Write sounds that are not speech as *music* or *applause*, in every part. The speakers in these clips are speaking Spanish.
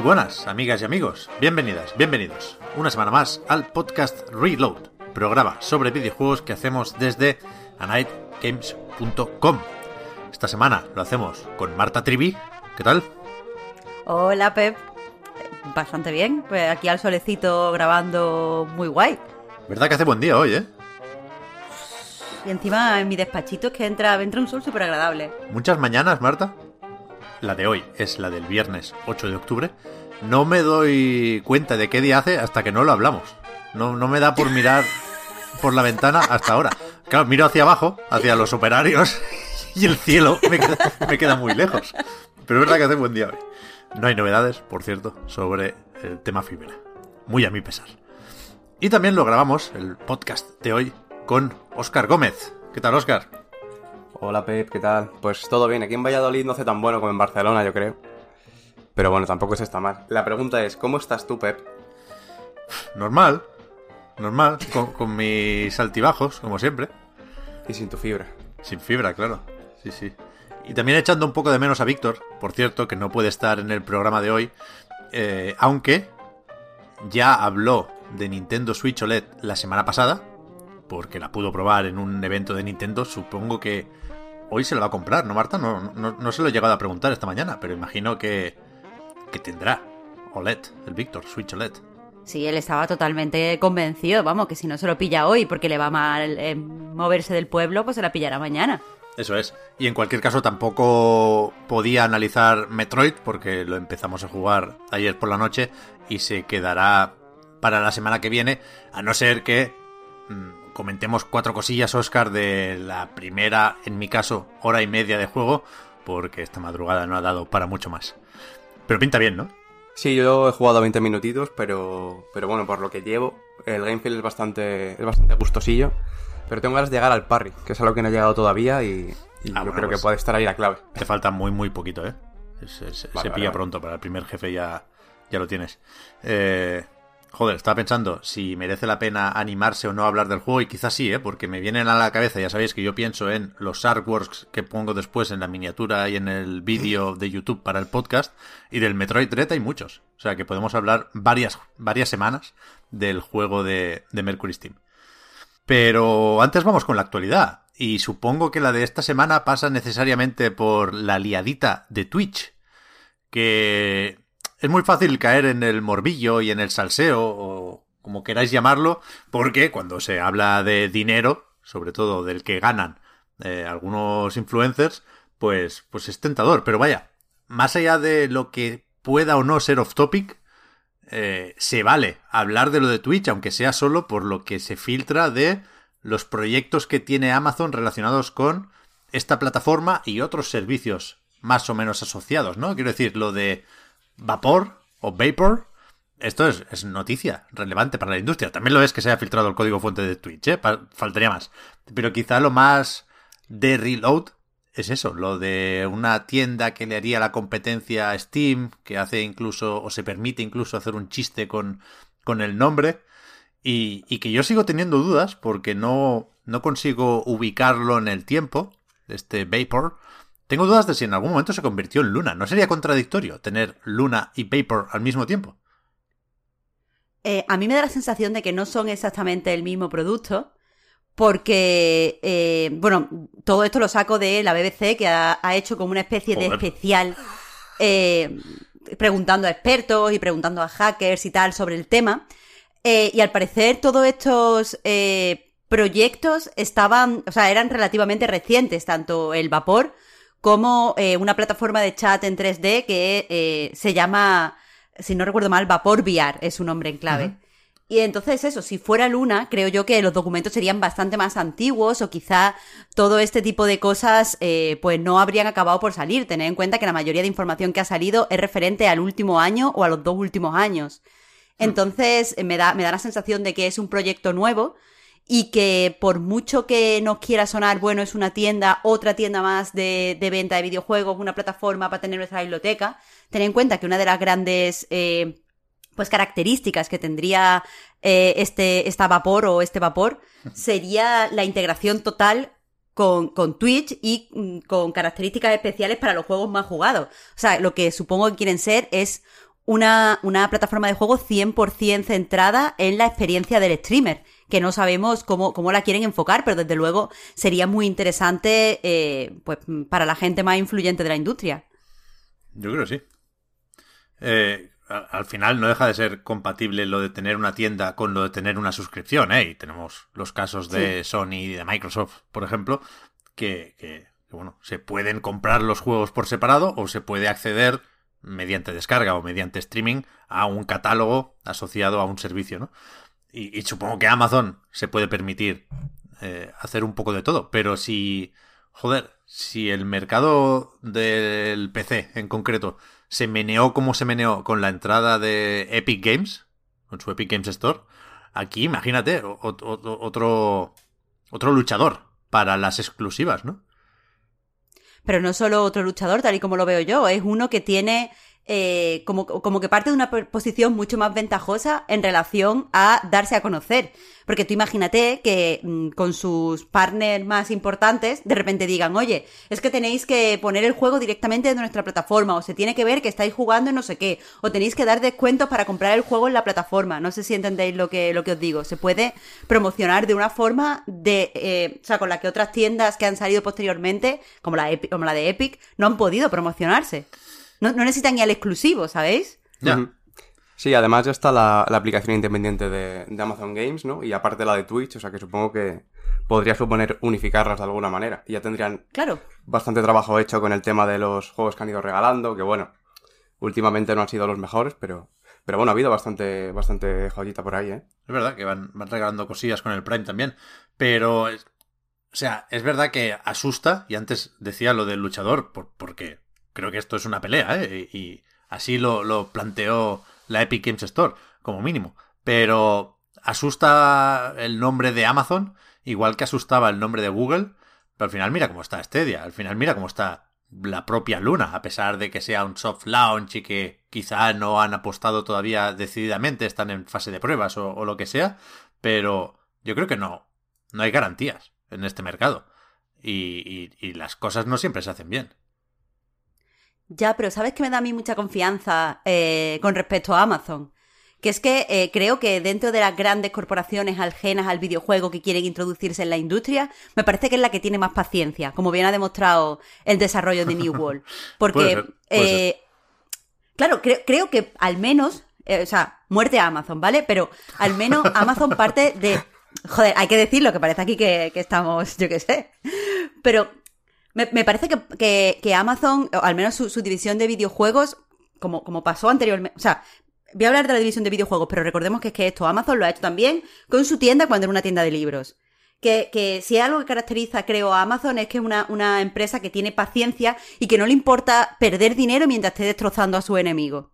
Muy buenas, amigas y amigos. Bienvenidas, bienvenidos. Una semana más al podcast Reload, programa sobre videojuegos que hacemos desde anightgames.com. Esta semana lo hacemos con Marta Trivi. ¿Qué tal? Hola, Pep. Bastante bien. Pues aquí al solecito grabando muy guay. ¿Verdad que hace buen día hoy, eh? Y encima en mi despachito es que entra, entra un sol súper agradable. Muchas mañanas, Marta. La de hoy es la del viernes 8 de octubre. No me doy cuenta de qué día hace hasta que no lo hablamos. No, no me da por mirar por la ventana hasta ahora. Claro, miro hacia abajo, hacia los operarios, y el cielo me queda, muy lejos. Pero es verdad que hace buen día hoy. No hay novedades, por cierto, sobre el tema fibra. Muy a mi pesar. Y también lo grabamos, el podcast de hoy, con Óscar Gómez. ¿Qué tal, Óscar? Hola Pep, ¿qué tal? Pues todo bien, aquí en Valladolid no hace tan bueno como en Barcelona, yo creo. Pero bueno, tampoco se está mal. La pregunta es, ¿cómo estás tú, Pep? Normal, normal, con, con mis altibajos, como siempre. Y sin tu fibra. Sin fibra, claro. Sí, sí. Y también echando un poco de menos a Víctor, por cierto, que no puede estar en el programa de hoy, eh, aunque ya habló de Nintendo Switch OLED la semana pasada, porque la pudo probar en un evento de Nintendo, supongo que hoy se la va a comprar, ¿no, Marta? No, no, no se lo he llegado a preguntar esta mañana, pero imagino que, que tendrá OLED, el Víctor, Switch OLED. Sí, él estaba totalmente convencido, vamos, que si no se lo pilla hoy porque le va mal eh, moverse del pueblo, pues se la pillará mañana. Eso es. Y en cualquier caso tampoco podía analizar Metroid porque lo empezamos a jugar ayer por la noche y se quedará para la semana que viene, a no ser que mmm, comentemos cuatro cosillas, Oscar, de la primera, en mi caso, hora y media de juego, porque esta madrugada no ha dado para mucho más. Pero pinta bien, ¿no? Sí, yo he jugado 20 minutitos, pero, pero bueno, por lo que llevo, el gameplay es bastante, es bastante gustosillo. Pero tengo ganas de llegar al parry, que es algo que no he llegado todavía y, y Ah, yo bueno, creo pues- que puede estar ahí la clave. Te falta muy, muy poquito, ¿eh? Se, se- Vale, se vale, pilla vale. pronto, para el primer jefe ya, ya lo tienes. Eh, joder, estaba pensando si merece la pena animarse o no a hablar del juego, y quizás sí, ¿eh? Porque me vienen a la cabeza, ya sabéis que yo pienso en los artworks que pongo después en la miniatura y en el vídeo de YouTube para el podcast, y del Metroid Dread hay muchos. O sea que podemos hablar varias, varias semanas del juego de, de Mercury Steam. Pero antes vamos con la actualidad. Y supongo que la de esta semana pasa necesariamente por la liadita de Twitch. Que es muy fácil caer en el morbillo y en el salseo, o como queráis llamarlo, porque cuando se habla de dinero, sobre todo del que ganan eh, algunos influencers, pues, pues es tentador. Pero vaya, más allá de lo que pueda o no ser off topic, eh, se vale hablar de lo de Twitch, aunque sea solo por lo que se filtra de los proyectos que tiene Amazon relacionados con esta plataforma y otros servicios más o menos asociados, ¿no? Quiero decir, lo de Vapor o Vapor, esto es, es noticia relevante para la industria. También lo es que se haya filtrado el código fuente de Twitch, ¿eh? Faltaría más. Pero quizá lo más de Reload es eso, lo de una tienda que le haría la competencia a Steam, que hace incluso, o se permite incluso hacer un chiste con, con el nombre, y, y que yo sigo teniendo dudas porque no, no consigo ubicarlo en el tiempo, este Vapor. Tengo dudas de si en algún momento se convirtió en Luna. ¿No sería contradictorio tener Luna y Vapor al mismo tiempo? Eh, a mí me da la sensación de que no son exactamente el mismo producto, porque, eh, bueno, todo esto lo saco de la BBC, que ha, ha hecho como una especie de especial eh, preguntando a expertos y preguntando a hackers y tal sobre el tema. Eh, y al parecer todos estos eh, proyectos estaban, o sea, eran relativamente recientes, tanto el Vapor como eh, una plataforma de chat en 3D que eh, se llama si no recuerdo mal, Vapor VR es su nombre en clave. Y entonces eso, si fuera Luna, creo yo que los documentos serían bastante más antiguos o quizá todo este tipo de cosas eh, pues no habrían acabado por salir. Tener en cuenta que la mayoría de información que ha salido es referente al último año o a los dos últimos años. Hmm. Entonces me da, me da la sensación de que es un proyecto nuevo y que por mucho que nos quiera sonar, bueno, es una tienda, otra tienda más de, venta de videojuegos, una plataforma para tener nuestra biblioteca, ten en cuenta que una de las grandes... Eh, pues características que tendría eh, este, esta vapor o este vapor sería la integración total con, con, Twitch y mm, con características especiales para los juegos más jugados. O sea, lo que supongo que quieren ser es una, una plataforma de juego 100% centrada en la experiencia del streamer, que no sabemos cómo, cómo la quieren enfocar, pero desde luego sería muy interesante eh, pues, para la gente más influyente de la industria. Yo creo que sí. Eh, al final no deja de ser compatible lo de tener una tienda con lo de tener una suscripción, ¿eh? Y tenemos los casos de Sony y de Microsoft, por ejemplo, que, que, bueno, se pueden comprar los juegos por separado o se puede acceder mediante descarga o mediante streaming a un catálogo asociado a un servicio, ¿no? Y, supongo que Amazon se puede permitir eh, hacer un poco de todo, pero si, joder, si el mercado del PC en concreto se meneó como se meneó con la entrada de Epic Games, con su Epic Games Store, aquí imagínate, otro, otro luchador para las exclusivas, ¿no? Pero no solo otro luchador, tal y como lo veo yo, es uno que tiene eh, como, como que parte de una posición mucho más ventajosa en relación a darse a conocer. Porque tú imagínate que mm, con sus partners más importantes de repente digan, oye, es que tenéis que poner el juego directamente de nuestra plataforma, o se tiene que ver que estáis jugando en no sé qué, o tenéis que dar descuentos para comprar el juego en la plataforma. No sé si entendéis lo que, lo que os digo. Se puede promocionar de una forma de, eh, o sea, con la que otras tiendas que han salido posteriormente, como la, como la de Epic, no han podido promocionarse. No, necesitan ya el exclusivo, ¿sabéis? Ya. Sí, además ya está la, aplicación independiente de, Amazon Games, ¿no? Y aparte la de Twitch, o sea que supongo que podría suponer unificarlas de alguna manera. Y ya tendrían claro. bastante trabajo hecho con el tema de los juegos que han ido regalando, que bueno, últimamente no han sido los mejores, pero, pero bueno, ha habido bastante, bastante joyita por ahí, ¿eh? Es verdad que van, regalando cosillas con el Prime también, pero... O sea, es verdad que asusta, y antes decía lo del luchador, por, porque creo que esto es una pelea, ¿eh? Y así lo, lo planteó la Epic Games Store, como mínimo. Pero asusta el nombre de Amazon, igual que asustaba el nombre de Google. Pero al final mira cómo está Stadia, al final mira cómo está la propia Luna, a pesar de que sea un soft launch y que quizá no han apostado todavía decididamente, están en fase de pruebas o, lo que sea, pero yo creo que no, no hay garantías en este mercado. y, y las cosas no siempre se hacen bien. Ya, pero ¿sabes que me da a mí mucha confianza eh, con respecto a Amazon? Que es que eh, creo que dentro de las grandes corporaciones ajenas al videojuego que quieren introducirse en la industria, me parece que es la que tiene más paciencia, como bien ha demostrado el desarrollo de New World. *laughs* Porque, eh, claro, creo que al menos, o sea, muerte a Amazon, ¿vale? Pero al menos Amazon *laughs* parte de... Joder, hay que decirlo, que parece aquí que, que estamos, yo qué sé. Pero me, parece que, que, Amazon, o al menos su, división de videojuegos, como, como pasó anteriormente, o sea, voy a hablar de la división de videojuegos, pero recordemos que es que esto Amazon lo ha hecho también con su tienda cuando era una tienda de libros. Que, que si hay algo que caracteriza, creo, a Amazon es que es una, una empresa que tiene paciencia y que no le importa perder dinero mientras esté destrozando a su enemigo.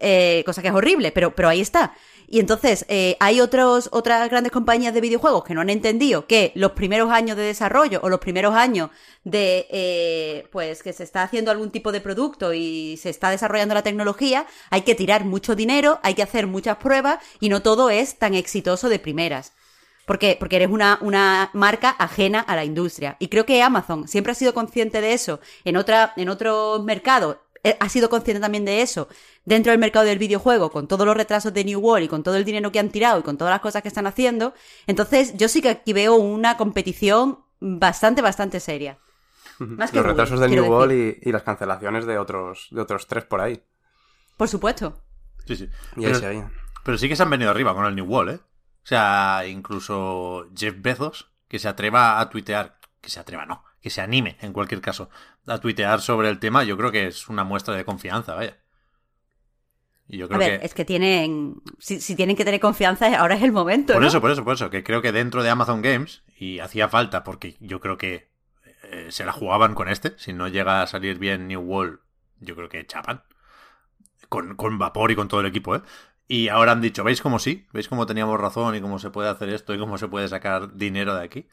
Eh, cosa que es horrible, pero, pero ahí está. Y entonces, eh, hay otros, otras grandes compañías de videojuegos que no han entendido que los primeros años de desarrollo o los primeros años de, eh, pues, que se está haciendo algún tipo de producto y se está desarrollando la tecnología, hay que tirar mucho dinero, hay que hacer muchas pruebas y no todo es tan exitoso de primeras. Porque, porque eres una, una marca ajena a la industria. Y creo que Amazon siempre ha sido consciente de eso en, otra, en otros mercados ha sido consciente también de eso dentro del mercado del videojuego, con todos los retrasos de New World y con todo el dinero que han tirado y con todas las cosas que están haciendo. Entonces, yo sí que aquí veo una competición bastante, bastante seria. los retrasos de New World y, las cancelaciones de otros, de otros tres por ahí. Por supuesto. Sí, sí. pero, sí que se han venido arriba con el New World, ¿eh? O sea, incluso Jeff Bezos, que se atreva a tuitear, que se atreva, no, que se anime, en cualquier caso, a tuitear sobre el tema, yo creo que es una muestra de confianza, vaya. Y yo A creo ver, que... es que tienen. Si, si tienen que tener confianza, ahora es el momento. Por ¿no? eso, por eso, por eso, que creo que dentro de Amazon Games, y hacía falta, porque yo creo que eh, se la jugaban con este, si no llega a salir bien New World, yo creo que chapan. Con, con vapor y con todo el equipo, ¿eh? Y ahora han dicho, ¿veis cómo sí? ¿Veis cómo teníamos razón y cómo se puede hacer esto y cómo se puede sacar dinero de aquí?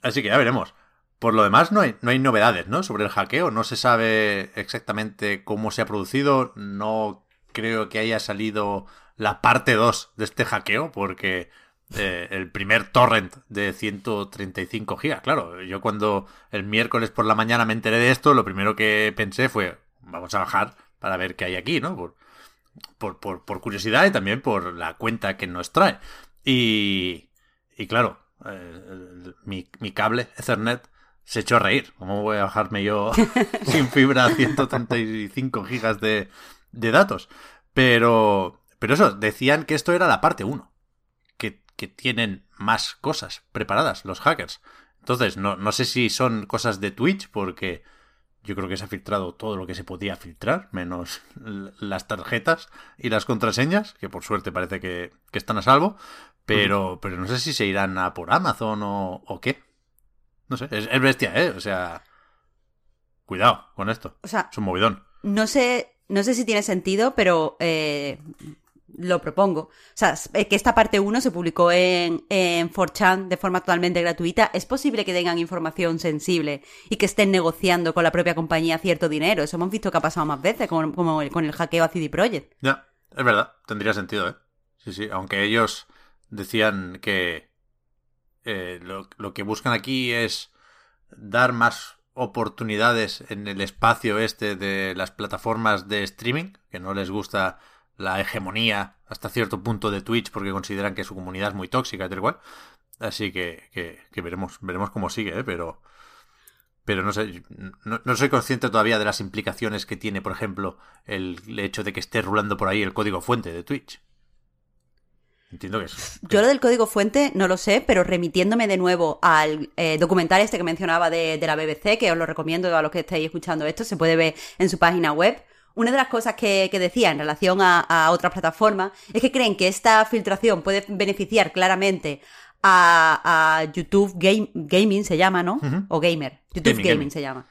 Así que ya veremos. Por lo demás, no hay, no hay novedades, ¿no? Sobre el hackeo. No se sabe exactamente cómo se ha producido. No creo que haya salido la parte 2 de este hackeo, porque eh, el primer torrent de 135 gigas, claro. Yo cuando el miércoles por la mañana me enteré de esto, lo primero que pensé fue, vamos a bajar para ver qué hay aquí, ¿no? Por, por, por, por curiosidad y también por la cuenta que nos trae. Y, y claro, eh, mi, mi cable Ethernet se echó a reír. ¿Cómo voy a bajarme yo *laughs* sin fibra 135 gigas de, de datos? Pero, pero eso, decían que esto era la parte 1. Que, que tienen más cosas preparadas los hackers. Entonces, no, no sé si son cosas de Twitch, porque yo creo que se ha filtrado todo lo que se podía filtrar, menos las tarjetas y las contraseñas, que por suerte parece que, que están a salvo. Pero, pero no sé si se irán a por Amazon o, o qué. No sé, es, es bestia, ¿eh? O sea, cuidado con esto. O sea, Es un movidón. no sé, no sé si tiene sentido, pero eh, lo propongo. O sea, que esta parte 1 se publicó en, en 4chan de forma totalmente gratuita. Es posible que tengan información sensible y que estén negociando con la propia compañía cierto dinero. Eso hemos visto que ha pasado más veces, como, como el- con el hackeo a CD Projekt. Ya, es verdad, tendría sentido, ¿eh? Sí, sí, aunque ellos decían que eh, lo, lo que buscan aquí es dar más oportunidades en el espacio este de las plataformas de streaming, que no les gusta la hegemonía hasta cierto punto de Twitch porque consideran que su comunidad es muy tóxica y tal cual. Así que, que, veremos, veremos cómo sigue, ¿eh? pero pero no sé, no, no soy consciente todavía de las implicaciones que tiene, por ejemplo, el hecho de que esté rulando por ahí el código fuente de Twitch. Entiendo que es. *laughs* Yo lo del código fuente no lo sé, pero remitiéndome de nuevo al eh, documental este que mencionaba de, de la BBC, que os lo recomiendo a los que estéis escuchando esto, se puede ver en su página web. Una de las cosas que, que decía en relación a, a otras plataformas es que creen que esta filtración puede beneficiar claramente a, a YouTube Game- Gaming, se llama, ¿no? O Gamer. YouTube gaming. se llama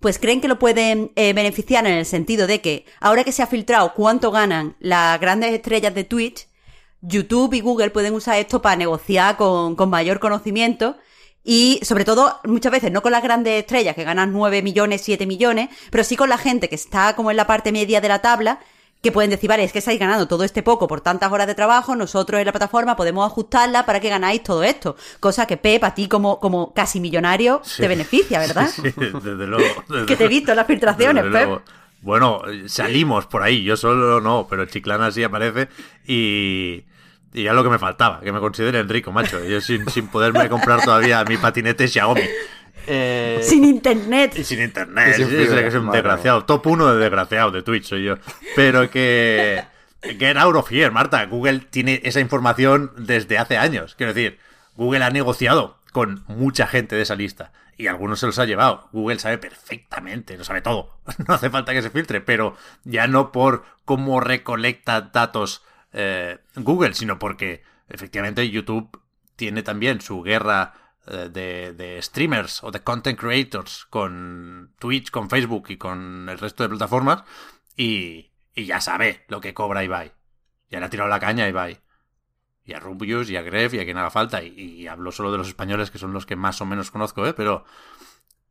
pues creen que lo pueden eh, beneficiar en el sentido de que ahora que se ha filtrado cuánto ganan las grandes estrellas de Twitch, YouTube y Google pueden usar esto para negociar con, con mayor conocimiento y sobre todo muchas veces no con las grandes estrellas que ganan 9 millones, 7 millones, pero sí con la gente que está como en la parte media de la tabla que pueden decir, vale, es que estáis ganando todo este poco por tantas horas de trabajo, nosotros en la plataforma podemos ajustarla para que ganáis todo esto. Cosa que Pep, a ti como, como casi millonario, te beneficia, ¿verdad? *laughs* Sí, desde luego. *laughs* desde Que te he visto en las filtraciones, Desde Pep. luego. Bueno, salimos por ahí, yo solo no, pero Chiclana sí aparece y, y ya lo que me faltaba, que me consideren rico, macho. Yo sin, sin poderme comprar todavía mi patinete Xiaomi. Eh, Sin internet. y sin internet, Y sin sí, fibra, soy un madre desgraciado. Top 1 de desgraciado de Twitch soy yo. Pero que... Get out of here, Marta. Google tiene esa información desde hace años. Quiero decir, Google ha negociado con mucha gente de esa lista. Y algunos se los ha llevado. Google sabe perfectamente, lo sabe todo. *laughs* No hace falta que se filtre, pero ya no por cómo recolecta datos eh, Google, sino porque efectivamente YouTube tiene también su guerra eh, de, streamers o de content creators con Twitch, con Facebook y con el resto de plataformas y, ya sabe lo que cobra Ibai. Ya le ha tirado la caña a Ibai. Y a Rubius y a Gref y a quien haga falta. Y, hablo solo de los españoles que son los que más o menos conozco, ¿eh? Pero,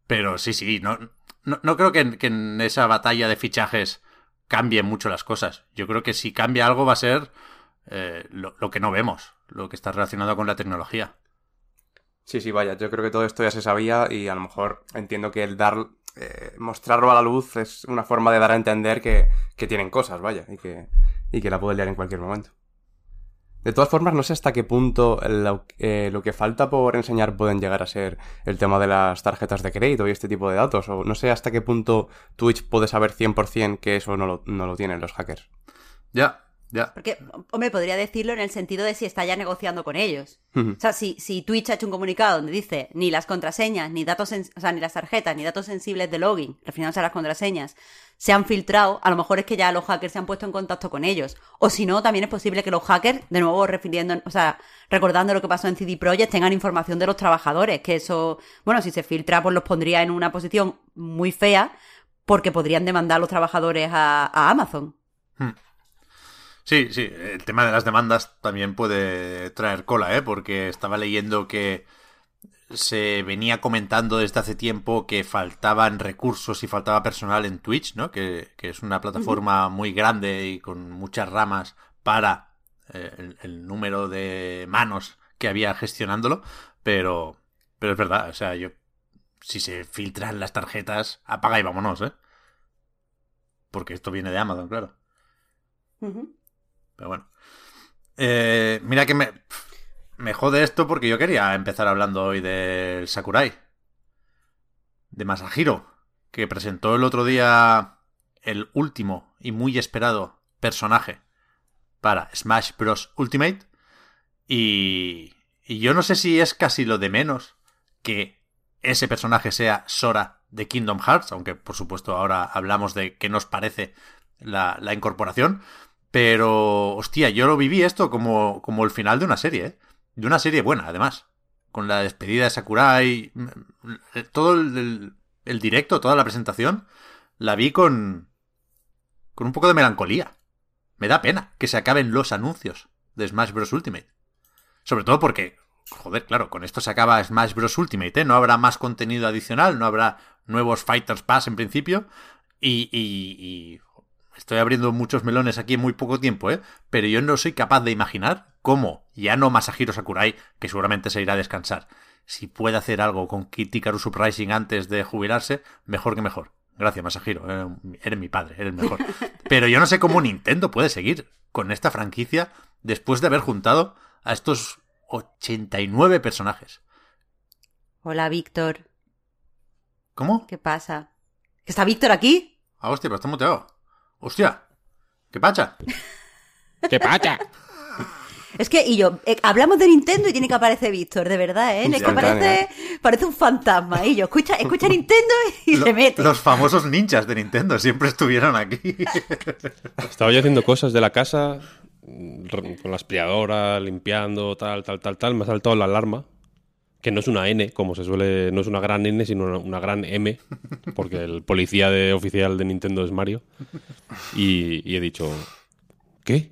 pero sí, sí, no, no, creo que en esa batalla de fichajes cambien mucho las cosas. Yo creo que si cambia algo va a ser eh, lo, que no vemos, lo que está relacionado con la tecnología. Sí, sí, vaya, yo creo que todo esto ya se sabía y a lo mejor entiendo que el dar, eh, mostrarlo a la luz es una forma de dar a entender que, que tienen cosas, vaya, y que, y que la pueden liar en cualquier momento. De todas formas, no sé hasta qué punto lo, eh, lo que falta por enseñar pueden llegar a ser el tema de las tarjetas de crédito y este tipo de datos, o no sé hasta qué punto Twitch puede saber 100% que eso no lo, no lo tienen los hackers. Ya, Ya. Porque, hombre, podría decirlo en el sentido de si está ya negociando con ellos. O sea, si, si Twitch ha hecho un comunicado donde dice ni las contraseñas, ni datos, o sea, ni las tarjetas, ni datos sensibles de login, refiriéndose a las contraseñas, se han filtrado, a lo mejor es que ya los hackers se han puesto en contacto con ellos. O si no, también es posible que los hackers, de nuevo refiriendo, o sea, recordando lo que pasó en CD Projekt, tengan información de los trabajadores, que eso, bueno, si se filtra, pues los pondría en una posición muy fea, porque podrían demandar a los trabajadores a, a Amazon. Sí, sí, el tema de las demandas también puede traer cola, ¿eh? Porque estaba leyendo que se venía comentando desde hace tiempo que faltaban recursos y faltaba personal en Twitch, ¿no? Que, que es una plataforma muy grande y con muchas ramas para eh, el, el número de manos que había gestionándolo, pero, pero es verdad, o sea, yo, si se filtran las tarjetas, apaga y vámonos, ¿eh? Porque esto viene de Amazon, claro. Pero bueno. Eh, mira que me, me jode esto porque yo quería empezar hablando hoy del Sakurai. De Masahiro. Que presentó el otro día el último y muy esperado personaje para Smash Bros. Ultimate. Y, y yo no sé si es casi lo de menos que ese personaje sea Sora de Kingdom Hearts, aunque por supuesto ahora hablamos de qué nos parece la, la incorporación. Pero, hostia, yo lo viví esto como, como el final de una serie, ¿eh? De una serie buena, además. Con la despedida de Sakurai. mm, Todo el, el- el directo, toda la presentación, la vi con. con un poco de melancolía. Me da pena que se acaben los anuncios de Smash Bros. Ultimate. Sobre todo porque, joder, claro, con esto se acaba Smash Bros. Ultimate, ¿eh? No habrá más contenido adicional, no habrá nuevos Fighters Pass en principio. Y, y- y estoy abriendo muchos melones aquí en muy poco tiempo, ¿eh? Pero yo no soy capaz de imaginar cómo ya no Masahiro Sakurai, que seguramente se irá a descansar, si puede hacer algo con Kid Icarus Uprising antes de jubilarse, mejor que mejor. Gracias, Masahiro. eh, Eres mi padre, eres el mejor. *laughs* Pero yo no sé cómo Nintendo puede seguir con esta franquicia después de haber juntado a estos 89 personajes. Hola, Víctor. ¿Cómo? ¿Qué pasa? ¿Que está Víctor aquí? Ah, hostia, pero está muteado. Hostia. ¿Qué pacha? ¿Qué pacha? Es que, y yo, eh, hablamos de Nintendo y tiene que aparecer Víctor, de verdad, ¿eh? Es que parece, parece un fantasma. Y yo, escucha, escucha Nintendo y Lo- se mete. Los famosos ninjas de Nintendo siempre estuvieron aquí. Estaba yo haciendo cosas de la casa, con la aspiradora, limpiando, tal, tal, tal, tal. Me ha saltado la alarma, que no es una N, como se suele, no es una gran N, sino una, una gran M, porque el policía de, oficial de Nintendo es Mario. Y, y he dicho, ¿qué?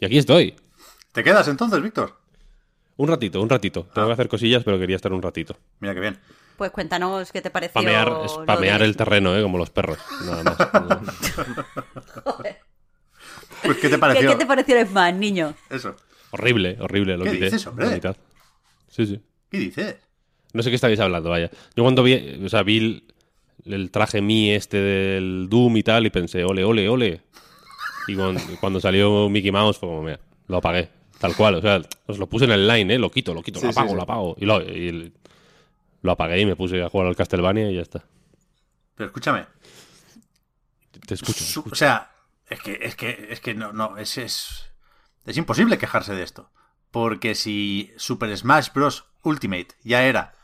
Y aquí estoy. ¿Te quedas entonces, Víctor? Un ratito, un ratito. Tengo que hacer cosillas, pero quería estar un ratito. Mira qué bien. Pues cuéntanos qué te pareció. Pamear, spamear de- el terreno, ¿eh? Como los perros. Nada más. *laughs* Pues, ¿qué te ¿Qué, pareció? qué te pareció el Smash, niño? Eso. horrible, horrible. Lo ¿Qué quité. dices, hombre? la mitad. Sí, sí. ¿Qué dices? No sé qué estabais hablando, vaya. Yo cuando vi, o sea, vi el, el traje mi este del Doom y tal y pensé, ole, ole, ole. Y cuando, cuando salió Mickey Mouse fue como, mira, lo apagué. Tal cual, o sea, os lo puse en el line, ¿eh? Lo quito, lo quito, Sí, lo apago, sí. lo apago. Y, lo, y el- lo apagué y me puse a jugar al Castlevania y ya está. Pero escúchame. Te escucho. te escucho. o sea, es que, es que, es que no, no, es, es, es imposible quejarse de esto. Porque si Super Smash Bros. Ultimate ya era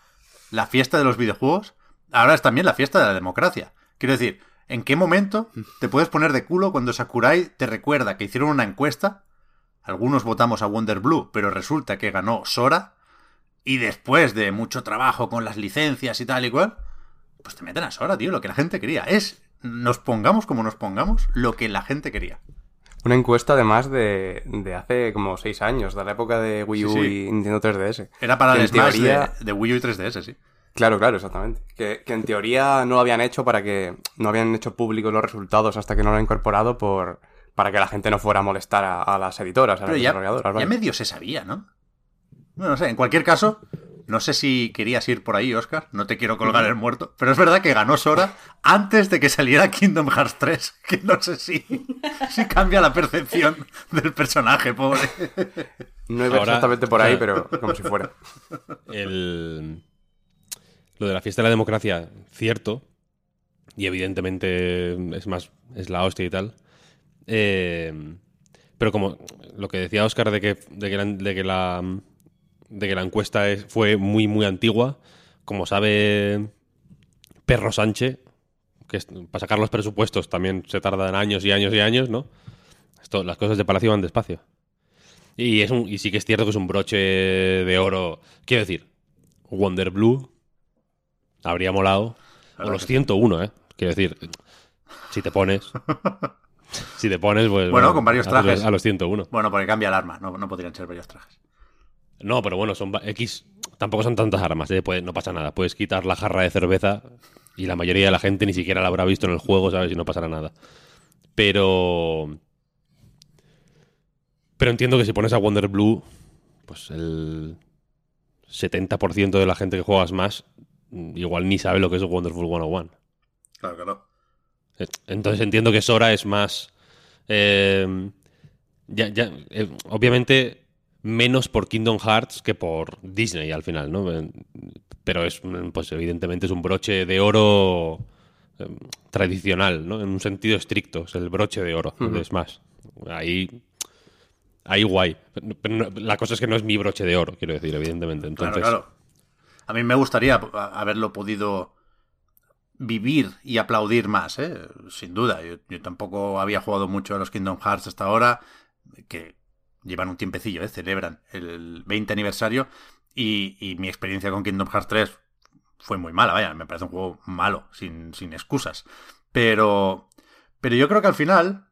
la fiesta de los videojuegos, ahora es también la fiesta de la democracia. Quiero decir, ¿en qué momento te puedes poner de culo cuando Sakurai te recuerda que hicieron una encuesta? Algunos votamos a Wonder Blue, pero resulta que ganó Sora. Y después de mucho trabajo con las licencias y tal y cual, pues te meten a Sora, tío, lo que la gente quería. Es, nos pongamos como nos pongamos, lo que la gente quería. Una encuesta además de, de hace como seis años, de la época de Wii U Sí, sí. y Nintendo 3DS. Era para el Smash teoría- de, de Wii U y 3DS, sí. Claro, claro, exactamente. Que, que en teoría no lo habían hecho para que. No habían hecho públicos los resultados hasta que no lo han incorporado por. Para que la gente no fuera a molestar a, a las editoras, a Pero las ya, desarrolladoras. ya medio se sabía, ¿no? Bueno, no sé, en cualquier caso, no sé si querías ir por ahí, Oscar. No te quiero colgar el muerto. Pero es verdad que ganó Sora antes de que saliera Kingdom Hearts 3. *laughs* Que no sé si, si cambia la percepción del personaje, pobre. No iba Ahora- exactamente por ahí, pero como si fuera. el, lo de la fiesta de la democracia, cierto, y evidentemente es más, es la hostia y tal, eh, Pero como lo que decía Oscar de que, de que, la, de que, la, de que la encuesta es- fue muy, muy antigua, como sabe Perro Sánchez, que es- para sacar los presupuestos también se tardan años y años y años, ¿no? Esto, las cosas de Palacio van despacio. Y, es un, y sí que es cierto que es un broche de oro. Quiero decir, Wonder Blue habría molado. O los que sí. 101, ¿eh? Quiero decir, si te pones. *laughs* si te pones, pues. Bueno, con varios a los- trajes. A los 101. Bueno, porque cambia el arma, no, no podrían ser varios trajes. No, pero bueno, son X. Tampoco son tantas armas, ¿eh? Puede- no pasa nada. Puedes quitar la jarra de cerveza y la mayoría de la gente ni siquiera la habrá visto en el juego, ¿sabes? Y no pasará nada. Pero. Pero entiendo que si pones a Wonder Blue, pues el 70% de la gente que juega Smash mm, igual ni sabe lo que es Wonderful 101. Claro, claro. Eh, Entonces entiendo que Sora es más. eh, ya, ya, eh, obviamente, menos por Kingdom Hearts que por Disney al final, ¿no? Eh, Pero es, mm, pues evidentemente es un broche de oro eh, tradicional, ¿no? En un sentido estricto, es el broche de oro de Smash. Ahí. Ahí guay. Pero no- la cosa es que no es mi broche de oro, quiero decir, evidentemente. Entonces, Claro, claro. A mí me gustaría haberlo podido vivir y aplaudir más, ¿eh? sin duda. Yo, yo tampoco había jugado mucho a los Kingdom Hearts hasta ahora, que llevan un tiempecillo, ¿eh? celebran el 20 aniversario, y, mi experiencia con Kingdom Hearts 3 fue muy mala, vaya, me parece un juego malo, sin, sin excusas. Pero, pero yo creo que al final,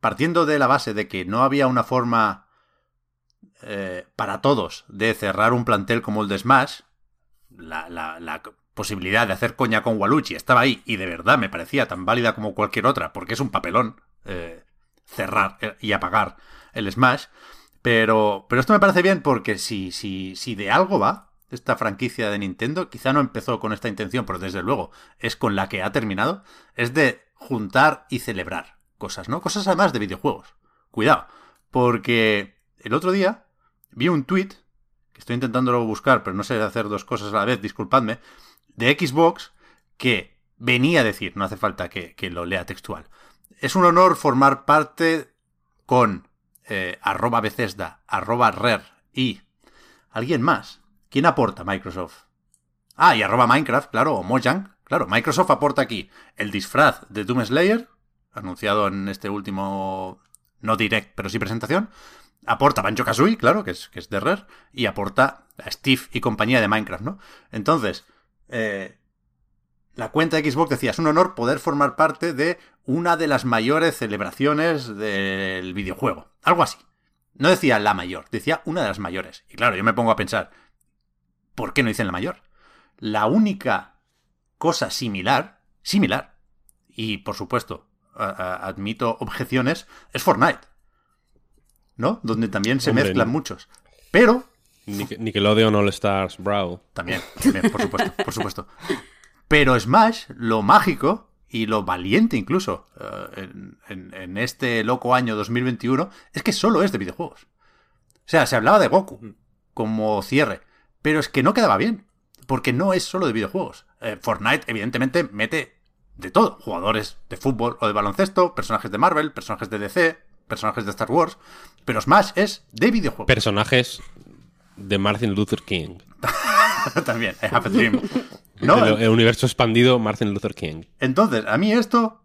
partiendo de la base de que no había una forma eh, para todos de cerrar un plantel como el de Smash, la, la- posibilidad de hacer coña con Waluigi estaba ahí y de verdad me parecía tan válida como cualquier otra, porque es un papelón eh, cerrar eh, y apagar el Smash. Pero, pero esto me parece bien porque si, si, si de algo va esta franquicia de Nintendo, quizá no empezó con esta intención, pero desde luego es con la que ha terminado, es de juntar y celebrar cosas, ¿no? Cosas además de videojuegos. Cuidado, porque el otro día vi un tweet, que estoy intentándolo buscar, pero no sé hacer dos cosas a la vez, disculpadme, de Xbox que venía a decir, no hace falta que, que lo lea textual. Es un honor formar parte con eh, arroba Bethesda, arroba Rare y alguien más. ¿Quién aporta Microsoft? Ah, y arroba Minecraft, claro, o Mojang. Claro, Microsoft aporta aquí el disfraz de Doom Slayer, anunciado en este último, no direct, pero sí presentación. Aporta Banjo Kazooie, claro, que es, que es de Rare, y aporta a Steve y compañía de Minecraft, ¿no? Entonces, eh, la cuenta de Xbox decía, es un honor poder formar parte de una de las mayores celebraciones del videojuego. Algo así. No decía la mayor, decía una de las mayores. Y claro, yo me pongo a pensar, ¿por qué no dicen la mayor? La única cosa similar, similar, y por supuesto, admito objeciones, es Fortnite. ¿No? Donde también se Hombre, mezclan no. muchos. Pero Nic- Nickelodeon All Stars Brawl. también, también, por supuesto, por supuesto. Pero Smash, lo mágico y lo valiente incluso eh, en, en- en este loco año 2021 es que solo es de videojuegos. O sea, se hablaba de Goku como cierre, pero es que no quedaba bien, porque no es solo de videojuegos. Eh, Fortnite evidentemente mete de todo, jugadores de fútbol o de baloncesto, personajes de Marvel, personajes de DC, personajes de Star Wars, pero Smash es de videojuegos. Personajes de Martin Luther King. *laughs* También, I have a dream. ¿No? el, el universo expandido Martin Luther King. Entonces, a mí esto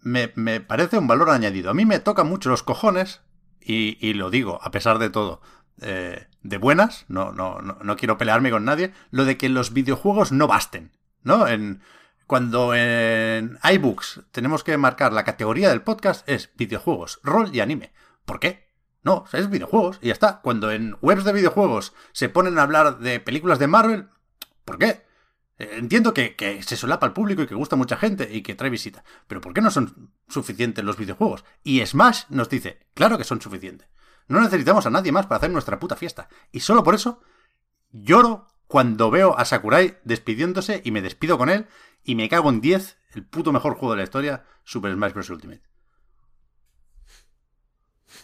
me, me parece un valor añadido. A mí me toca mucho los cojones, y, y lo digo, a pesar de todo, eh, de buenas, no, no, no, no quiero pelearme con nadie, lo de que los videojuegos no basten, ¿no? En, cuando en iBooks tenemos que marcar la categoría del podcast es videojuegos, rol y anime. ¿Por qué? No, es videojuegos y ya está. Cuando en webs de videojuegos se ponen a hablar de películas de Marvel, ¿por qué? Entiendo que, que se solapa al público y que gusta a mucha gente y que trae visita. Pero ¿por qué no son suficientes los videojuegos? Y Smash nos dice, claro que son suficientes. No necesitamos a nadie más para hacer nuestra puta fiesta. Y solo por eso lloro cuando veo a Sakurai despidiéndose y me despido con él y me cago en 10, el puto mejor juego de la historia, Super Smash Bros. Ultimate.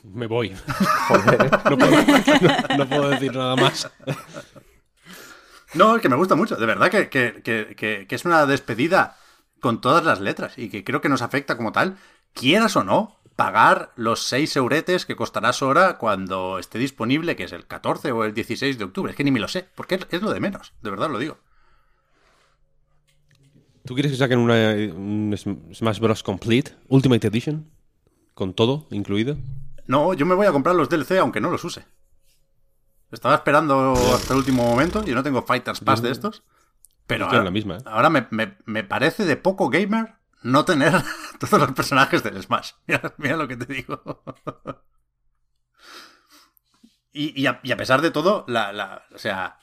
Me voy. *laughs* Joder, ¿eh? No puedo, no- no puedo decir nada más. No, es que me gusta mucho. De verdad que, que- que- que- es una despedida con todas las letras y que creo que nos afecta como tal, quieras o no, pagar los 6 euretes que costará Sora cuando esté disponible, que es el 14 o el 16 de octubre. Es que ni me lo sé, porque es, lo de menos, de verdad lo digo. ¿Tú quieres que saquen una, un Sm- Smash Bros. Complete, Ultimate Edition? Con todo incluido. No, yo me voy a comprar los DLC aunque no los use. Estaba esperando hasta el último momento. Yo no tengo Fighters Pass de estos. Pero ahora, la misma, ¿eh? ahora me, me- me parece de poco gamer no tener *laughs* todos los personajes del Smash. *laughs* Mira, mira lo que te digo. Y, y a, y a pesar de todo, la, la- o sea,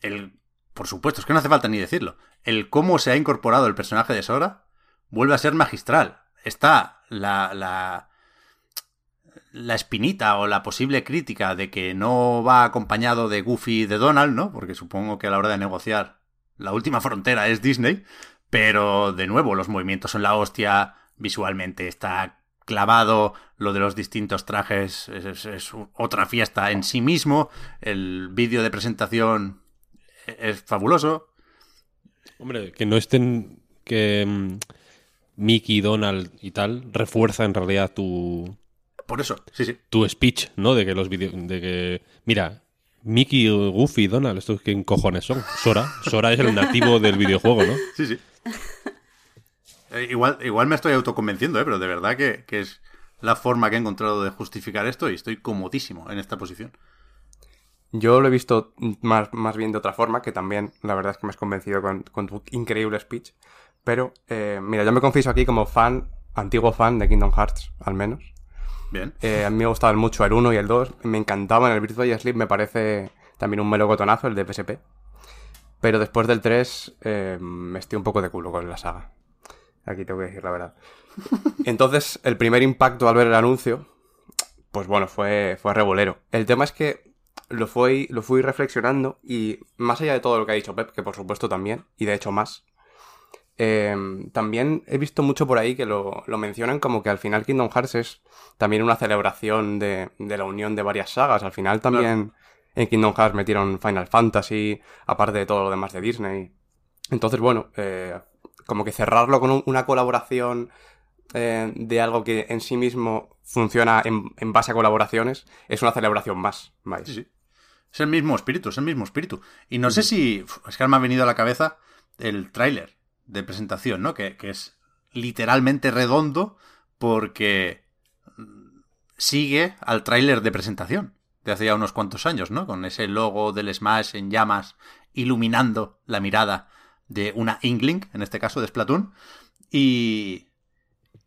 el, por supuesto, es que no hace falta ni decirlo. El cómo se ha incorporado el personaje de Sora vuelve a ser magistral. Está la, la, la espinita o la posible crítica de que no va acompañado de Goofy y de Donald, ¿no? Porque supongo que a la hora de negociar la última frontera es Disney. Pero de nuevo, los movimientos son la hostia, visualmente está clavado, lo de los distintos trajes es, otra fiesta en sí mismo, el vídeo de presentación es fabuloso. Hombre, que no estén. Que mm, Mickey, Donald y tal refuerza en realidad tu, Por eso, sí, sí. tu speech, ¿no? De que los vídeos. De que. Mira, Mickey, Goofy, Donald, ¿estos qué cojones son? Sora. Sora es el nativo del videojuego, ¿no? *laughs* Sí, sí. Eh, igual, igual me estoy autoconvenciendo, ¿eh? pero de verdad que, que es la forma que he encontrado de justificar esto y estoy comodísimo en esta posición. Yo lo he visto más, más bien de otra forma, que también la verdad es que me has convencido con, con tu increíble speech. Pero, eh, mira, yo me confieso aquí como fan, antiguo fan de Kingdom Hearts, al menos. Bien. Eh, a mí me gustaban mucho el 1 y el 2. Me encantaban el Virtual Sleep, me parece también un melocotonazo el de PSP. Pero después del 3 eh, me estoy un poco de culo con la saga. Aquí tengo que decir la verdad. *laughs* Entonces, el primer impacto al ver el anuncio, pues bueno, fue, fue revolero. El tema es que lo fui, lo fui reflexionando y más allá de todo lo que ha dicho Pep, que por supuesto también, y de hecho más, eh, también he visto mucho por ahí que lo, lo mencionan como que al final Kingdom Hearts es también una celebración de, de la unión de varias sagas. Al final también en Kingdom Hearts metieron Final Fantasy, aparte de todo lo demás de Disney. Entonces, bueno, eh, como que cerrarlo con un- una colaboración eh, de algo que en sí mismo funciona en, en base a colaboraciones es una celebración más. ¿vais? Sí, sí. Es el mismo espíritu, es el mismo espíritu. Y no sé si. Es que me ha venido a la cabeza el tráiler de presentación, ¿no? Que, que es literalmente redondo porque sigue al tráiler de presentación de hace ya unos cuantos años, ¿no? Con ese logo del Smash en llamas iluminando la mirada de una Inkling, en este caso de Splatoon. Y,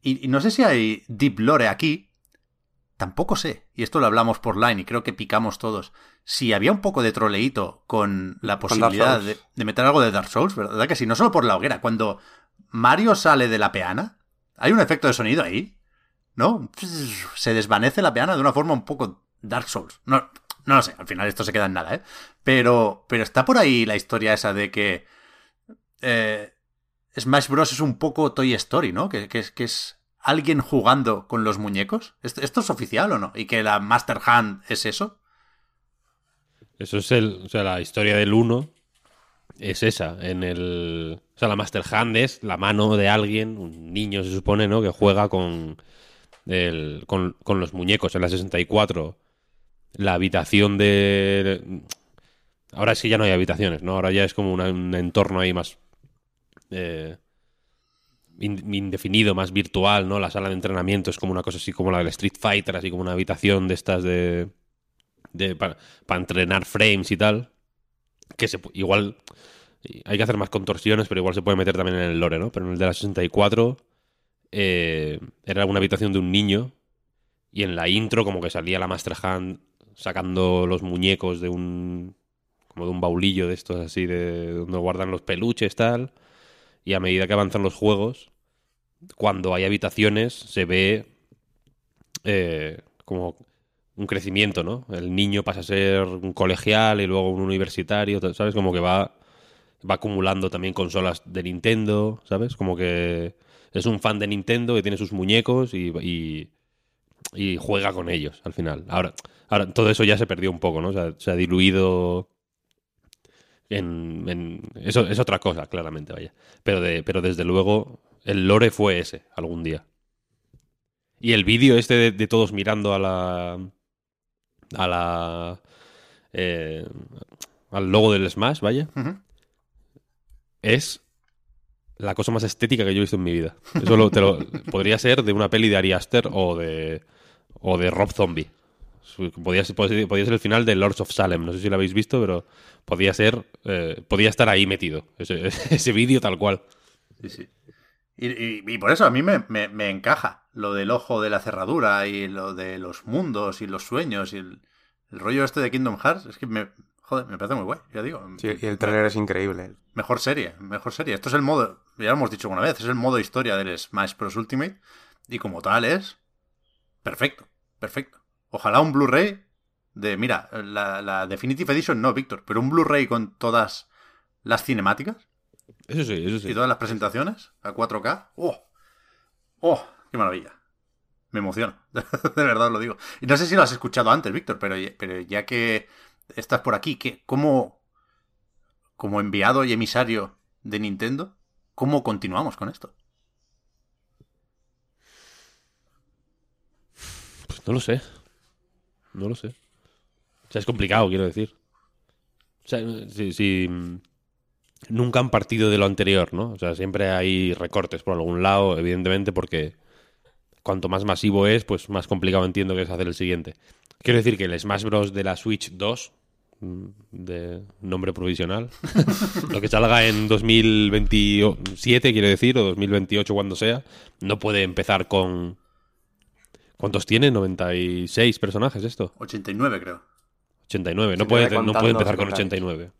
y no sé si hay Deep Lore aquí. Tampoco sé, y esto lo hablamos por line y creo que picamos todos, si había un poco de troleíto con la posibilidad de, de meter algo de Dark Souls, ¿verdad que sí? No solo por la hoguera, cuando Mario sale de la peana, hay un efecto de sonido ahí, ¿no? Se desvanece la peana de una forma un poco Dark Souls. No, no lo sé, al final esto se queda en nada, ¿eh? Pero, pero está por ahí la historia esa de que eh, Smash Bros. es un poco Toy Story, ¿no? Que, que es, que es alguien jugando con los muñecos. ¿Esto, es oficial o no? ¿Y que la Master Hand es eso? Eso es el. O sea, la historia del 1 es esa. En el. O sea, la Master Hand es la mano de alguien, un niño se supone, ¿no? Que juega con. el- con, con los muñecos. En la 64, la habitación de. Ahora sí ya no hay habitaciones, ¿no? Ahora ya es como un entorno ahí más. eh, indefinido, más virtual, ¿no? La sala de entrenamiento es como una cosa así como la del Street Fighter, así como una habitación de estas de. para, entrenar frames y tal. Que se, igual. Hay que hacer más contorsiones, pero igual se puede meter también en el lore, ¿no? Pero en el de la 64 eh, era una habitación de un niño y en la intro como que salía la Master Hand sacando los muñecos de un como de un baulillo de estos así de donde guardan los peluches tal y a medida que avanzan los juegos cuando hay habitaciones se ve eh, como un crecimiento, ¿no? El niño pasa a ser un colegial y luego un universitario, ¿sabes? Como que va va acumulando también consolas de Nintendo, ¿sabes? Como que es un fan de Nintendo que tiene sus muñecos y, juega con ellos al final. Ahora, ahora todo eso ya se perdió un poco, ¿no? Se ha diluido en, en- Eso es otra cosa, claramente, vaya. Pero, de, pero desde luego el lore fue ese algún día. Y el vídeo este de, de todos mirando a la. a la. eh, al logo del Smash, vaya, es la cosa más estética que yo he visto en mi vida. Eso lo- te lo- podría ser de una peli de Ari Aster o de. o de Rob Zombie. Podía ser, podía ser el final de Lords of Salem. No sé si lo habéis visto, pero podía ser. eh, podía estar ahí metido. Ese, *laughs* ese vídeo tal cual. Sí, sí. Y, y- y por eso a mí me, me- me encaja lo del ojo de la cerradura y lo de los mundos y los sueños y el, el rollo este de Kingdom Hearts. Es que me, joder, me parece muy guay, ya digo. Sí, y el trailer es increíble. Mejor serie, mejor serie. Esto es el modo, ya lo hemos dicho una vez, es el modo historia del Smash Bros. Ultimate. Y como tal es perfecto, perfecto. Ojalá un Blu-ray de, mira, la, la Definitive Edition no, Víctor, pero un Blu-ray con todas las cinemáticas Eso sí, eso y sí. todas las presentaciones a 4K. ¡Oh! ¡Oh! ¡Qué maravilla! Me emociono. *laughs* De verdad os lo digo. Y no sé si lo has escuchado antes, Víctor, pero, pero ya que estás por aquí, ¿qué, ¿cómo, como enviado y emisario de Nintendo, cómo continuamos con esto? Pues no lo sé. No lo sé. O sea, es complicado, quiero decir. O sea, si, si, mm, nunca han partido de lo anterior, ¿no? O sea, siempre hay recortes por algún lado, evidentemente, porque cuanto más masivo es, pues más complicado entiendo que es hacer el siguiente. Quiero decir que el Smash Bros. de la Switch 2, mm, de nombre provisional, *laughs* lo que salga en 2027, quiero decir, o 2028 cuando sea, no puede empezar con... ¿Cuántos tiene? 96 personajes esto. 89, creo. 89. No 89 puede, no puede empezar con contar. 89.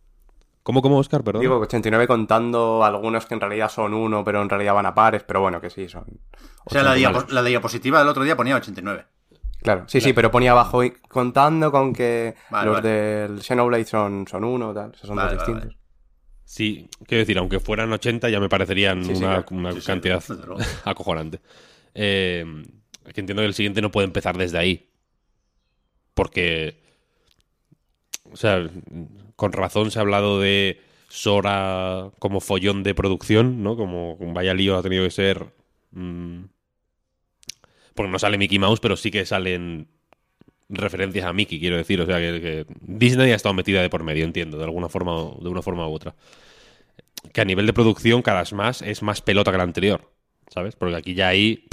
¿Cómo, cómo, Oscar? Perdón. Digo, 89 contando algunos que en realidad son uno, pero en realidad van a pares, pero bueno, que sí, son... O sea, la, 89. diapo- la diapositiva del otro día ponía 89. Claro, sí, sí, pero ponía abajo y- contando con que Vale, los vale. del Xenoblade son, son uno, tal, esos son Vale, dos vale, distintos. Sí, quiero decir, aunque fueran 80 ya me parecerían Sí, sí, una, claro. una Sí, sí, cantidad *laughs* acojonante. Eh, que entiendo que el siguiente no puede empezar desde ahí. Porque... O sea, con razón se ha hablado de Sora como follón de producción, ¿no? Como vaya lío ha tenido que ser... mm, porque no sale Mickey Mouse, pero sí que salen referencias a Mickey, quiero decir. O sea, que, Disney ha estado metida de por medio, entiendo, de alguna forma, de una forma u otra. Que a nivel de producción, cada Smash es más pelota que el anterior, ¿sabes? Porque aquí ya hay...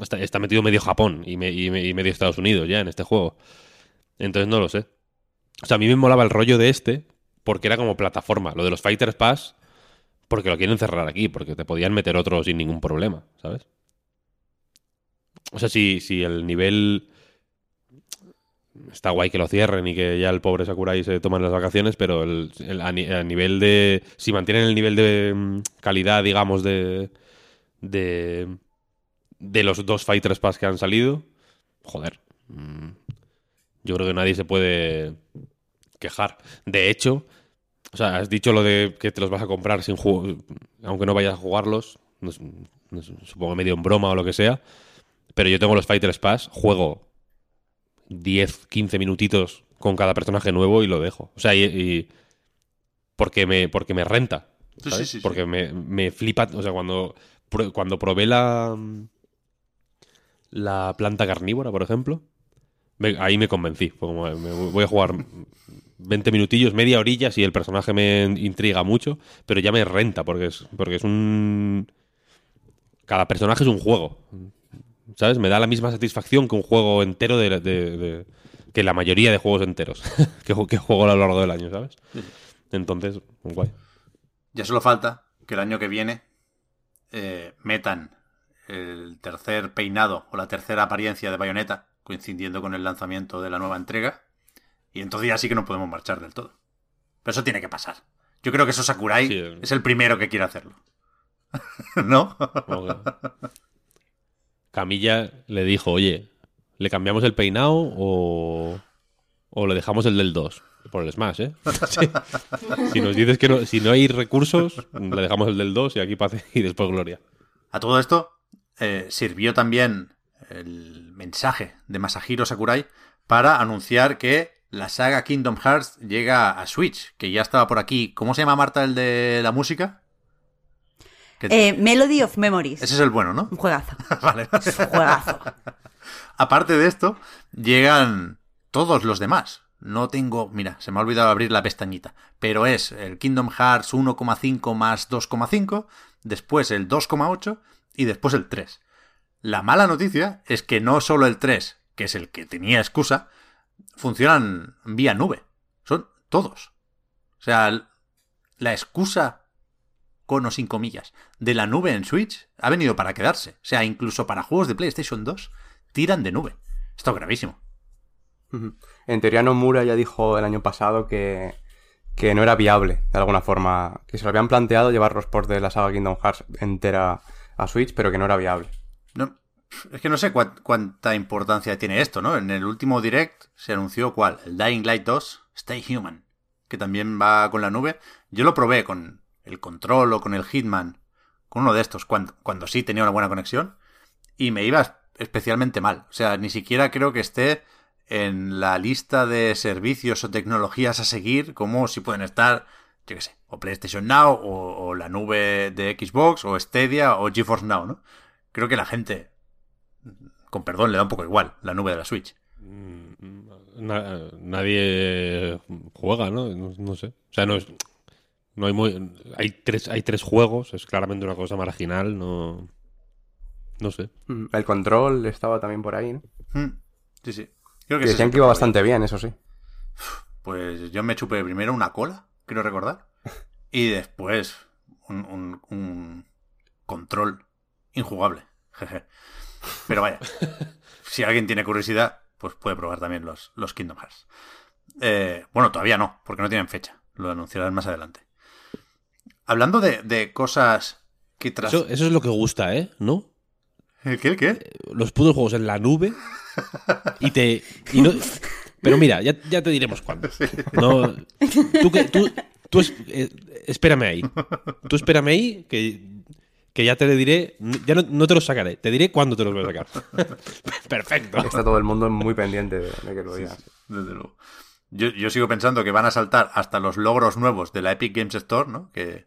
está, está metido medio Japón y, me- y me- y medio Estados Unidos ya en este juego. Entonces no lo sé. O sea, a mí me molaba el rollo de este porque era como plataforma. Lo de los Fighters Pass, porque lo quieren cerrar aquí, porque te podían meter otro sin ningún problema, ¿sabes? O sea, si, el nivel está guay que lo cierren y que ya el pobre Sakurai se toma las vacaciones, pero el, el- a nivel de... Si mantienen el nivel de mm, calidad, digamos, de... de de los dos Fighters Pass que han salido, joder, mm, yo creo que nadie se puede quejar. De hecho, o sea, has dicho lo de que te los vas a comprar sin aunque no vayas a jugarlos, no supongo medio en broma o lo que sea, pero yo tengo los Fighters Pass, juego 10, 15 minutitos con cada personaje nuevo y lo dejo. O sea, y, y- porque me porque me renta. Sí, ¿sabes? sí, sí, sí. porque Me, me flipa, o sea, cuando cuando probé la la planta carnívora, por ejemplo, me- ahí me convencí. Fue como, me voy a jugar 20 minutillos, media orilla, si el personaje me intriga mucho, pero ya me renta, porque es, porque es un... Cada personaje es un juego. ¿Sabes? Me da la misma satisfacción que un juego entero de... de- de- que la mayoría de juegos enteros *laughs* que juego a lo largo del año, ¿sabes? Entonces, guay. Ya solo falta que el año que viene eh, metan el tercer peinado o la tercera apariencia de Bayonetta, coincidiendo con el lanzamiento de la nueva entrega. Y entonces ya sí que no podemos marchar del todo. Pero eso tiene que pasar. Yo creo que eso Sakurai Sí, es el primero que quiere hacerlo. *laughs* ¿No? Camilla le dijo, oye, ¿le cambiamos el peinado o, o le dejamos el del 2? Por el Smash, ¿eh? *laughs* Sí. Si nos dices que no, si no hay recursos, le dejamos el del 2 y aquí paz y después gloria. A todo esto eh, sirvió también el mensaje de Masahiro Sakurai para anunciar que la saga Kingdom Hearts llega a Switch, que ya estaba por aquí. ¿Cómo se llama Marta el de la música? Eh, Melody of Memories. Ese es el bueno, ¿no? Un juegazo. *laughs* vale. Es un juegazo. Aparte de esto, llegan todos los demás. No tengo, mira, se me ha olvidado abrir la pestañita, pero es el Kingdom Hearts 1,5 más 2,5, después el 2,8 y después el 3. La mala noticia es que no solo el 3, que es el que tenía excusa, funcionan vía nube. Son todos. O sea, la excusa con o sin comillas, de la nube en Switch ha venido para quedarse. O sea, incluso para juegos de PlayStation 2 tiran de nube. Esto es gravísimo. En teoría Nomura ya dijo el año pasado que, que no era viable, de alguna forma, que se lo habían planteado llevar los ports de la saga Kingdom Hearts entera a Switch, pero que no era viable. No, es que no sé cuán- cuánta importancia tiene esto, ¿no? En el último direct se anunció cuál, el Dying Light 2, Stay Human, que también va con la nube. Yo lo probé con el Control o con el Hitman, con uno de estos, cuando, cuando sí tenía una buena conexión, y me iba especialmente mal. O sea, ni siquiera creo que esté en la lista de servicios o tecnologías a seguir, como si pueden estar, yo qué sé, o PlayStation Now, o, o la nube de Xbox, o Stadia, o GeForce Now, ¿no? Creo que la gente, con perdón, le da un poco igual la nube de la Switch. Na- nadie juega, ¿no? ¿no? no sé. O sea, no es. No hay muy. Hay tres, hay tres juegos, es claramente una cosa marginal, no. No sé. Ujú. El control estaba también por ahí, ¿no? Hmm, Sí, sí. Creo que decían que iba bastante bien, eso sí. Pues yo me chupé primero una cola, quiero recordar, y después un, un- un control injugable. Jeje. Pero vaya, *laughs* si alguien tiene curiosidad, pues puede probar también los, los Kingdom Hearts. Eh, bueno, todavía no, porque no tienen fecha. Lo anunciarán más adelante. Hablando de, de cosas que tras... Eso, eso es lo que gusta, ¿eh? ¿No? ¿El qué? ¿El qué? Los putos juegos en la nube y te. y no- *laughs* pero mira, ya, ya te diremos cuándo. No, tú, que- tú, tú es- eh, espérame ahí. Tú espérame ahí que, que ya te le diré. Ya no, no te los sacaré. Te diré cuándo te los voy a sacar. *laughs* Perfecto. Está todo el mundo muy pendiente de, de que lo digas. Desde luego. Yo, yo sigo pensando que van a saltar hasta los logros nuevos de la Epic Games Store, ¿no? Que,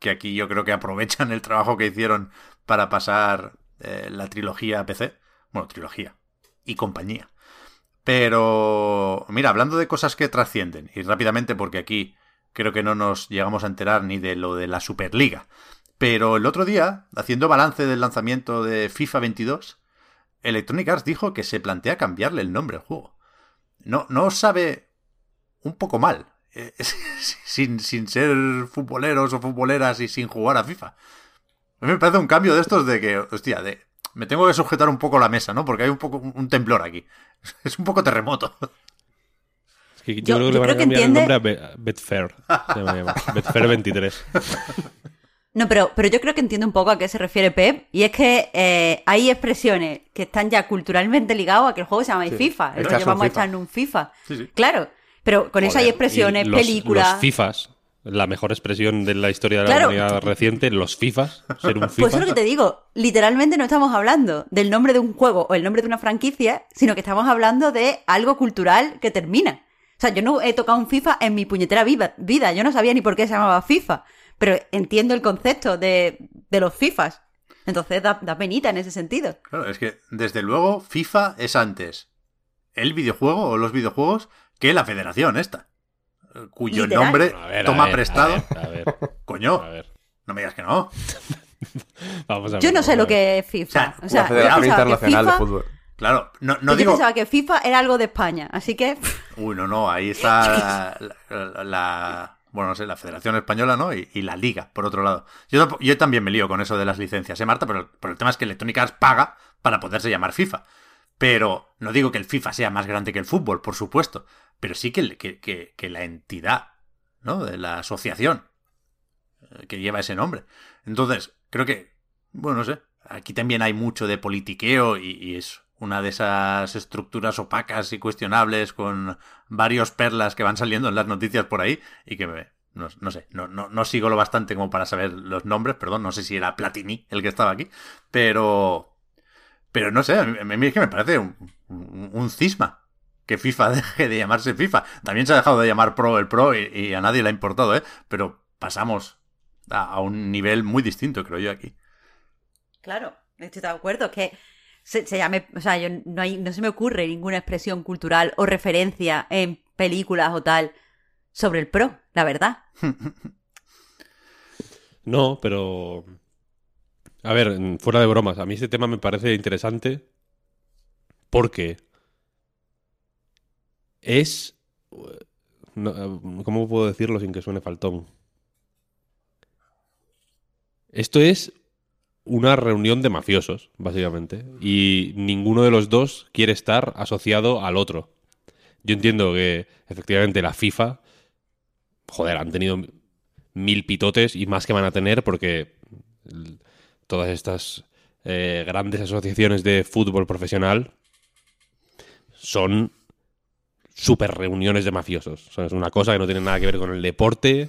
que aquí yo creo que aprovechan el trabajo que hicieron para pasar eh, la trilogía a PC. Bueno, trilogía. Y compañía. Pero, mira, hablando de cosas que trascienden, y rápidamente porque aquí creo que no nos llegamos a enterar ni de lo de la Superliga. Pero el otro día, haciendo balance del lanzamiento de FIFA 22, Electronic Arts dijo que se plantea cambiarle el nombre al juego. ¿No, no sabe un poco mal? eh, *laughs* sin, sin ser futboleros o futboleras y sin jugar a FIFA. A mí me parece un cambio de estos de que, hostia, de, me tengo que sujetar un poco la mesa, ¿no? Porque hay un poco un temblor aquí. *laughs* Es un poco terremoto. Es que Yo- yo, creo que yo le van creo a que cambiar entiende- el nombre a Be- a Betfair. *laughs* Betfair 23. No, pero, pero yo creo que entiendo un poco a qué se refiere Pep. Y es que eh, hay expresiones que están ya culturalmente ligadas a que el juego se llama Sí, FIFA. un vamos a FIFA. echarle un FIFA. Sí, sí. Claro. Pero con eso hay expresiones, los- películas. Los FIFAs. La mejor expresión de la historia de la Claro. humanidad reciente, los FIFAs. Ser un *laughs* FIFA. Pues es lo que te digo, literalmente no estamos hablando del nombre de un juego o el nombre de una franquicia, sino que estamos hablando de algo cultural que termina. O sea, yo no he tocado un FIFA en mi puñetera viva- vida, yo no sabía ni por qué se llamaba FIFA, pero entiendo el concepto de, de los FIFAs. Entonces da, da penita en ese sentido. Claro, es que desde luego FIFA es antes el videojuego o los videojuegos que la federación esta. Cuyo Literal. nombre A ver, a toma ver, prestado. A ver, a ver, *laughs* Coño, a ver. no me digas que no. *laughs* Vamos a ver, Yo no sé a lo que es FIFA. O sea, O sea, la yo Federación Internacional de Fútbol. Claro, no, no yo digo. pensaba que FIFA era algo de España, así que *laughs* Uy, no, no, ahí está la, la- la- bueno, no sé, la Federación Española, ¿no? Y, y la Liga, por otro lado. Yo, yo también me lío con eso de las licencias, ¿eh, Marta? Pero, pero el tema es que Electronic Arts paga para poderse llamar FIFA. Pero no digo que el FIFA sea más grande que el fútbol, por supuesto. Pero sí que, la entidad, ¿no? De la asociación eh, que lleva ese nombre. Entonces, creo que, bueno, no sé, aquí también hay mucho de politiqueo y, y es una de esas estructuras opacas y cuestionables con varios perlas que van saliendo en las noticias por ahí y que me, no, no sé, no, no, no sigo lo bastante como para saber los nombres, perdón, no sé si era Platini el que estaba aquí, pero... Pero no sé, a mí, a mí es que me parece un, un- un cisma que FIFA *laughs* deje de llamarse FIFA. También se ha dejado de llamar Pro el Pro y, y a nadie le ha importado, ¿eh? Pero pasamos a, a un nivel muy distinto, creo yo, aquí. Claro, estoy de acuerdo. Es que se, se llame, o sea, yo no, hay, no se me ocurre ninguna expresión cultural o referencia en películas o tal sobre el pro, la verdad. *laughs* No, pero. A ver, fuera de bromas, a mí este tema me parece interesante porque es. no, ¿Cómo puedo decirlo sin que suene faltón? Esto es una reunión de mafiosos, básicamente. Y ninguno de los dos quiere estar asociado al otro. Yo entiendo que, efectivamente, la FIFA. Joder, han tenido mil pitotes y más que van a tener porque todas estas eh, grandes asociaciones de fútbol profesional son super reuniones de mafiosos. O sea, es una cosa que no tiene nada que ver con el deporte,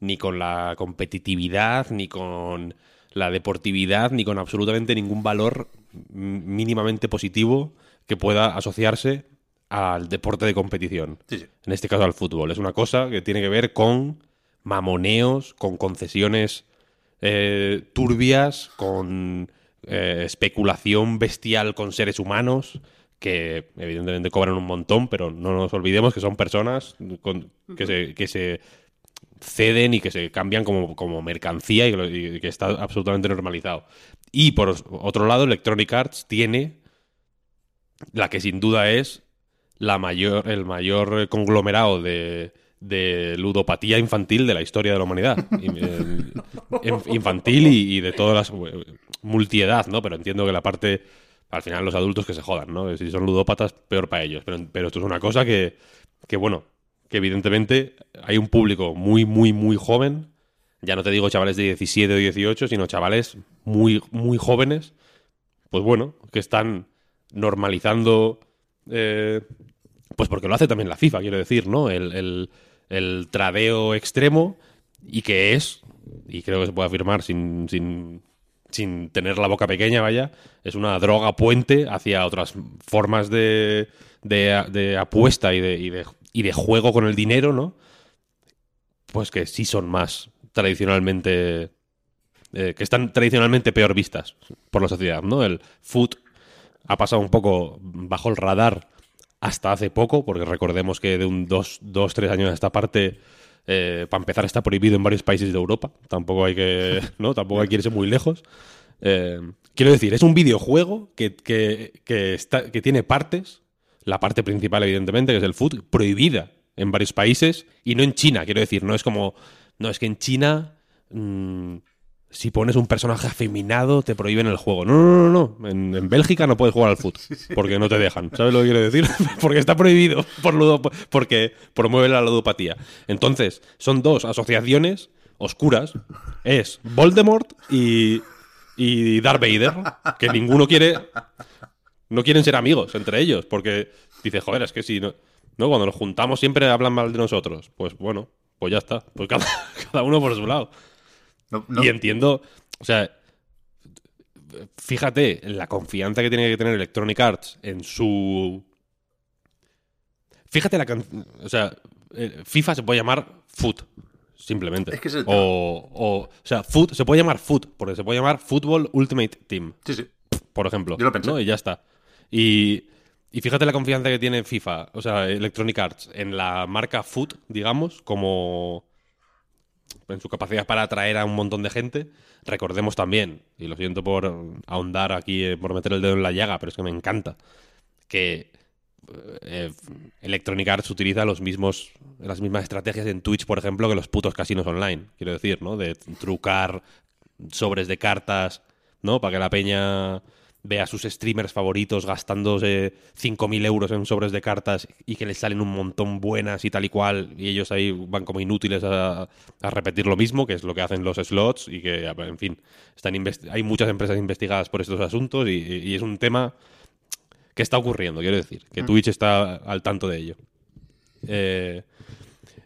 ni con la competitividad, ni con la deportividad, ni con absolutamente ningún valor mínimamente positivo que pueda asociarse al deporte de competición. Sí, sí. En este caso al fútbol. Es una cosa que tiene que ver con mamoneos, con concesiones eh, turbias, con eh, especulación bestial con seres humanos que evidentemente cobran un montón, pero no nos olvidemos que son personas con- que, se, que se ceden y que se cambian como, como mercancía y lo- y que está absolutamente normalizado. Y por otro lado, Electronic Arts tiene la que sin duda es la mayor, el mayor conglomerado de, de ludopatía infantil de la historia de la humanidad. Eh, *laughs* in- infantil y, y de todas las eh, multiedad, ¿no? Pero entiendo que la parte, al final los adultos que se jodan, ¿no? Si son ludópatas, peor para ellos. Pero, pero esto es una cosa que, que, bueno, que evidentemente hay un público muy, muy, muy joven. Ya no te digo chavales de 17 o 18, sino chavales muy, muy jóvenes. Pues bueno, que están normalizando eh, pues porque lo hace también la FIFA, quiero decir, ¿no? El, el- el tradeo extremo y que es, y creo que se puede afirmar sin, sin, sin tener la boca pequeña, vaya, es una droga puente hacia otras formas de, de, apuesta y de, y, de, juego con el dinero, ¿no? Pues que sí son más tradicionalmente... eh, que están tradicionalmente peor vistas por la sociedad, ¿no? El foot ha pasado un poco bajo el radar hasta hace poco, porque recordemos que de un 2, 3 años a esta parte, eh, para empezar, está prohibido en varios países de Europa. Tampoco hay que, *laughs* ¿no? Tampoco hay que irse muy lejos. Eh, quiero decir, es un videojuego que, que, está, que tiene partes, la parte principal, evidentemente, que es el foot, prohibida en varios países y no en China. Quiero decir, no es como, no, es que en China... mm, si pones un personaje afeminado, te prohíben el juego. No, no, no, no. En, en Bélgica no puedes jugar al fútbol *laughs* porque no te dejan. ¿Sabes lo que quiero decir? *laughs* porque está prohibido por ludo- porque promueve la ludopatía. Entonces, son dos asociaciones oscuras. Es Voldemort y, y Darth Vader, que ninguno quiere... No quieren ser amigos entre ellos, porque dice, joder, es que si no... ¿no? Cuando nos juntamos siempre hablan mal de nosotros. Pues bueno, pues ya está. Pues cada, *laughs* cada uno por su lado. No, no- Y entiendo, o sea, fíjate en la confianza que tiene que tener Electronic Arts en su... Fíjate la... can- O sea, eh, FIFA se puede llamar Foot, simplemente. Es que es el o, o, o sea, Foot, se puede llamar Foot, porque se puede llamar Football Ultimate Team Sí, sí. por ejemplo. Yo lo pensé. ¿no? Y ya está. Y, y fíjate la confianza que tiene FIFA, o sea, Electronic Arts, en la marca Foot, digamos, como en su capacidad para atraer a un montón de gente. Recordemos también, y lo siento por ahondar aquí, eh, por meter el dedo en la llaga, pero es que me encanta, que eh, Electronic Arts utiliza los mismos, las mismas estrategias en Twitch, por ejemplo, que los putos casinos online. Quiero decir, ¿no? De trucar sobres de cartas, ¿no? Para que la peña vea a sus streamers favoritos gastándose 5.000 euros en sobres de cartas y que les salen un montón buenas y tal y cual, y ellos ahí van como inútiles a, a repetir lo mismo, que es lo que hacen los slots, y que, en fin, están hay muchas empresas investigadas por estos asuntos y, y es un tema que está ocurriendo, quiero decir, que Twitch está al tanto de ello. Eh,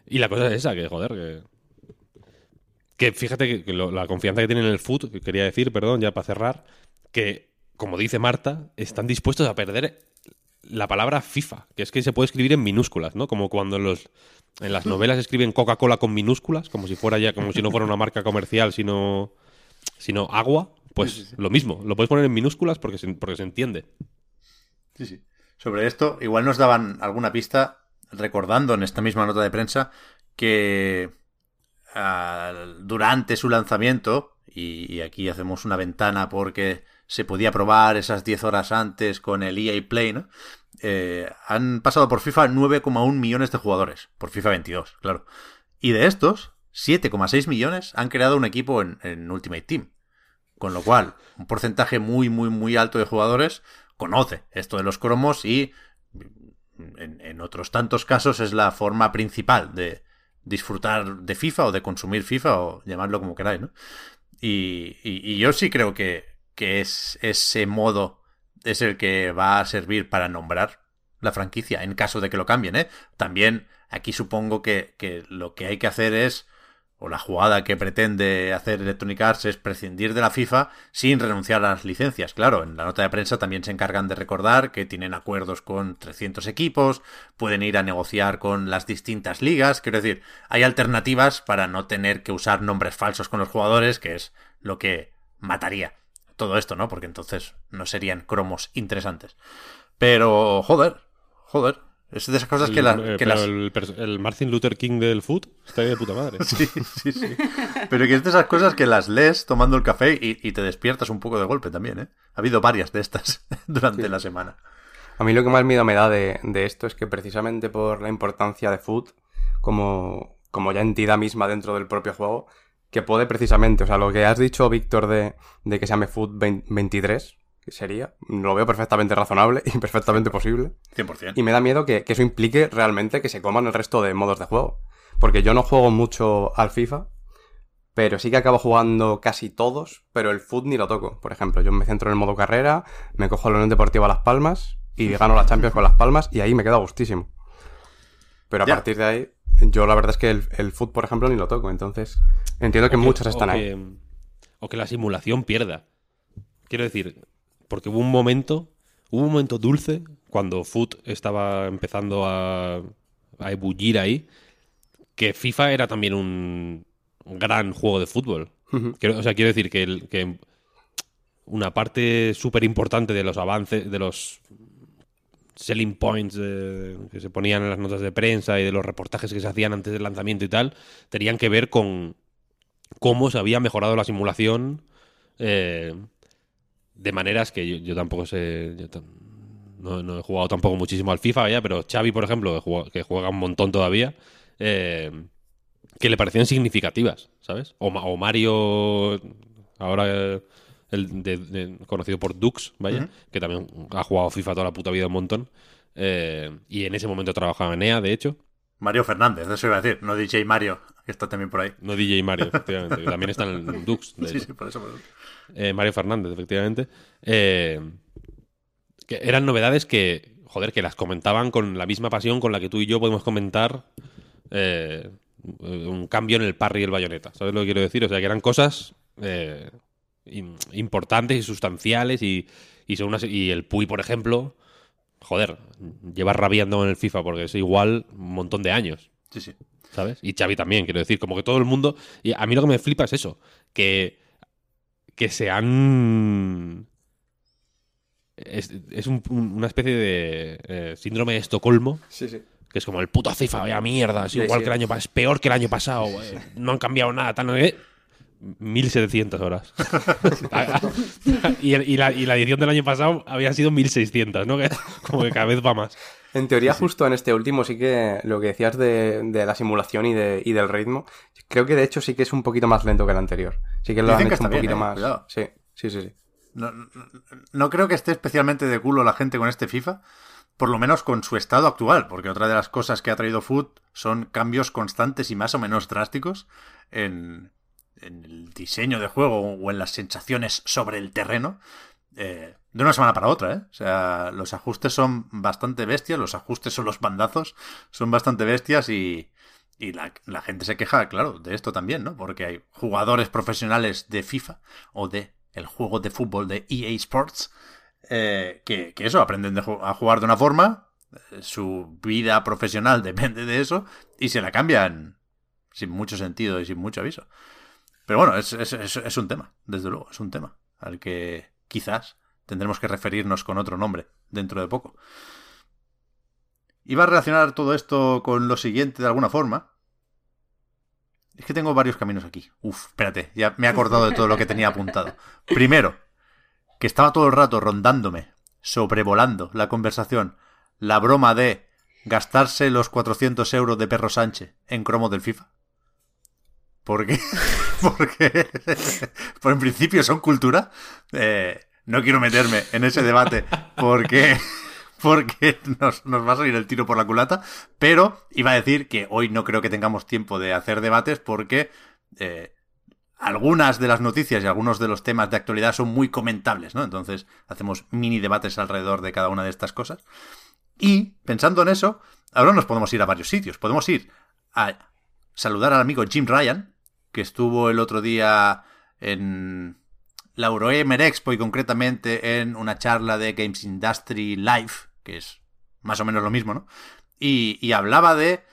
y la cosa es esa, que joder, que, que fíjate que, lo- la confianza que tienen en el que quería decir, perdón, ya para cerrar, que como dice Marta, están dispuestos a perder la palabra FIFA, que es que se puede escribir en minúsculas, ¿no? Como cuando los en las novelas escriben Coca-Cola con minúsculas, como si fuera ya, como si no fuera una marca comercial, sino, sino agua. Pues lo mismo, lo puedes poner en minúsculas porque se, porque se entiende. Sí, sí. Sobre esto, igual nos daban alguna pista recordando en esta misma nota de prensa que uh, durante su lanzamiento, y, y, aquí hacemos una ventana porque se podía probar esas 10 horas antes con el EA Play, ¿no? Eh, han pasado por FIFA 9,1 millones de jugadores, por FIFA 22, claro. Y de estos, 7,6 millones han creado un equipo en, Ultimate Team. Con lo cual, un porcentaje muy, muy, muy alto de jugadores conoce esto de los cromos y en, otros tantos casos es la forma principal de disfrutar de FIFA o de consumir FIFA o llamarlo como queráis, ¿no? Y yo sí creo que, que es ese modo es el que va a servir para nombrar la franquicia en caso de que lo cambien, ¿eh? También aquí supongo que, que lo que hay que hacer es o la jugada que pretende hacer Electronic Arts es prescindir de la FIFA sin renunciar a las licencias. Claro, en la nota de prensa también se encargan de recordar que tienen acuerdos con 300 equipos, pueden ir a negociar con las distintas ligas, quiero decir, hay alternativas para no tener que usar nombres falsos con los jugadores, que es lo que mataría todo esto, ¿no? Porque entonces no serían cromos interesantes. Pero, joder, joder, es de esas cosas el, que, la, eh, que pero las... el, el, Martin Luther King del foot está ahí de puta madre. *laughs* Sí, sí, sí. Pero que es de esas cosas que las lees tomando el café y, y te despiertas un poco de golpe también, ¿eh? Ha habido varias de estas *laughs* durante sí. la semana. A mí lo que más miedo me da de, de, esto es que precisamente por la importancia de Foot como, como ya entidad misma dentro del propio juego, que puede precisamente, o sea, lo que has dicho, Víctor, de, de que se llame Foot 23, que sería, lo veo perfectamente razonable y perfectamente posible. 100%. Y me da miedo que, que, eso implique realmente que se coman el resto de modos de juego. Porque yo no juego mucho al FIFA, pero sí que acabo jugando casi todos, pero el foot ni lo toco. Por ejemplo, yo me centro en el modo carrera, me cojo el Unión Deportivo a Las Palmas y gano la Champions con Las Palmas y ahí me queda gustísimo. Pero a ya. partir de ahí, yo la verdad es que el, el foot, por ejemplo, ni lo toco. Entonces, entiendo que, o muchos están o ahí. Que, o que la simulación pierda. Quiero decir, porque hubo un momento, hubo un momento dulce cuando Foot estaba empezando a, a ebullir ahí, que FIFA era también un gran juego de fútbol. Uh -huh. quiero, o sea, quiero decir que, el, que una parte súper importante de los avances, de los selling points eh, que se ponían en las notas de prensa y de los reportajes que se hacían antes del lanzamiento y tal, tenían que ver con cómo se había mejorado la simulación eh, de maneras que yo, tampoco sé. No, no, he jugado tampoco muchísimo al FIFA ya, pero Xavi, por ejemplo, que juega, que juega un montón todavía, eh, que le parecían significativas, ¿sabes? O Mario, ahora el de, de, conocido por Dux, vaya, uh -huh. que también ha jugado FIFA toda la puta vida un montón. Eh, y en ese momento trabajaba en EA, de hecho. Mario Fernández, eso iba a decir, no DJ Mario, que está también por ahí. No DJ Mario, efectivamente, que también está en el Dux. *laughs* sí, sí, por eso. Por eso. Eh, Mario Fernández, efectivamente. Eh, que eran novedades que, joder, que las comentaban con la misma pasión con la que tú y yo podemos comentar un cambio en el parry y el bayoneta. ¿Sabes lo que quiero decir? O sea, que eran cosas eh, importantes y sustanciales y, y, son unas, y el Puy, por ejemplo, joder, lleva rabiando en el FIFA porque es igual un montón de años. Sí, sí. ¿Sabes? Y Xavi también, quiero decir, como que todo el mundo... Y a mí lo que me flipa es eso, que, que se han... Es, es un, una especie de eh, síndrome de Estocolmo. Sí, sí. Que es como el puto FIFA, vaya mierda, es sí, igual que el año pasado, es peor que el año pasado, eh, no han cambiado nada, sé 1700 horas. *laughs* *laughs* y, y, la, y, la, edición del año pasado había sido 1600, ¿no? Que, como que cada vez va más. En teoría, justo en este último, sí que lo que decías de, de la simulación y, de, y, del ritmo, creo que de hecho sí que es un poquito más lento que el anterior. Sí que lo Dicen han hecho un bien, poquito eh, más. Cuidado. Sí, sí, sí. sí. No, no, no creo que esté especialmente de culo la gente con este FIFA, por lo menos con su estado actual, porque otra de las cosas que ha traído Foot son cambios constantes y más o menos drásticos en, en el diseño de juego o en las sensaciones sobre el terreno eh, de una semana para otra, ¿eh? O sea, los ajustes son bastante bestias, los ajustes son los bandazos, son bastante bestias y, y la, la, gente se queja, claro, de esto también, ¿no? Porque hay jugadores profesionales de FIFA o de el juego de fútbol de EA Sports eh, que, que, eso, aprenden a jugar de una forma, eh, su vida profesional *laughs* depende de eso, y se la cambian sin mucho sentido y sin mucho aviso. Pero bueno, es, es, es, un tema, desde luego, es un tema al que quizás tendremos que referirnos con otro nombre dentro de poco. Iba a relacionar todo esto con lo siguiente de alguna forma. Es que tengo varios caminos aquí. Uf, espérate, ya me he acordado de todo lo que tenía apuntado. Primero, que estaba todo el rato rondándome, sobrevolando la conversación, la broma de gastarse los 400 euros de Perro Sánchez en cromo del FIFA. ¿Por qué? *laughs* Porque, por en principio son cultura. Eh, no quiero meterme en ese debate porque, *laughs* porque nos, nos, va a salir el tiro por la culata, pero iba a decir que hoy no creo que tengamos tiempo de hacer debates porque eh, algunas de las noticias y algunos de los temas de actualidad son muy comentables, ¿no? Entonces hacemos mini debates alrededor de cada una de estas cosas. Y pensando en eso, ahora nos podemos ir a varios sitios. Podemos ir a saludar al amigo Jim Ryan, que estuvo el otro día en la Eurogamer Expo y concretamente en una charla de Games Industry Live, que es más o menos lo mismo, ¿no? Y, y hablaba de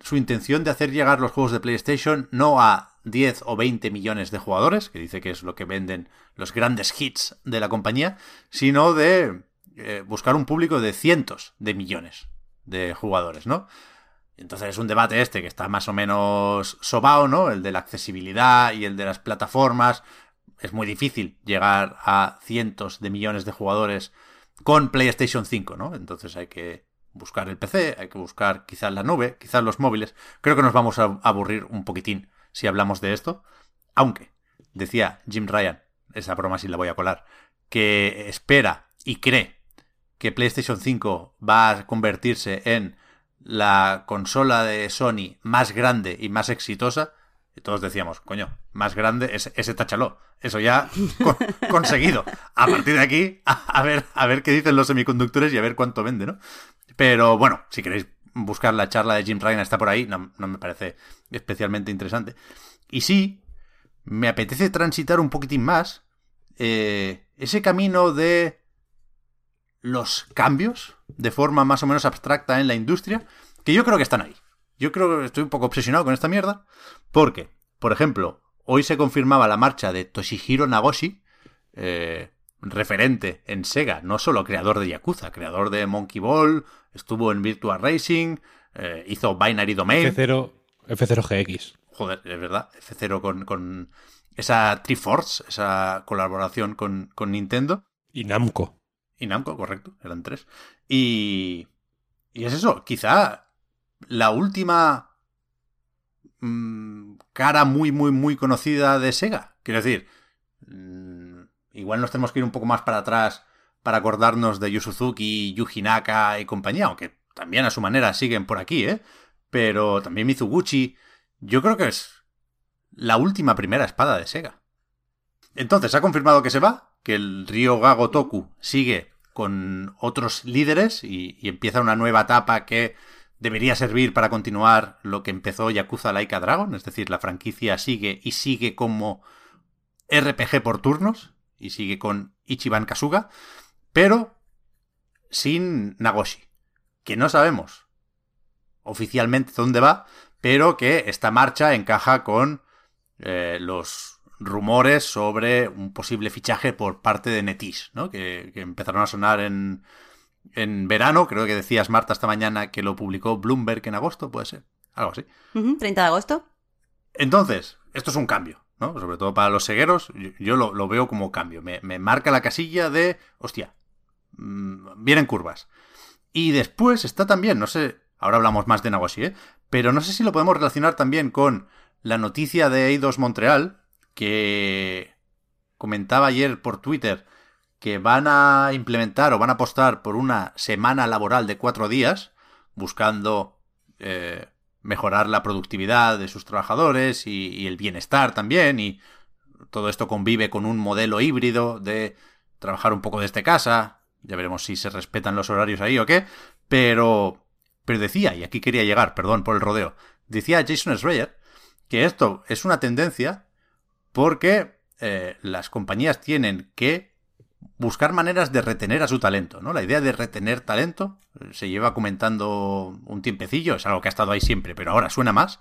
su intención de hacer llegar los juegos de PlayStation no a 10 o 20 millones de jugadores, que dice que es lo que venden los grandes hits de la compañía, sino de eh, buscar un público de cientos de millones de jugadores, ¿no? Entonces es un debate este que está más o menos sobao, ¿no? El de la accesibilidad y el de las plataformas. Es muy difícil llegar a cientos de millones de jugadores con PlayStation 5, ¿no? Entonces hay que buscar el PC, hay que buscar quizás la nube, quizás los móviles. Creo que nos vamos a aburrir un poquitín si hablamos de esto. Aunque, decía Jim Ryan, esa broma sí la voy a colar, que espera y cree que PlayStation 5 va a convertirse en la consola de Sony más grande y más exitosa, y todos decíamos, coño, más grande, ese, ese táchalo. Eso ya *laughs* conseguido. A partir de aquí, a, ver, a ver qué dicen los semiconductores y a ver cuánto vende, ¿no? Pero bueno, si queréis buscar la charla de Jim Ryan, está por ahí, no, me parece especialmente interesante. Y sí, me apetece transitar un poquitín más eh, ese camino de los cambios de forma más o menos abstracta en la industria, que yo creo que están ahí. Yo creo que estoy un poco obsesionado con esta mierda, porque, por ejemplo, hoy se confirmaba la marcha de Toshihiro Nagoshi, eh, referente en Sega, no solo creador de Yakuza, creador de Monkey Ball, estuvo en Virtual Racing, eh, hizo Binary Domain. F0, F0GX. Joder, es verdad, F0 con, con esa Triforce, esa colaboración con, con Nintendo. Y Namco. Y Namco, correcto, eran tres. Y, y es eso, quizá la última mmm, cara muy, muy, muy conocida de Sega. Quiero decir, mmm, igual nos tenemos que ir un poco más para atrás para acordarnos de Yu Suzuki, Yuji Naka y compañía, aunque también a su manera siguen por aquí, ¿eh? Pero también Mizuguchi. Yo creo que es la última primera espada de Sega. Entonces, ha confirmado que se va, que el Ryo Gago Toku sigue con otros líderes y, empieza una nueva etapa que debería servir para continuar lo que empezó Yakuza Laika Dragon, es decir, la franquicia sigue y sigue como RPG por turnos y sigue con Ichiban Kasuga, pero sin Nagoshi, que no sabemos oficialmente dónde va, pero que esta marcha encaja con eh, los rumores sobre un posible fichaje por parte de Netis, ¿no? Que, que, empezaron a sonar en, en verano. Creo que decías, Marta, esta mañana que lo publicó Bloomberg en agosto, puede ser. Algo así. Uh -huh, 30 de agosto. Entonces, esto es un cambio, ¿no? Sobre todo para los cegueros, yo, yo lo, lo, veo como cambio. Me, me, marca la casilla de, hostia, mmm, vienen curvas. Y después está también, no sé, ahora hablamos más de Nagoshi, ¿eh? Pero no sé si lo podemos relacionar también con la noticia de Eidos Montreal, que comentaba ayer por Twitter que van a implementar o van a apostar por una semana laboral de cuatro días, buscando eh, mejorar la productividad de sus trabajadores y, el bienestar también, y todo esto convive con un modelo híbrido de trabajar un poco desde casa, ya veremos si se respetan los horarios ahí o qué, pero, pero decía, y aquí quería llegar, perdón por el rodeo, decía Jason Schreier que esto es una tendencia porque eh, las compañías tienen que buscar maneras de retener a su talento, ¿no? La idea de retener talento eh, se lleva comentando un tiempecillo, es algo que ha estado ahí siempre, pero ahora suena más.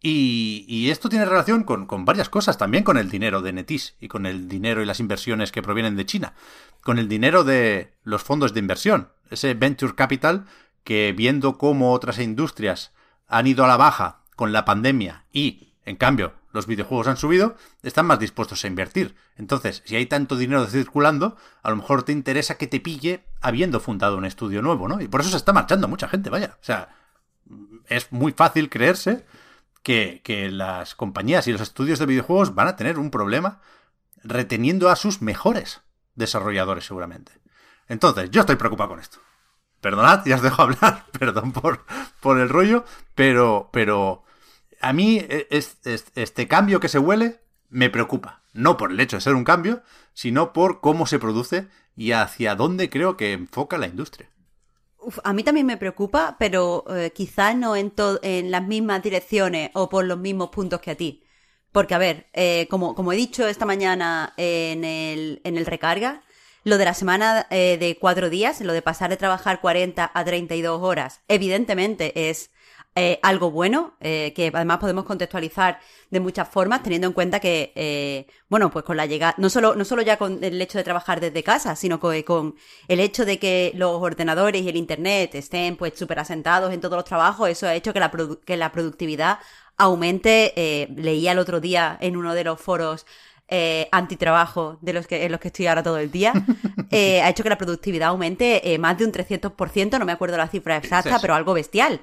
Y, esto tiene relación con, con, varias cosas, también con el dinero de Netis y con el dinero y las inversiones que provienen de China, con el dinero de los fondos de inversión, ese venture capital que viendo cómo otras industrias han ido a la baja con la pandemia y, en cambio, los videojuegos han subido, están más dispuestos a invertir. Entonces, si hay tanto dinero circulando, a lo mejor te interesa que te pille habiendo fundado un estudio nuevo, ¿no? Y por eso se está marchando mucha gente, vaya. O sea, es muy fácil creerse que, que las compañías y los estudios de videojuegos van a tener un problema reteniendo a sus mejores desarrolladores, seguramente. Entonces, yo estoy preocupado con esto. Perdonad, ya os dejo hablar, *laughs* perdón por, por el rollo, pero, pero a mí e, este cambio que se huele me preocupa. No por el hecho de ser un cambio, sino por cómo se produce y hacia dónde creo que enfoca la industria. a mí también me preocupa, pero eh, quizás no en, en las mismas direcciones o por los mismos puntos que a ti. Porque, a ver, eh, como, como he dicho esta mañana en el, en el recarga, lo de la semana eh, de cuatro días, lo de pasar de trabajar 40 a 32 horas, evidentemente es eh, algo bueno, eh, que además podemos contextualizar de muchas formas, teniendo en cuenta que, eh, bueno, pues con la llegada, no solo, no solo ya con el hecho de trabajar desde casa, sino con, con el hecho de que los ordenadores y el Internet estén pues súper asentados en todos los trabajos, eso ha hecho que la, que la productividad aumente. leía el otro día en uno de los foros eh, antitrabajo de los que, en los que estoy ahora todo el día, *laughs* ha hecho que la productividad aumente más de un 300%, no me acuerdo la cifra exacta, pero algo bestial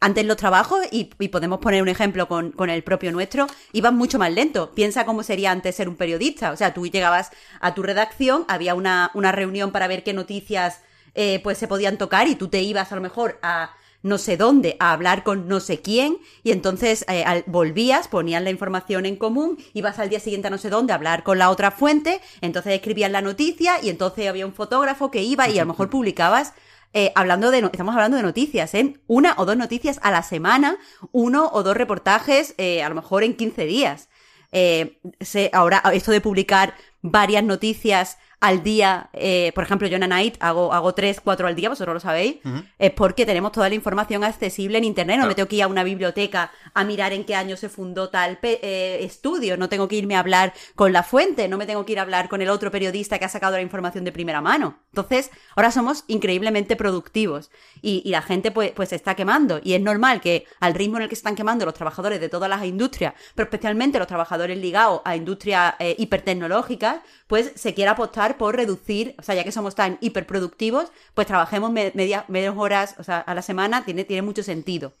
antes los trabajos, y, podemos poner un ejemplo con, con, el propio nuestro, iban mucho más lento. Piensa cómo sería antes ser un periodista. O sea, tú llegabas a tu redacción, había una, una reunión para ver qué noticias eh, pues se podían tocar y tú te ibas a lo mejor a no sé dónde a hablar con no sé quién y entonces eh, volvías, ponías la información en común, ibas al día siguiente a no sé dónde a hablar con la otra fuente, entonces escribías la noticia y entonces había un fotógrafo que iba y a lo mejor publicabas eh, hablando de, estamos hablando de noticias, ¿eh? Una o dos noticias a la semana, uno o dos reportajes, eh, a lo mejor en 15 días. Eh, ahora, esto de publicar varias noticias al día, eh, por ejemplo, yo en Night hago, hago tres, cuatro al día, vosotros lo sabéis, es porque tenemos toda la información accesible en Internet, no me tengo que ir a una biblioteca a mirar en qué año se fundó tal eh, estudio, no tengo que irme a hablar con la fuente, no me tengo que ir a hablar con el otro periodista que ha sacado la información de primera mano. Entonces, ahora somos increíblemente productivos y, la gente pues, pues se está quemando. Y es normal que al ritmo en el que se están quemando los trabajadores de todas las industrias, pero especialmente los trabajadores ligados a industrias eh, pues se quiera apostar por reducir, o sea, ya que somos tan hiperproductivos, pues trabajemos media, medias horas o sea, a la semana, tiene, tiene mucho sentido.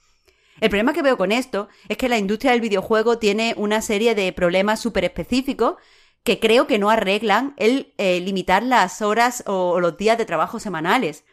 El problema que veo con esto es que la industria del videojuego tiene una serie de problemas súper específicos que creo que no arreglan el eh, limitar las horas o, los días de trabajo semanales.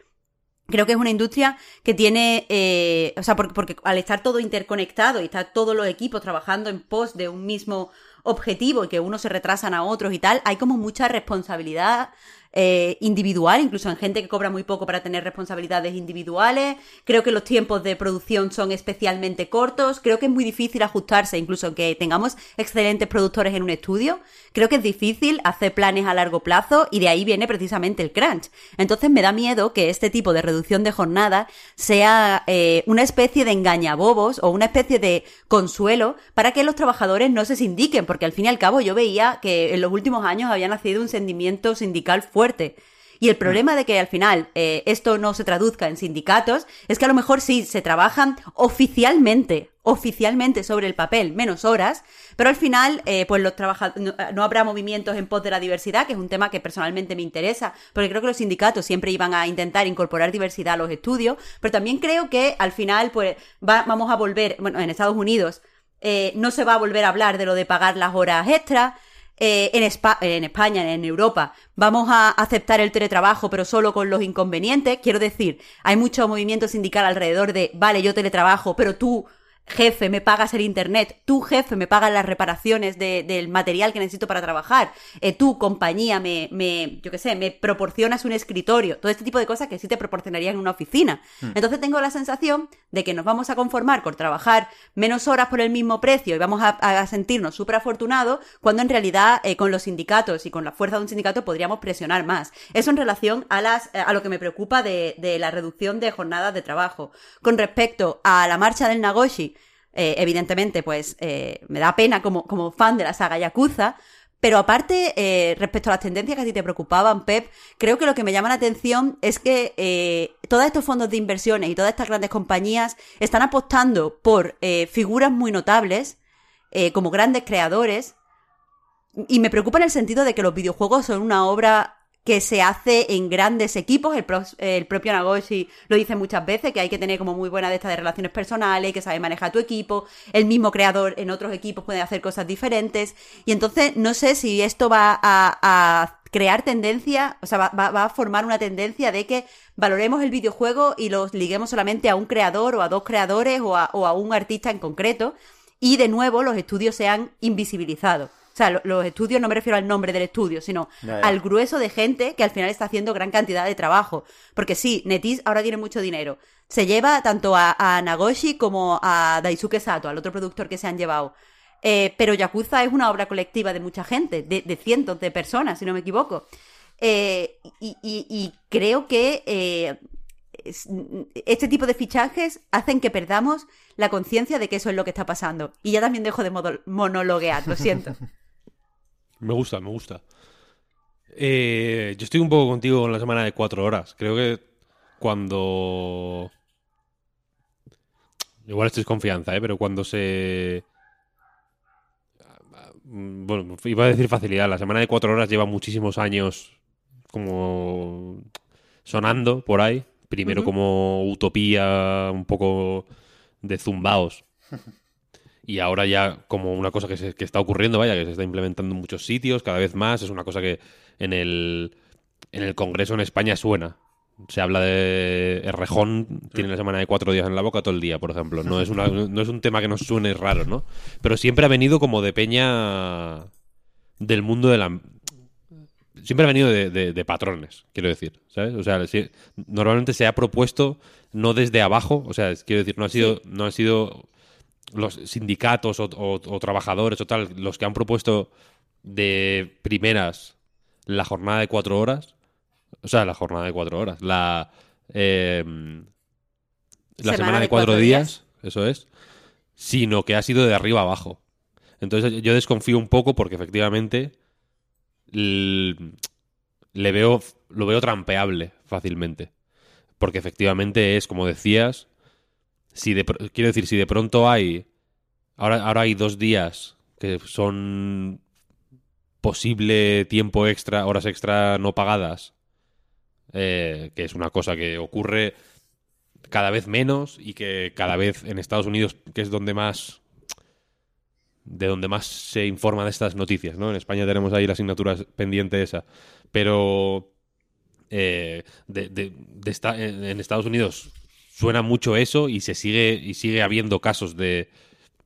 Creo que es una industria que tiene, eh, o sea, porque, porque, al estar todo interconectado y estar todos los equipos trabajando en pos de un mismo objetivo y que unos se retrasan a otros y tal, hay como mucha responsabilidad eh, individual, incluso en gente que cobra muy poco para tener responsabilidades individuales. Creo que los tiempos de producción son especialmente cortos. Creo que es muy difícil ajustarse, incluso aunque tengamos excelentes productores en un estudio. Creo que es difícil hacer planes a largo plazo y de ahí viene precisamente el crunch. Entonces me da miedo que este tipo de reducción de jornada sea eh, una especie de engañabobos o una especie de consuelo para que los trabajadores no se sindiquen, porque al fin y al cabo yo veía que en los últimos años había nacido un sentimiento sindical fuerte y el problema de que al final eh, esto no se traduzca en sindicatos es que a lo mejor sí se trabajan oficialmente, oficialmente sobre el papel, menos horas, pero al final eh, pues los no, no, habrá movimientos en pos de la diversidad, que es un tema que personalmente me interesa, porque creo que los sindicatos siempre iban a intentar incorporar diversidad a los estudios, pero también creo que al final pues vamos a volver, bueno, en Estados Unidos eh, no se va a volver a hablar de lo de pagar las horas extras, eh, en, en, España, en Europa, vamos a aceptar el teletrabajo, pero solo con los inconvenientes. Quiero decir, hay mucho movimiento sindical alrededor de, vale, yo teletrabajo, pero tú jefe me pagas el internet, tu jefe me paga las reparaciones del material que necesito para trabajar, eh, tu compañía me, me, yo qué sé, me proporcionas un escritorio, todo este tipo de cosas que sí te proporcionarían en una oficina. Hmm. Entonces tengo la sensación de que nos vamos a conformar con trabajar menos horas por el mismo precio y vamos a, sentirnos súper afortunados cuando en realidad eh, con los sindicatos y con la fuerza de un sindicato podríamos presionar más. Eso en relación a, las, a lo que me preocupa de, de la reducción de jornadas de trabajo. Con respecto a la marcha del Nagoshi, eh, evidentemente, pues eh, me da pena como, como fan de la saga Yakuza, pero aparte, eh, respecto a las tendencias que a ti te preocupaban, Pep, creo que lo que me llama la atención es que todos estos fondos de inversiones y todas estas grandes compañías están apostando por figuras muy notables, como grandes creadores, y me preocupa en el sentido de que los videojuegos son una obra que se hace en grandes equipos. El, propio Nagoshi lo dice muchas veces, que hay que tener como muy buena de estas de relaciones personales, que sabe manejar tu equipo. El mismo creador en otros equipos puede hacer cosas diferentes. Y entonces no sé si esto va a, crear tendencia, o sea, va, va, a formar una tendencia de que valoremos el videojuego y los liguemos solamente a un creador o a dos creadores o a, o a un artista en concreto. Y de nuevo los estudios sean invisibilizados. O sea, los estudios no me refiero al nombre del estudio, sino al grueso de gente que al final está haciendo gran cantidad de trabajo. Porque sí, Netis ahora tiene mucho dinero. Se lleva tanto a, Nagoshi como a Daisuke Sato, al otro productor que se han llevado. Eh, pero Yakuza es una obra colectiva de mucha gente, de, cientos de personas, si no me equivoco. Eh, y, creo que eh, este tipo de fichajes hacen que perdamos la conciencia de que eso es lo que está pasando. Y ya también dejo de monologuear, lo siento. *laughs* Me gusta, me gusta. Eh, yo estoy un poco contigo con la semana de cuatro horas. Creo que cuando... Igual estoy confianza, ¿eh? Pero cuando se... Bueno, iba a decir facilidad. La semana de cuatro horas lleva muchísimos años como sonando por ahí. Primero como utopía, un poco de zumbaos. *laughs* y ahora ya como una cosa que, se, que está ocurriendo, vaya, que se está implementando en muchos sitios, cada vez más, es una cosa que en el, en el Congreso en España suena. Se habla de Errejón, tiene la semana de cuatro días en la boca todo el día, por ejemplo. No es, una, *laughs* no es un tema que nos suene raro, ¿no? Pero siempre ha venido como de peña del mundo de la... Siempre ha venido de, de, patrones, quiero decir, ¿sabes? O sea, normalmente se ha propuesto no desde abajo, o sea, quiero decir, no ha sido, no ha sido los sindicatos o, trabajadores o tal, los que han propuesto de primeras la jornada de cuatro horas, o sea, la jornada de cuatro horas, la, em, la semana, de cuatro, días, eso es, sino que ha sido de arriba abajo. Entonces yo desconfío un poco porque efectivamente le veo, lo veo trampeable fácilmente. Porque efectivamente es, como decías, si quiero decir, si de pronto hay, ahora, ahora hay dos días que son posible tiempo extra, horas extra no pagadas, eh, que es una cosa que ocurre cada vez menos y que cada vez en Estados Unidos, que es donde más de donde más se informa de estas noticias, ¿no? En España tenemos ahí la asignatura pendiente esa, pero eh, de, en Estados Unidos suena mucho eso y se sigue y sigue habiendo casos de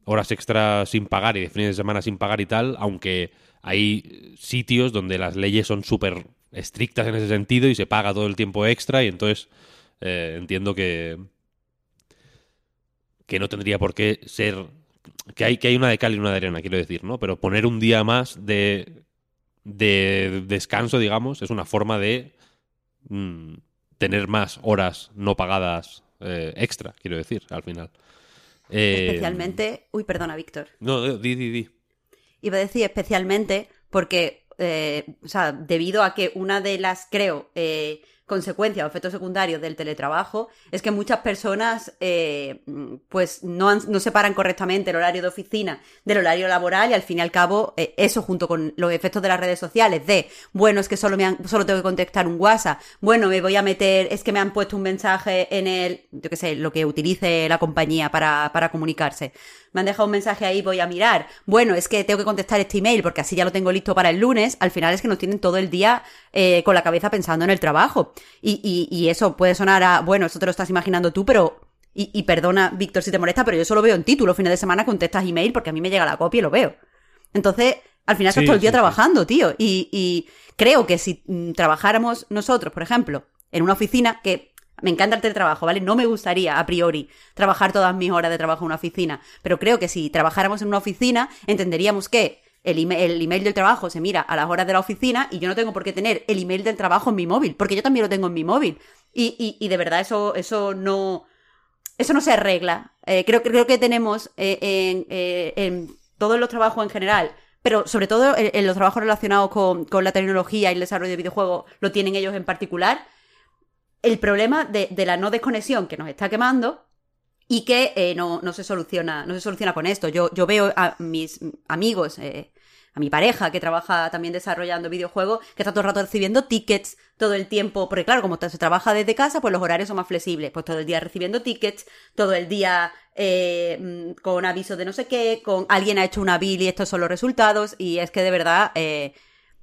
horas extra sin pagar y de fines de semana sin pagar y tal, aunque hay sitios donde las leyes son súper estrictas en ese sentido y se paga todo el tiempo extra y entonces eh, entiendo que que no tendría por qué ser que hay que hay una de cal y una de arena quiero decir no pero poner un día más de de descanso digamos es una forma de mm, tener más horas no pagadas eh, extra, quiero decir, al final. Eh, especialmente. Uy, perdona, Víctor. No, di, di, di. Iba a decir especialmente porque, eh, o sea, debido a que una de las, creo, consecuencia o efecto secundario del teletrabajo es que muchas personas eh, pues no, no, separan correctamente el horario de oficina del horario laboral y al fin y al cabo eh, eso junto con los efectos de las redes sociales de bueno es que solo me han, solo tengo que contestar un WhatsApp bueno me voy a meter es que me han puesto un mensaje en el yo qué sé lo que utilice la compañía para, para comunicarse me han dejado un mensaje ahí, voy a mirar. Bueno, es que tengo que contestar este email porque así ya lo tengo listo para el lunes. Al final es que nos tienen todo el día eh, con la cabeza pensando en el trabajo. Y, y, y eso puede sonar a, bueno, eso te lo estás imaginando tú, pero Y, y perdona, Víctor, si te molesta, pero yo solo veo en título, fines de semana contestas email porque a mí me llega la copia y lo veo. Entonces, al final estás Sí, todo el día sí, sí. trabajando, tío. Y, y creo que si mm, trabajáramos nosotros, por ejemplo, en una oficina, que me encanta el teletrabajo, ¿vale? No me gustaría, a priori, trabajar todas mis horas de trabajo en una oficina. Pero creo que si trabajáramos en una oficina, entenderíamos que el email, el email del trabajo se mira a las horas de la oficina y yo no tengo por qué tener el email del trabajo en mi móvil, porque yo también lo tengo en mi móvil. Y, y, y de verdad eso, eso no... Eso no se arregla. Eh, creo, creo que tenemos eh, en, eh, en todos los trabajos en general, pero sobre todo en, en los trabajos relacionados con, con la tecnología y el desarrollo de videojuegos, lo tienen ellos en particular, el problema de, de la no desconexión que nos está quemando y que eh, no, no se soluciona, no se soluciona con esto. Yo, yo veo a mis amigos, eh, a mi pareja que trabaja también desarrollando videojuegos, que está todo el rato recibiendo tickets todo el tiempo, porque claro, como se trabaja desde casa, pues los horarios son más flexibles, pues todo el día recibiendo tickets, todo el día eh, mm, con avisos de no sé qué, con alguien ha hecho una bill y estos son los resultados, y es que de verdad, eh,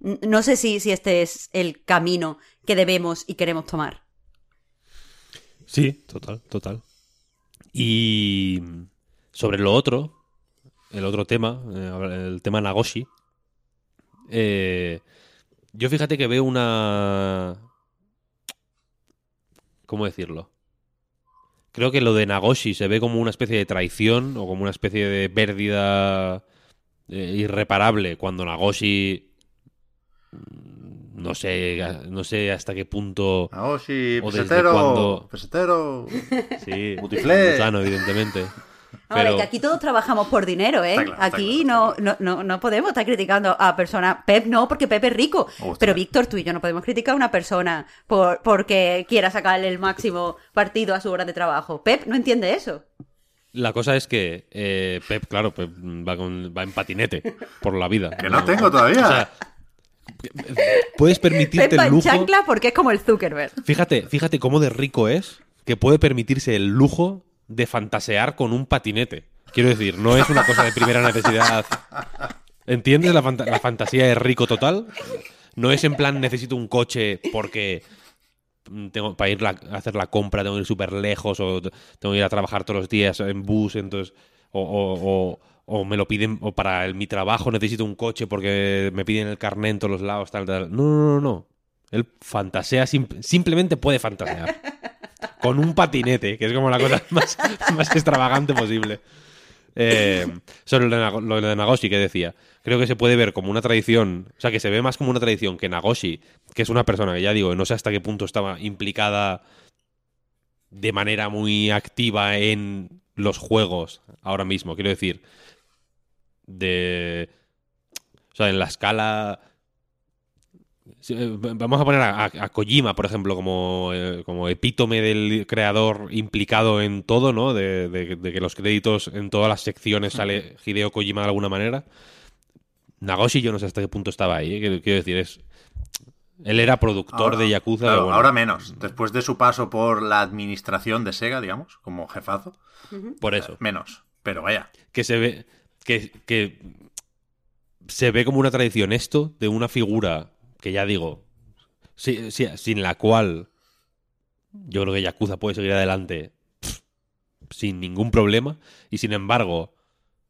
no sé si, si este es el camino que debemos y queremos tomar. Sí, total, total. Y sobre lo otro, el otro tema, eh, el tema Nagoshi, eh, yo fíjate que veo una... ¿Cómo decirlo? Creo que lo de Nagoshi se ve como una especie de traición o como una especie de pérdida eh, irreparable cuando Nagoshi... No sé, no sé hasta qué punto... Ah, sí, O desde pesetero, cuándo- pesetero. Sí, *laughs* gusano, evidentemente. Ahora, Pero que aquí todos trabajamos por dinero, ¿eh? Claro, aquí claro, no, no, no, no podemos estar criticando a personas. Pep no, porque Pep es rico. Pero Víctor, tú y yo no podemos criticar a una persona por, porque quiera sacarle el máximo partido a su hora de trabajo. Pep no entiende eso. la cosa es que eh, Pep, claro, Pep va, con- va en patinete por la vida. Que no tengo todavía. O sea, puedes permitirte el en lujo. chancla porque es como el Zuckerberg. Fíjate, fíjate cómo de rico es que puede permitirse el lujo de fantasear con un patinete. Quiero decir, no es una cosa de primera necesidad. ¿Entiendes la, la fantasía de rico total? No es en plan necesito un coche porque tengo para ir la- a hacer la compra tengo que ir súper lejos o tengo que ir a trabajar todos los días en bus entonces o, o- o- o me lo piden o para mi trabajo necesito un coche porque me piden el carnet en todos los lados tal tal no no no no él fantasea sim- simplemente puede fantasear con un patinete que es como la cosa *laughs* más, más extravagante posible eh, sobre lo de, Nago- lo de Nagoshi que decía. Creo que se puede ver como una tradición, o sea, que se ve más como una tradición que Nagoshi, que es una persona que ya digo, no sé hasta qué punto estaba implicada de manera muy activa en los juegos ahora mismo. Quiero decir, de. O sea, en la escala. Eh, Vamos a poner a, a- a Kojima, por ejemplo, como, eh, como epítome del creador implicado en todo, ¿no? De, de- de que los créditos en todas las secciones sale Hideo Kojima de alguna manera. Nagoshi yo no sé hasta qué punto estaba ahí, ¿eh? quiero, quiero decir, es... Él era productor Ahora- de Yakuza. claro, bueno, Ahora menos. Después de su paso por la administración de Sega, digamos, como jefazo, Por eso. menos. Pero vaya. que se ve que, se ve como una tradición esto de una figura que ya digo si- si- sin la cual yo creo que Yakuza puede seguir adelante sin ningún problema. Y sin embargo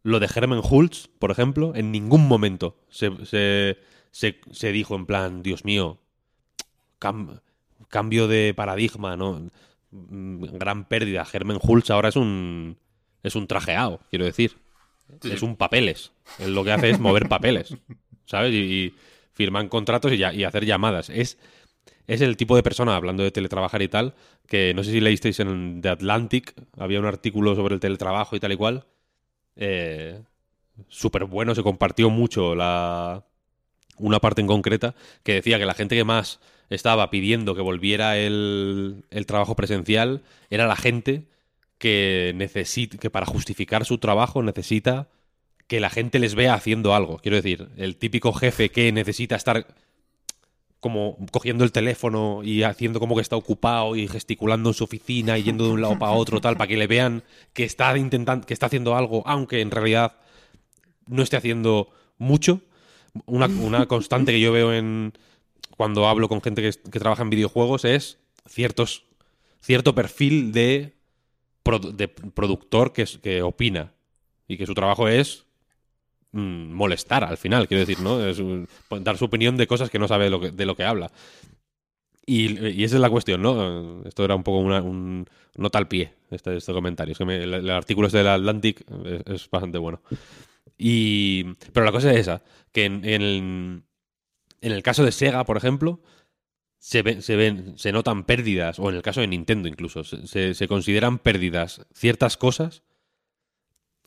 lo de Herman Hulz por ejemplo en ningún momento se, se, se- dijo en plan Dios mío cam- cambio de paradigma no Mm, gran pérdida. Herman Hulz ahora es un es un trajeado quiero decir Sí, es un papeles. Él lo que hace es mover papeles, ¿sabes? Y, y firman contratos y, ya- y hacer llamadas. Es, es el tipo de persona, hablando de teletrabajar y tal, que no sé si leísteis en The Atlantic, había un artículo sobre el teletrabajo y tal y cual. Eh, Súper bueno, se compartió mucho la, una parte en concreta que decía que la gente que más estaba pidiendo que volviera el, el trabajo presencial era la gente que necesita que para justificar su trabajo necesita que la gente les vea haciendo algo. Quiero decir, el típico jefe que necesita estar como cogiendo el teléfono y haciendo como que está ocupado y gesticulando en su oficina y yendo de un lado para otro tal para que le vean que está intentando que está haciendo algo aunque en realidad no esté haciendo mucho. Una, constante que yo veo en cuando hablo con gente que, que trabaja en videojuegos es ciertos cierto perfil de de productor que, que opina y que su trabajo es mm, molestar al final, quiero decir, ¿no? Es un- dar su opinión de cosas que no sabe lo que, de lo que habla. Y, y esa es la cuestión, ¿no? Esto era un poco una, un nota al pie, este, este comentario. Es que me- el, el artículo este del Atlantic es, es bastante bueno. Y, pero la cosa es esa, que en, en el, en el caso de Sega, por ejemplo, se, ven, se, ven, se notan pérdidas, o en el caso de Nintendo incluso, se, se- consideran pérdidas ciertas cosas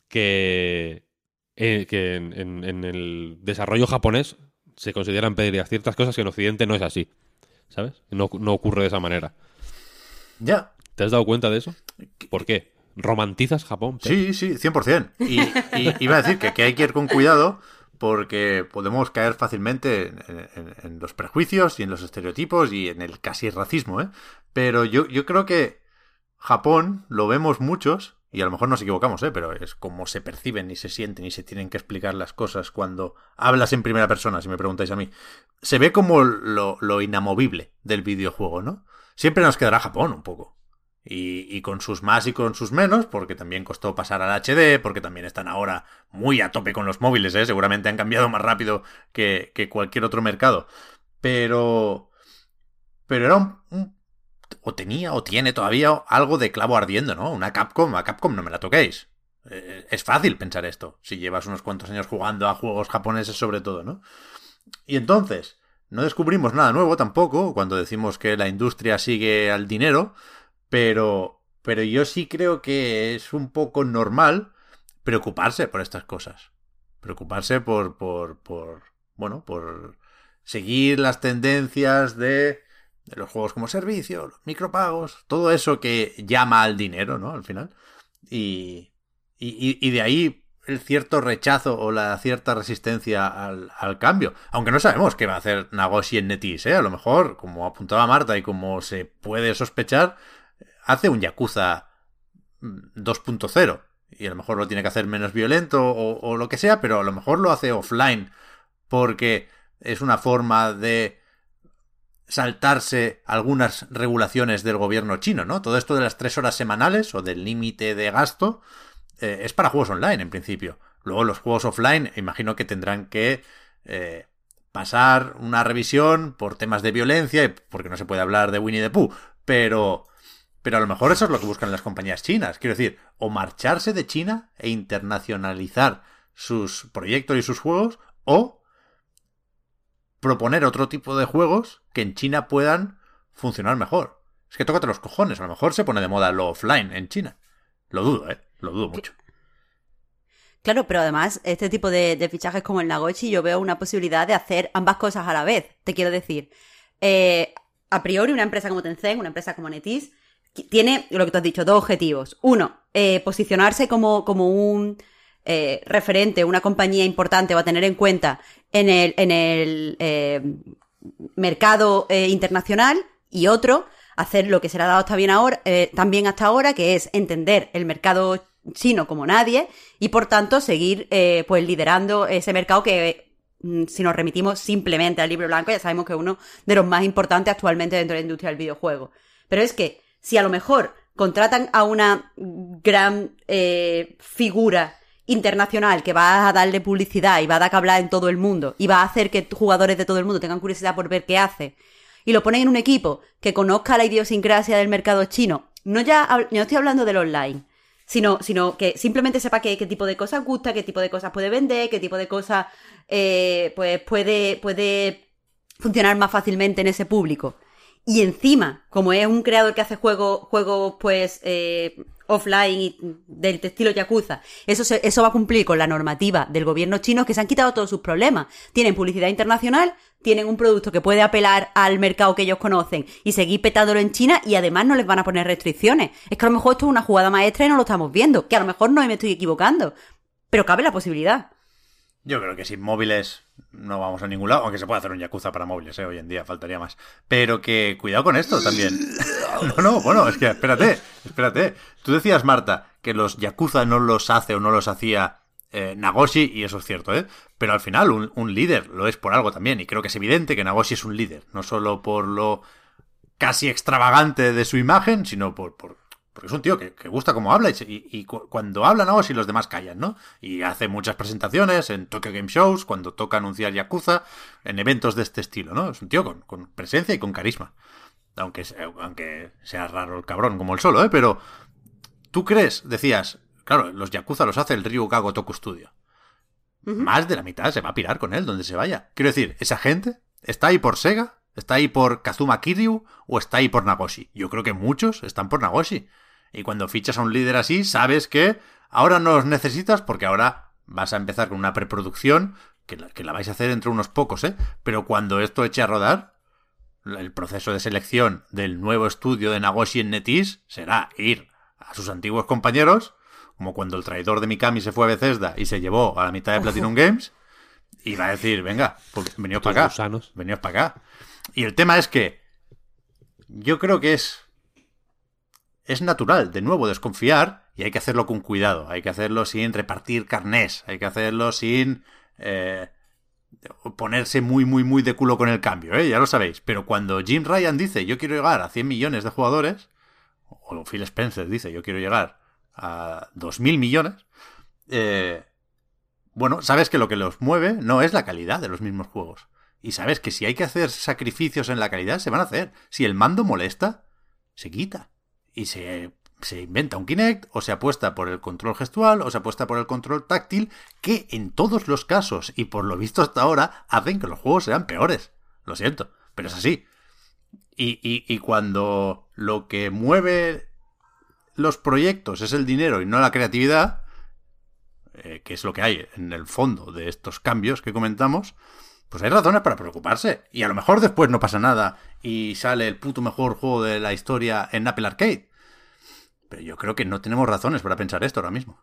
que, eh, que en, en- en el desarrollo japonés se consideran pérdidas ciertas cosas que en Occidente no es así. ¿Sabes? No, no ocurre de esa manera. Ya. ¿Te has dado cuenta de eso? ¿Por qué? ¿Romantizas Japón? Sí, sí, 100%. Y, y *laughs* iba a decir que, que hay que ir con cuidado porque podemos caer fácilmente en, los prejuicios y en los estereotipos y en el casi racismo, ¿eh? Pero yo, yo creo que Japón lo vemos muchos, y a lo mejor nos equivocamos, ¿eh? Pero es como se perciben y se sienten y se tienen que explicar las cosas cuando hablas en primera persona, si me preguntáis a mí. Se ve como lo, lo inamovible del videojuego, ¿no? Siempre nos quedará Japón un poco. Y, y con sus más y con sus menos, porque también costó pasar al HD, porque también están ahora muy a tope con los móviles, ¿eh? seguramente han cambiado más rápido que, cualquier otro mercado. Pero... Pero era un, O tenía o tiene todavía algo de clavo ardiendo, ¿no? Una Capcom, a Capcom no me la toquéis. Eh, es fácil pensar esto, si llevas unos cuantos años jugando a juegos japoneses sobre todo, ¿no? Y entonces, no descubrimos nada nuevo tampoco cuando decimos que la industria sigue al dinero, pero, pero yo sí creo que es un poco normal preocuparse por estas cosas. Preocuparse por, por, por, bueno, por seguir las tendencias de, los juegos como servicio, los micropagos, todo eso que llama al dinero, ¿no? Al final. Y, y, y- y de ahí el cierto rechazo o la cierta resistencia al, al cambio. Aunque no sabemos qué va a hacer Nagoshi en Netis, ¿eh? A lo mejor, como apuntaba Marta y como se puede sospechar, hace un Yakuza mm, 2.0 y a lo mejor lo tiene que hacer menos violento o, lo que sea, pero a lo mejor lo hace offline porque es una forma de saltarse algunas regulaciones del gobierno chino, ¿no? Todo esto de las tres horas semanales o del límite de gasto eh, es para juegos online en principio. Luego los juegos offline imagino que tendrán que eh, pasar una revisión por temas de violencia porque no se puede hablar de Winnie the Pooh, pero pero a lo mejor eso es lo que buscan las compañías chinas. Quiero decir, o marcharse de China e internacionalizar sus proyectos y sus juegos, o proponer otro tipo de juegos que en China puedan funcionar mejor. Es que tócate los cojones, a lo mejor se pone de moda lo offline en China. Lo dudo, ¿eh? Lo dudo mucho. Claro, pero además, este tipo de, de fichajes como el Nagoshi, yo veo una posibilidad de hacer ambas cosas a la vez. Te quiero decir, eh, a priori, una empresa como Tencent, una empresa como Netis, tiene lo que tú has dicho, dos objetivos. Uno, eh, posicionarse como, como un eh, referente, una compañía importante o a tener en cuenta en el, en el eh, mercado internacional. Y otro, hacer lo que se le ha dado hasta bien ahora, también hasta ahora, que es entender el mercado chino como nadie y por tanto seguir pues liderando ese mercado que mm, si nos remitimos simplemente al libro blanco ya sabemos que es uno de los más importantes actualmente dentro de la industria del videojuego pero es que si a lo mejor contratan a una gran eh, figura internacional que va a darle publicidad y va a dar que hablar en todo el mundo y va a hacer que jugadores de todo el mundo tengan curiosidad por ver qué hace y lo ponen en un equipo que conozca la idiosincrasia del mercado chino no ya no estoy hablando del online sino, sino que simplemente sepa qué, qué tipo de cosas gusta, qué tipo de cosas puede vender, qué tipo de cosas eh, pues puede, puede funcionar más fácilmente en ese público. Y encima, como es un creador que hace juegos, juegos pues, eh, offline y del estilo Yakuza, eso, se- eso va a cumplir con la normativa del gobierno chino que se han quitado todos sus problemas. Tienen publicidad internacional, tienen un producto que puede apelar al mercado que ellos conocen y seguir petándolo en China y además no les van a poner restricciones. Es que a lo mejor esto es una jugada maestra y no lo estamos viendo, que a lo mejor no me estoy equivocando, pero cabe la posibilidad. Yo creo que sin móviles no vamos a ningún lado, aunque se puede hacer un Yakuza para móviles, ¿eh? hoy en día faltaría más. Pero que cuidado con esto también. *laughs* No, no, bueno, es que espérate, espérate. Tú decías, Marta, que los Yakuza no los hace o no los hacía eh, Nagoshi, y eso es cierto, ¿eh? Pero al final un, un líder lo es por algo también, y creo que es evidente que Nagoshi es un líder, no solo por lo casi extravagante de su imagen, sino por, por Porque es un tío que, que gusta como habla y, cu- cuando habla Nagoshi los demás callan, ¿no? Y hace muchas presentaciones en Tokyo Game Shows, cuando toca anunciar Yakuza, en eventos de este estilo, ¿no? Es un tío con, con presencia y con carisma. Aunque, se- aunque sea raro el cabrón como el solo, ¿eh? Pero tú crees, decías, claro, los Yakuza los hace el Ryuga Toku Studio. Más de la mitad se va a pirar con él donde se vaya. Quiero decir, esa gente está ahí por Sega, está ahí por Kazuma Kiryu o está ahí por Nagoshi. Yo creo que muchos están por Nagoshi. Y cuando fichas a un líder así, sabes que ahora no los necesitas porque ahora vas a empezar con una preproducción que la, que la vais a hacer entre unos pocos, ¿eh? Pero cuando esto eche a rodar, el proceso de selección del nuevo estudio de Nagoshi en NetEase será ir a sus antiguos compañeros, como cuando el traidor de Mikami se fue a Bethesda y se llevó a la mitad de Platinum Games, y va a decir, venga, pues veníos para acá, gusanos. veníos para acá. Y el tema es que yo creo que es es natural, de nuevo, desconfiar y hay que hacerlo con cuidado, hay que hacerlo sin repartir carnés, hay que hacerlo sin eh, ponerse muy, muy, muy de culo con el cambio, ¿eh? ya lo sabéis. Pero cuando Jim Ryan dice yo quiero llegar a 100 millones de jugadores, o Phil Spencer dice yo quiero llegar a 2.000 millones, eh, bueno, sabes que lo que los mueve no es la calidad de los mismos juegos. Y sabes que si hay que hacer sacrificios en la calidad, se van a hacer. Si el mando molesta, se quita. Y se, se inventa un Kinect, o se apuesta por el control gestual, o se apuesta por el control táctil, que en todos los casos, y por lo visto hasta ahora, hacen que los juegos sean peores. Lo siento, pero es así. Y, y, cuando lo que mueve los proyectos es el dinero y no la creatividad, eh, que es lo que hay en el fondo de estos cambios que comentamos, pues hay razones para preocuparse. Y a lo mejor después no pasa nada y sale el puto mejor juego de la historia en Apple Arcade. Pero yo creo que no tenemos razones para pensar esto ahora mismo.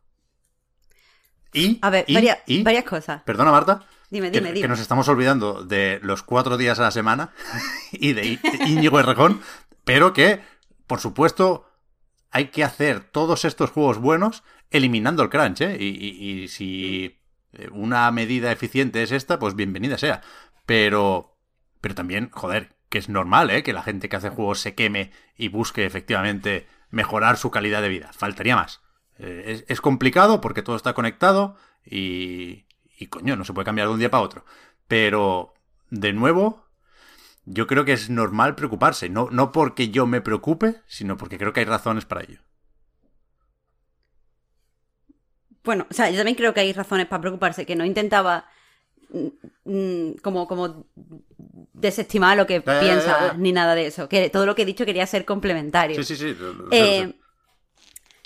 Y, A ver, y- varias, y- varias cosas. Perdona, Marta. Dime, que- dime, que, dime. nos estamos olvidando de los cuatro días a la semana *laughs* y de Íñigo Errejón, pero que, por supuesto, hay que hacer todos estos juegos buenos eliminando el crunch, ¿eh? Y, y- y si una medida eficiente es esta, pues bienvenida sea. Pero, pero también, joder, que es normal, ¿eh? Que la gente que hace juegos se queme y busque efectivamente mejorar su calidad de vida. Faltaría más. Eh, es, es complicado porque todo está conectado y, y coño, no se puede cambiar de un día para otro. Pero, de nuevo, yo creo que es normal preocuparse. No, no porque yo me preocupe, sino porque creo que hay razones para ello. Bueno, o sea, yo también creo que hay razones para preocuparse, que no intentaba mm, mm, como, como desestimar lo que ya, ya, piensas ya. ni nada de eso. Que todo lo que he dicho quería ser complementario. Sí, sí, sí. Eh.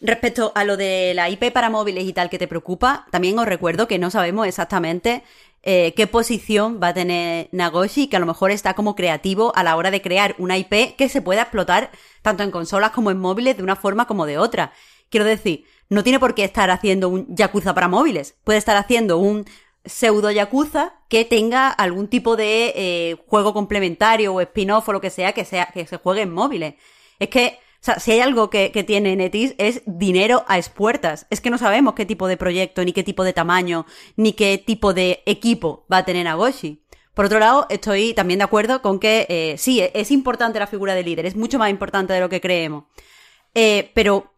Respecto a lo de la IP para móviles y tal que te preocupa, también os recuerdo que no sabemos exactamente eh, qué posición va a tener Nagoshi, que a lo mejor está como creativo a la hora de crear una IP que se pueda explotar tanto en consolas como en móviles de una forma como de otra. Quiero decir, no tiene por qué estar haciendo un Yakuza para móviles, puede estar haciendo un pseudo Yakuza que tenga algún tipo de eh, juego complementario o spin-off o lo que sea que sea que se juegue en móviles. Es que, o sea, si hay algo que, tiene Netis es dinero a expuertas. Es que no sabemos qué tipo de proyecto, ni qué tipo de tamaño, ni qué tipo de equipo va a tener Nagoshi. Por otro lado, estoy también de acuerdo con que eh, sí, es importante la figura de líder, es mucho más importante de lo que creemos. Eh, pero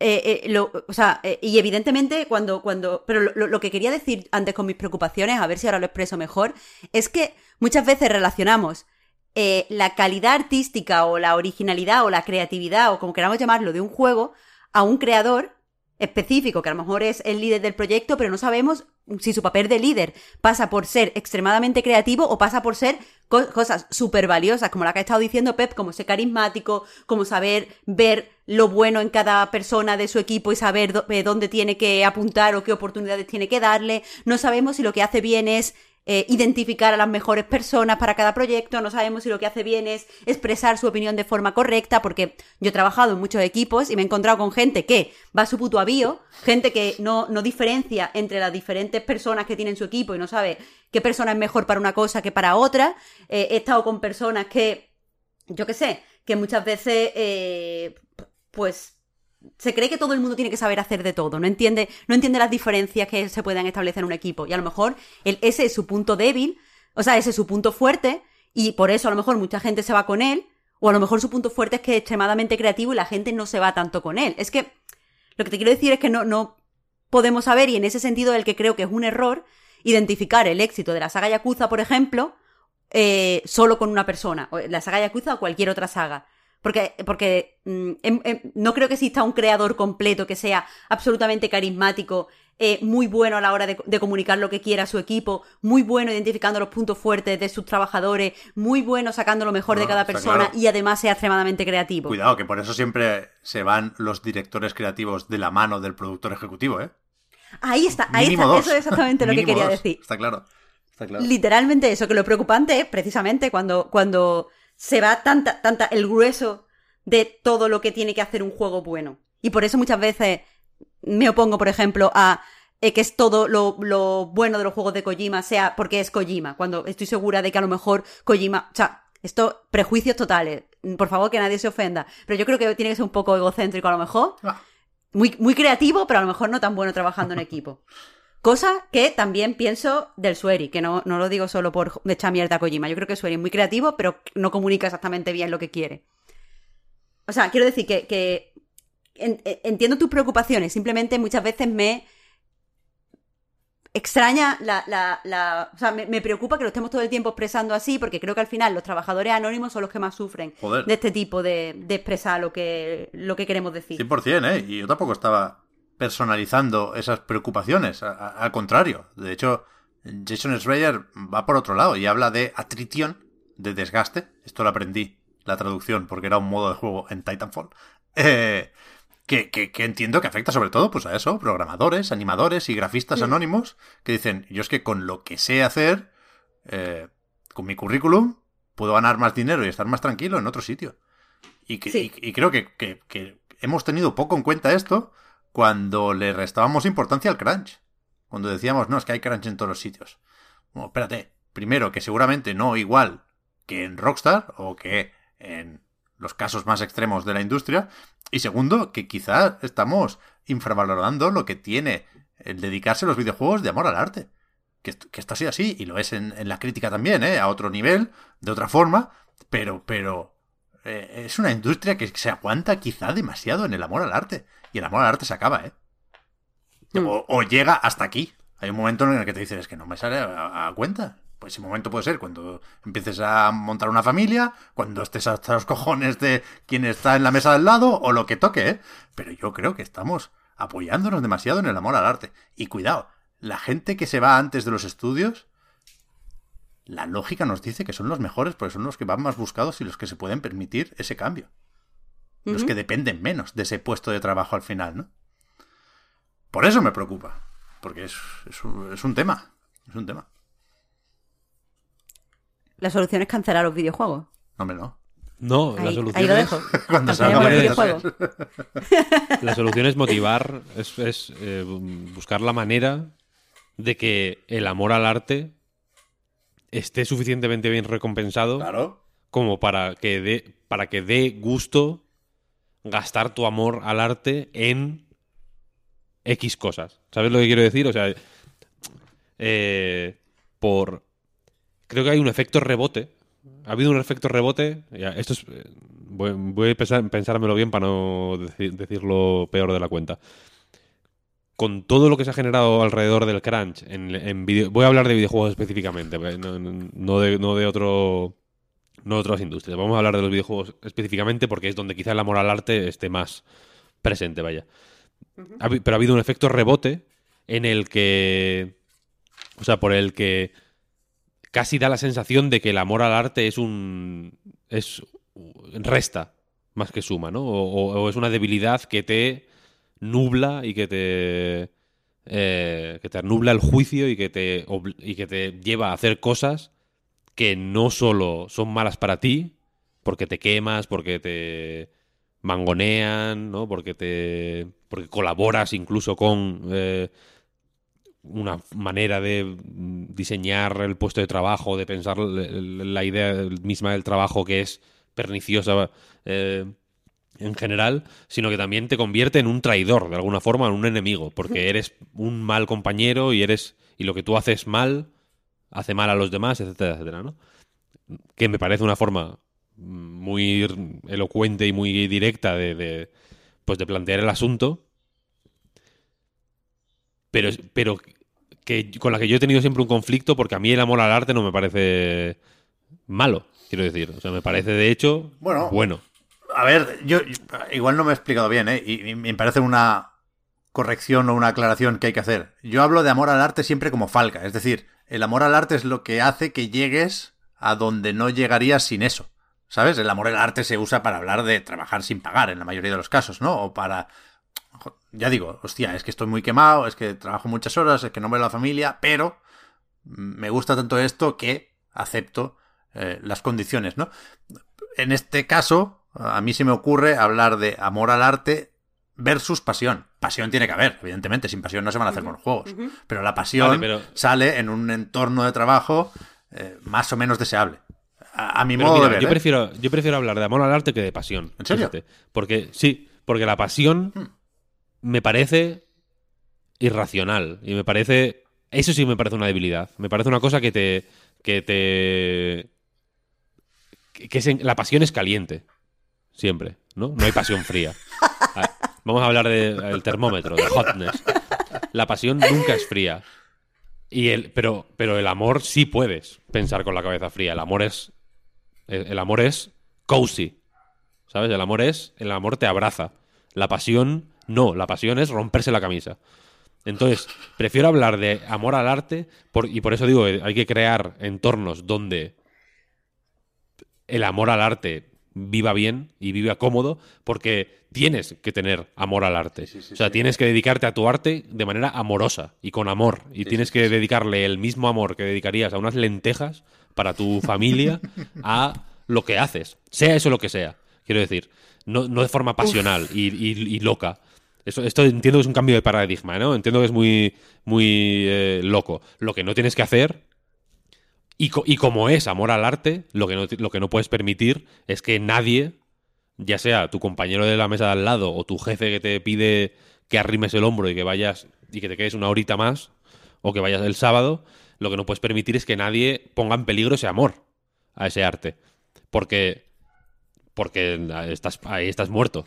eh, eh, lo- o sea, eh, y evidentemente cuando, cuando, pero lo, que quería decir antes con mis preocupaciones, a ver si ahora lo expreso mejor, es que muchas veces relacionamos eh, la calidad artística o la originalidad o la creatividad o como queramos llamarlo de un juego a un creador específico, que a lo mejor es el líder del proyecto, pero no sabemos si su papel de líder pasa por ser extremadamente creativo o pasa por ser co- cosas súper valiosas, como la que ha estado diciendo Pep, como ser carismático, como saber ver lo bueno en cada persona de su equipo y saber eh, dónde tiene que apuntar o qué oportunidades tiene que darle. No sabemos si lo que hace bien es eh, identificar a las mejores personas para cada proyecto, no sabemos si lo que hace bien es expresar su opinión de forma correcta, porque yo he trabajado en muchos equipos y me he encontrado con gente que va a su puto avío, gente que no, no diferencia entre las diferentes personas que tienen su equipo y no sabe qué persona es mejor para una cosa que para otra. Eh, he estado con personas que, yo qué sé, que muchas veces, pues se cree que todo el mundo tiene que saber hacer de todo, no entiende, no entiende las diferencias que se puedan establecer en un equipo. Y a lo mejor ese es su punto débil, o sea, ese es su punto fuerte, y por eso a lo mejor mucha gente se va con él, O a lo mejor su punto fuerte es que es extremadamente creativo y la gente no se va tanto con él. Es que lo que te quiero decir es que no, no podemos saber, y en ese sentido el que creo que es un error, identificar el éxito de la saga Yakuza, por ejemplo, eh, solo con una persona. La saga Yakuza o cualquier otra saga. Porque, porque mm, em- em, no creo que exista un creador completo que sea absolutamente carismático, eh, muy bueno a la hora de, de comunicar lo que quiera a su equipo, muy bueno identificando los puntos fuertes de sus trabajadores, muy bueno sacando lo mejor de cada persona claro. y además sea extremadamente creativo. Cuidado, que por eso siempre se van los directores creativos de la mano del productor ejecutivo, ¿eh? Ahí está, ahí Mínimo está, dos. eso es exactamente lo que quería dos. decir. Está claro. Está claro. Literalmente eso, que lo preocupante es precisamente cuando, cuando se va tanta, tanta, el grueso de todo lo que tiene que hacer un juego bueno. Y por eso muchas veces me opongo, por ejemplo, a eh, que es todo lo, lo bueno de los juegos de Kojima sea porque es Kojima, cuando estoy segura de que a lo mejor Kojima, o sea, esto, prejuicios totales, por favor que nadie se ofenda, pero yo creo que tiene que ser un poco egocéntrico a lo mejor, Ah, muy, muy creativo, pero a lo mejor no tan bueno trabajando en equipo. *laughs* Cosa que también pienso del Sueri, que no, no lo digo solo por echar mierda a Kojima. Yo creo que Sueri es muy creativo, pero no comunica exactamente bien lo que quiere. O sea, quiero decir que, que en- en- entiendo tus preocupaciones, simplemente muchas veces me extraña la, la, la- o sea, me, me preocupa que lo estemos todo el tiempo expresando así, porque creo que al final los trabajadores anónimos son los que más sufren Joder. de este tipo de, de expresar lo que, lo que queremos decir. 100%, ¿eh? Y yo tampoco estaba personalizando esas preocupaciones. a- a- al contrario. De hecho, Jason Schreier va por otro lado y habla de atrition, de desgaste. Esto lo aprendí, la traducción, porque era un modo de juego en Titanfall. *laughs* Eh, que, que- que entiendo que afecta sobre todo pues a eso, programadores, animadores y grafistas anónimos que dicen, yo es que con lo que sé hacer, eh, con mi currículum, puedo ganar más dinero y estar más tranquilo en otro sitio. Y, que, Sí. y, y creo que hemos tenido poco en cuenta esto cuando le restábamos importancia al crunch. Cuando decíamos, no, es que hay crunch en todos los sitios. Bueno, espérate. Primero, que seguramente no igual que en Rockstar o que en los casos más extremos de la industria. Y segundo, que quizá estamos infravalorando lo que tiene el dedicarse a los videojuegos de amor al arte. Que esto, ha sido así, y lo es en, en la crítica también, ¿eh? a otro nivel, de otra forma, pero, pero eh, es una industria que se aguanta quizá demasiado en el amor al arte. Y el amor al arte se acaba, ¿eh? Mm. O, o llega hasta aquí. Hay un momento en el que te dices, es que no me sale a, a cuenta. Pues ese momento puede ser cuando empieces a montar una familia, cuando estés hasta los cojones de quien está en la mesa del lado, o lo que toque, ¿eh? Pero yo creo que estamos apoyándonos demasiado en el amor al arte. Y cuidado, la gente que se va antes de los estudios, la lógica nos dice que son los mejores porque son los que van más buscados y los que se pueden permitir ese cambio. Los que dependen menos de ese puesto de trabajo al final, ¿no? Por eso me preocupa. Porque es, es un, es un tema. Es un tema. La solución es cancelar los videojuegos. No, hombre, no. No, la Ahí, solución ahí lo es- dejo. *laughs* Cuando Cancelemos salga los Mario videojuegos. *laughs* La solución es motivar, es, es, eh, buscar la manera de que el amor al arte esté suficientemente bien recompensado Claro. como para que dé para que dé gusto gastar tu amor al arte en X cosas. ¿Sabes lo que quiero decir? O sea, eh, por creo que hay un efecto rebote. Ha habido un efecto rebote. esto es, eh, voy, a pensar- pensármelo bien para no deci- decirlo peor de la cuenta. Con todo lo que se ha generado alrededor del crunch, en, voy a hablar de videojuegos específicamente, no de, no de otro no de otras industrias. Vamos a hablar de los videojuegos específicamente porque es donde quizá el amor al arte esté más presente, vaya. Pero ha habido un efecto rebote en el que. O sea, por el que casi da la sensación de que el amor al arte es un. es. resta más que suma, ¿no? O, es una debilidad que te nubla y que te. eh, que te nubla el juicio y que te, y que te lleva a hacer cosas que no solo son malas para ti, porque te quemas, porque te mangonean, ¿no? Porque te. porque colaboras incluso con eh, una manera de diseñar el puesto de trabajo, de pensar la idea misma del trabajo que es perniciosa eh, en general, sino que también te convierte en un traidor, de alguna forma, en un enemigo, porque eres un mal compañero y eres. y lo que tú haces mal hace mal a los demás, etcétera, etcétera, ¿no? Que me parece una forma muy elocuente y muy directa de, de, pues de plantear el asunto, pero, pero que, con la que yo he tenido siempre un conflicto porque a mí el amor al arte no me parece malo, quiero decir. O sea, me parece de hecho Bueno. bueno. A ver, yo igual no me he explicado bien, ¿eh? Y, y me parece una corrección o una aclaración que hay que hacer. Yo hablo de amor al arte siempre como falca, es decir, el amor al arte es lo que hace que llegues a donde no llegarías sin eso. ¿Sabes? El amor al arte se usa para hablar de trabajar sin pagar en la mayoría de los casos, ¿no? O para ya digo, hostia, es que estoy muy quemado, es que trabajo muchas horas, es que no veo a la familia, pero me gusta tanto esto que acepto eh, las condiciones, ¿no? En este caso, a mí se me ocurre hablar de amor al arte versus pasión. Pasión tiene que haber, evidentemente, sin pasión no se van a hacer buenos juegos. Pero la pasión Vale, pero- sale en un entorno de trabajo eh, más o menos deseable. A, a mi Pero modo mira, de ver. yo, ¿eh? prefiero, yo prefiero hablar de amor al arte que de pasión. ¿En serio? fíjate. Porque, sí, porque la pasión Hmm. me parece irracional. Y me parece. Eso sí me parece una debilidad. Me parece una cosa que te. que te. que, que es en- la pasión es caliente. Siempre, ¿no? No hay pasión fría. *laughs* Vamos a hablar del termómetro, de hotness. La pasión nunca es fría. Y el, pero, pero el amor sí puedes pensar con la cabeza fría. El amor es. El, amor es cozy. ¿Sabes? El amor es. El amor te abraza. La pasión, no. La pasión es romperse la camisa. Entonces, prefiero hablar de amor al arte. y por eso digo, hay que crear entornos donde el amor al arte viva bien y viva cómodo, porque tienes que tener amor al arte. o sea, tienes que dedicarte a tu arte de manera amorosa y con amor. Y tienes que dedicarle el mismo amor que dedicarías a unas lentejas para tu *laughs* familia a lo que haces, sea eso lo que sea. Quiero decir, no, no de forma pasional y, y- y loca. Eso, esto entiendo que es un cambio de paradigma, ¿no? Entiendo que es muy, muy eh, loco. Lo que no tienes que hacer y, co- y como es amor al arte, lo que, no, puedes permitir es que nadie, ya sea tu compañero de la mesa de al lado o tu jefe que te pide que arrimes el hombro y que vayas y que te quedes una horita más, o que vayas el sábado, lo que no puedes permitir es que nadie ponga en peligro ese amor a ese arte. Porque, porque estás, ahí estás muerto.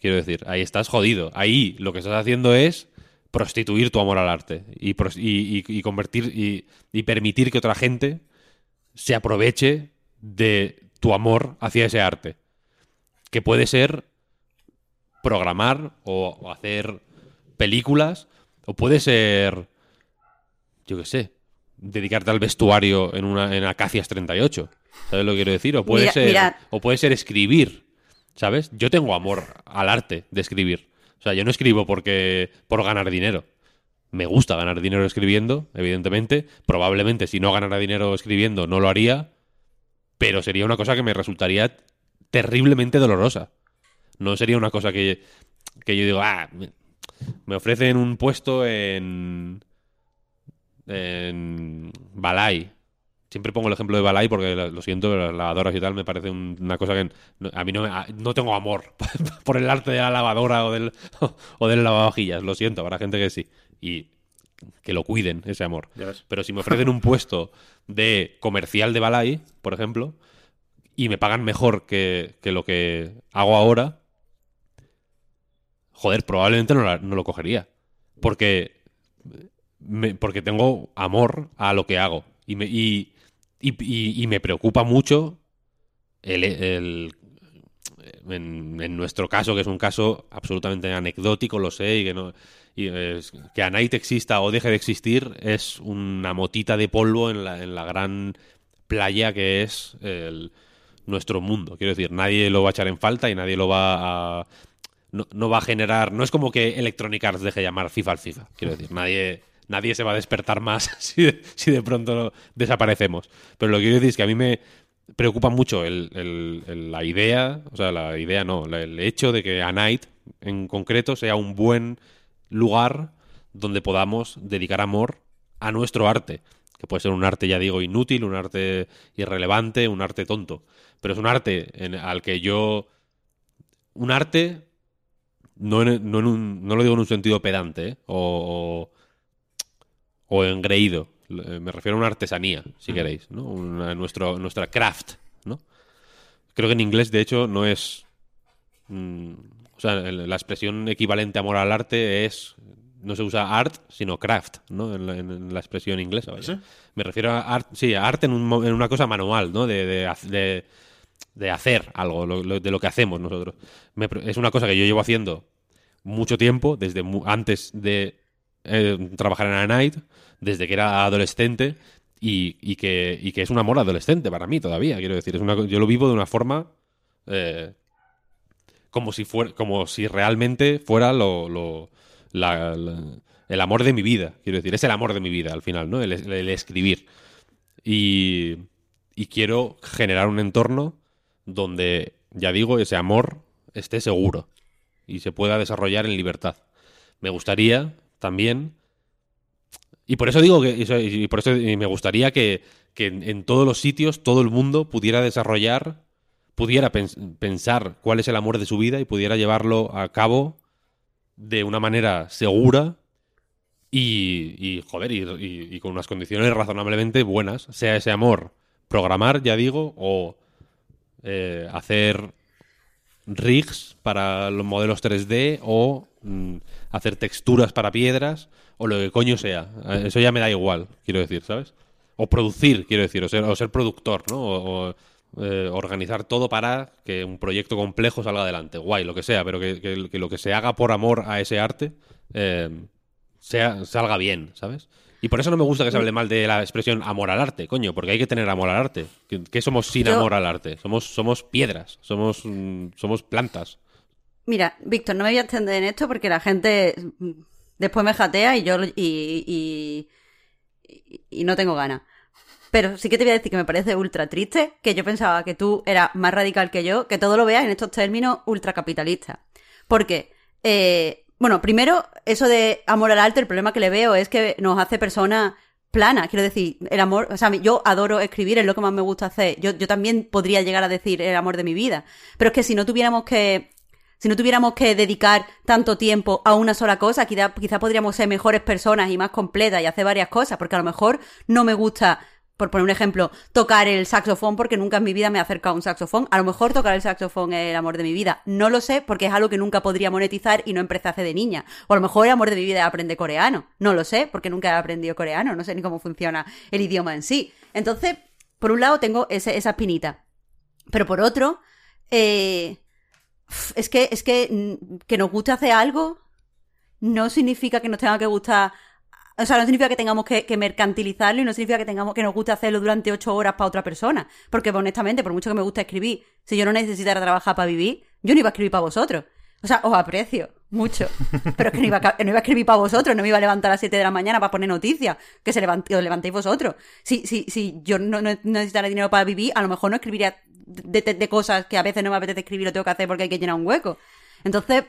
Quiero decir, ahí estás jodido. Ahí lo que estás haciendo es prostituir tu amor al arte y, y- convertir y permitir que otra gente se aproveche de tu amor hacia ese arte. Que puede ser programar o, hacer películas, o puede ser, yo qué sé, dedicarte al vestuario en una en Acacias 38. ¿Sabes lo que quiero decir? O puede Mira- ser mira. o puede ser escribir, ¿sabes? Yo tengo amor al arte de escribir. O sea, yo no escribo porque por ganar dinero. Me gusta ganar dinero escribiendo, evidentemente. Probablemente si no ganara dinero escribiendo no lo haría, pero sería una cosa que me resultaría terriblemente dolorosa. No sería una cosa que, que yo digo, ah, me- ofrecen un puesto en, en Balai. Siempre pongo el ejemplo de Balai porque lo siento, pero las lavadoras y tal me parece un- una cosa que no- a mí no, me- no tengo amor *laughs* por el arte de la lavadora o del, *laughs* o del lavavajillas. Lo siento, habrá gente que sí. Y que lo cuiden ese amor. Pero si me ofrecen un puesto de comercial de Balai, por ejemplo, y me pagan mejor que, que lo que hago ahora, joder, probablemente no, la- no lo cogería. Porque, me- porque tengo amor a lo que hago. Y me, y, y- y- y me preocupa mucho el, el- en, nuestro caso, que es un caso absolutamente anecdótico, lo sé, y que no. y es- que exista o deje de existir es una motita de polvo en la, en la gran playa que es el- nuestro mundo. Quiero decir, nadie lo va a echar en falta y nadie lo va a. No, no va a generar. No es como que Electronic Arts deje de llamar FIFA al FIFA. Quiero decir, nadie, nadie se va a despertar más *laughs* si de, pronto desaparecemos. Pero lo que quiero decir es que a mí me preocupa mucho el- la idea, o sea, la idea no, el hecho de que A Night en concreto sea un buen lugar donde podamos dedicar amor a nuestro arte. Que puede ser un arte, ya digo, inútil, un arte irrelevante, un arte tonto. Pero es un arte en- al que yo. Un arte. No, en- no, un- no lo digo en un sentido pedante, ¿eh? o, o engreído. Eh, Me refiero a una artesanía, si queréis, ¿no? Una- nuestro, nuestra craft, ¿no? Creo que en inglés, de hecho, no es. mm, o sea, la expresión equivalente a amor al arte es. No se usa art, sino craft, ¿no? En la, en la expresión inglesa. vaya. ¿Sí? Me refiero a art, sí, a arte en, un mo- en una cosa manual, ¿no? De, de, haz- de- de hacer algo, lo- lo- de lo que hacemos nosotros. Me es una cosa que yo llevo haciendo mucho tiempo, desde mu- antes de eh, trabajar en A Night, desde que era adolescente, y, que, es un amor adolescente para mí todavía, quiero decir. Es yo lo vivo de una forma eh, como, si fuera, como si realmente fuera lo, el amor de mi vida, quiero decir. Es el amor de mi vida al final, ¿no? El, el escribir. Y, y quiero generar un entorno donde, ya digo, ese amor esté seguro y se pueda desarrollar en libertad. Me gustaría también, y por eso digo que, y por eso me gustaría que, que en, todos los sitios todo el mundo pudiera desarrollar, pudiera pens- pensar cuál es el amor de su vida y pudiera llevarlo a cabo de una manera segura y, y, joder, y con unas condiciones razonablemente buenas, sea ese amor programar, ya digo, o eh, hacer rigs para los modelos 3D o mm, hacer texturas para piedras o lo que coño sea. Eso ya me da igual, quiero decir, ¿sabes? O producir, quiero decir, o ser, o ser productor, ¿no? O, eh, organizar todo para que un proyecto complejo salga adelante. Guay, lo que sea, pero que, que- que lo que se haga por amor a ese arte eh, sea, salga bien, ¿sabes? Y por eso no me gusta que se hable mal de la expresión amor al arte, coño, porque hay que tener amor al arte. ¿Qué, qué somos sin Yo- amor al arte? Somos, somos piedras, somos, mm, somos plantas. Mira, Víctor, no me voy a extender en esto porque la gente mm, después me jatea y yo lo- y, y, y- y no tengo ganas. Pero sí que te voy a decir que me parece ultra triste, que yo pensaba que tú eras más radical que yo, que todo lo veas en estos términos ultracapitalistas. Porque, eh, bueno, primero, eso de amor al arte, el problema que le veo es que nos hace personas planas. Quiero decir, el amor, o sea, yo adoro escribir, es lo que más me gusta hacer. Yo, yo también podría llegar a decir el amor de mi vida. Pero es que si no tuviéramos que si no tuviéramos que dedicar tanto tiempo a una sola cosa, quizá, quizá podríamos ser mejores personas y más completas y hacer varias cosas, porque a lo mejor no me gusta, por poner un ejemplo, tocar el saxofón porque nunca en mi vida me he acercado a un saxofón. A lo mejor tocar el saxofón es el amor de mi vida. No lo sé porque es algo que nunca podría monetizar y no empecé a hacer de niña. O a lo mejor el amor de mi vida es aprender coreano. No lo sé porque nunca he aprendido coreano. No sé ni cómo funciona el idioma en sí. Entonces, por un lado tengo esa espinita. Pero por otro, eh, es que, es que, mm, que nos guste hacer algo no significa que nos tenga que gustar. O sea, no significa que tengamos que, que mercantilizarlo y no significa que tengamos que nos guste hacerlo durante ocho horas para otra persona. Porque honestamente, por mucho que me guste escribir, si yo no necesitara trabajar para vivir, yo no iba a escribir para vosotros. O sea, os aprecio mucho. *laughs* Pero es que no iba, a, ca- no iba a escribir para vosotros, no me iba a levantar a las 7 de la mañana para poner noticias, que se os levantéis vosotros. Si, si, si yo no, no necesitara dinero para vivir, a lo mejor no escribiría de, de- de cosas que a veces no me apetece escribir, lo tengo que hacer porque hay que llenar un hueco. Entonces,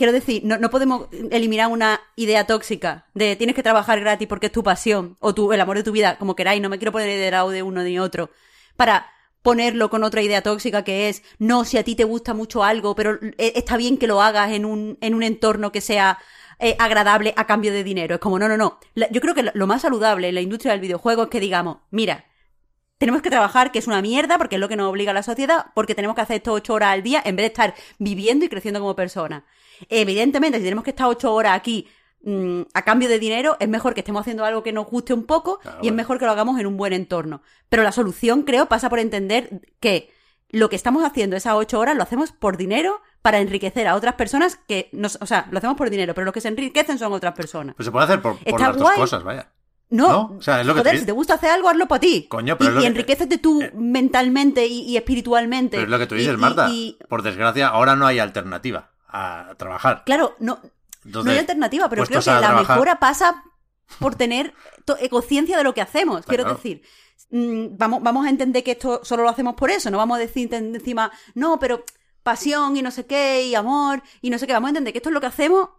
quiero decir, no, podemos eliminar una idea tóxica de tienes que trabajar gratis porque es tu pasión o tu, el amor de tu vida, como queráis, no me quiero poner de lado de uno ni otro, para ponerlo con otra idea tóxica que es, no, si a ti te gusta mucho algo, pero eh, está bien que lo hagas en un, en un entorno que sea eh, agradable a cambio de dinero. Es como, no, no, no. Yo creo que lo más saludable en la industria del videojuego es que digamos, mira, tenemos que trabajar, que es una mierda, porque es lo que nos obliga a la sociedad, porque tenemos que hacer esto ocho horas al día en vez de estar viviendo y creciendo como persona. Evidentemente, si tenemos que estar ocho horas aquí mm, a cambio de dinero, es mejor que estemos haciendo algo que nos guste un poco Claro, y es mejor que lo hagamos en un buen entorno. Pero la solución, creo, pasa por entender que lo que estamos haciendo esas ocho horas lo hacemos por dinero para enriquecer a otras personas que nos, o sea, lo hacemos por dinero, pero los que se enriquecen son otras personas. Pues se puede hacer por, por las dos cosas, vaya. No, No, o sea, es lo que te- si te gusta hacer algo, hazlo para ti. Coño, pero y, lo y que- enriquecete tú eh, mentalmente y, y espiritualmente. Pero es lo que tú dices, Marta. y- Por desgracia, ahora no hay alternativa a trabajar. claro, no, Entonces, no hay alternativa, pero creo que la trabajar- mejora pasa por tener eh, conciencia de lo que hacemos. Quiero claro. decir, mm, vamos, vamos a entender que esto solo lo hacemos por eso. No vamos a decir en- encima, no, pero pasión y no sé qué, y amor y no sé qué. Vamos a entender que esto es lo que hacemos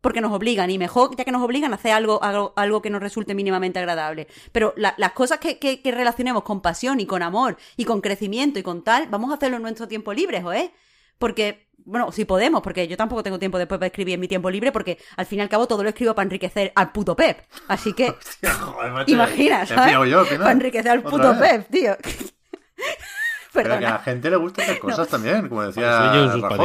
porque nos obligan, y mejor ya que nos obligan a hacer algo, algo, algo que nos resulte mínimamente agradable. Pero la- las cosas que, que- que relacionemos con pasión y con amor y con crecimiento y con tal, vamos a hacerlo en nuestro tiempo libre, ¿eh? Porque, bueno, si podemos, porque yo tampoco tengo tiempo después para escribir en mi tiempo libre, porque al fin y al cabo todo lo escribo para enriquecer al puto Pep. Así que, *laughs* Joder, macho, imagina. Para enriquecer al puto. Pep, tío. Pero que a la gente le gusta hacer *laughs* cosas también, como decía Rajoy.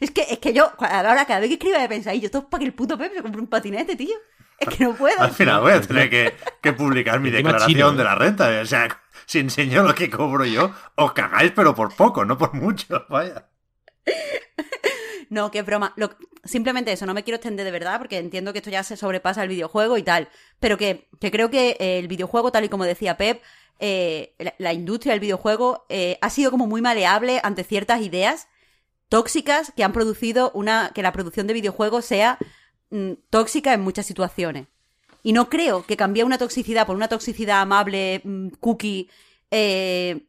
Es que, es que yo, ahora cada vez que escribo, a pensar, "Y yo, esto es para que el puto Pepe se compre un patinete, tío. Es que no puedo. Al final voy a tener que, que publicar mi declaración chino, ¿eh? de la renta. O sea, si enseño lo que cobro yo, os cagáis, pero por poco, no por mucho. *laughs* Vaya. No, que es broma. Lo- simplemente eso, no me quiero extender de verdad porque entiendo que esto ya se sobrepasa el videojuego y tal. Pero que, que creo que eh, el videojuego, tal y como decía Pep, eh, la, la industria del videojuego eh, ha sido como muy maleable ante ciertas ideas tóxicas que han producido una. que la producción de videojuegos sea mm, tóxica en muchas situaciones. Y no creo que cambiar una toxicidad por una toxicidad amable, mm, cookie, eh,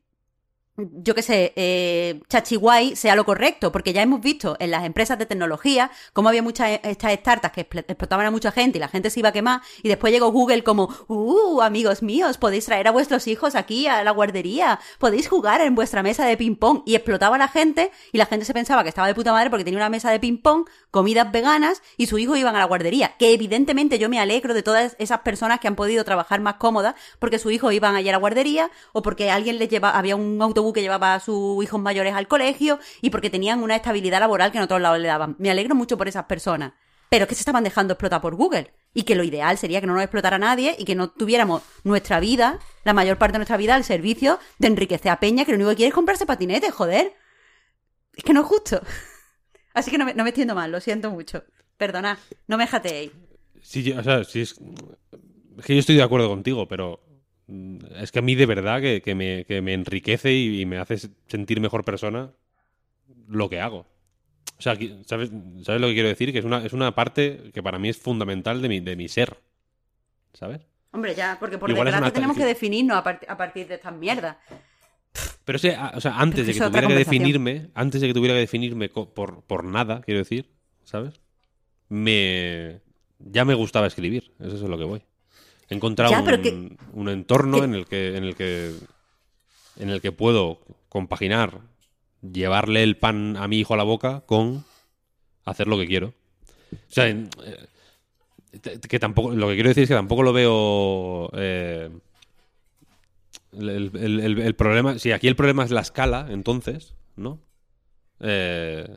yo qué sé, eh, chachiguay sea lo correcto, porque ya hemos visto en las empresas de tecnología cómo había muchas estas startups que expl- explotaban a mucha gente y la gente se iba a quemar y después llegó Google como, uh, amigos míos, podéis traer a vuestros hijos aquí a la guardería, podéis jugar en vuestra mesa de ping pong y explotaba a la gente y la gente se pensaba que estaba de puta madre porque tenía una mesa de ping pong, comidas veganas y sus hijos iban a la guardería, que evidentemente yo me alegro de todas esas personas que han podido trabajar más cómodas porque sus hijos iban allá a la guardería o porque alguien les lleva, había un autobús que llevaba a sus hijos mayores al colegio y porque tenían una estabilidad laboral que en otros lados le daban. Me alegro mucho por esas personas. Pero es que se estaban dejando explotar por Google. Y que lo ideal sería que no nos explotara nadie y que no tuviéramos nuestra vida, la mayor parte de nuestra vida, al servicio de enriquecer a Peña, que lo único que quiere es comprarse patinetes, joder. Es que no es justo. *laughs* Así que no me, no me extiendo mal, lo siento mucho. Perdona, no me jateéis. Sí, o sea, sí es... es que yo estoy de acuerdo contigo, pero es que a mí de verdad que, que me, que me enriquece y, y me hace sentir mejor persona lo que hago. O sea, ¿sabes, ¿sabes lo que quiero decir? Que es una, es una parte que para mí es fundamental de mi, de mi ser. ¿Sabes? Hombre, ya, porque por Igual es desgracia tenemos que definirnos a, part- a partir de estas mierdas. Pero ese, o sea, antes de que tuviera que definirme, antes de que tuviera que definirme por, por nada, quiero decir, ¿sabes? Me ya me gustaba escribir, eso es lo que voy. He encontrado Ya, un, que- un entorno que- en el que en el que en el que puedo compaginar llevarle el pan a mi hijo a la boca con hacer lo que quiero. O sea, en- eh, que tampoco lo que quiero decir es que tampoco lo veo eh, el, el- el- el problema, si aquí el problema es la escala, entonces, ¿no? Eh,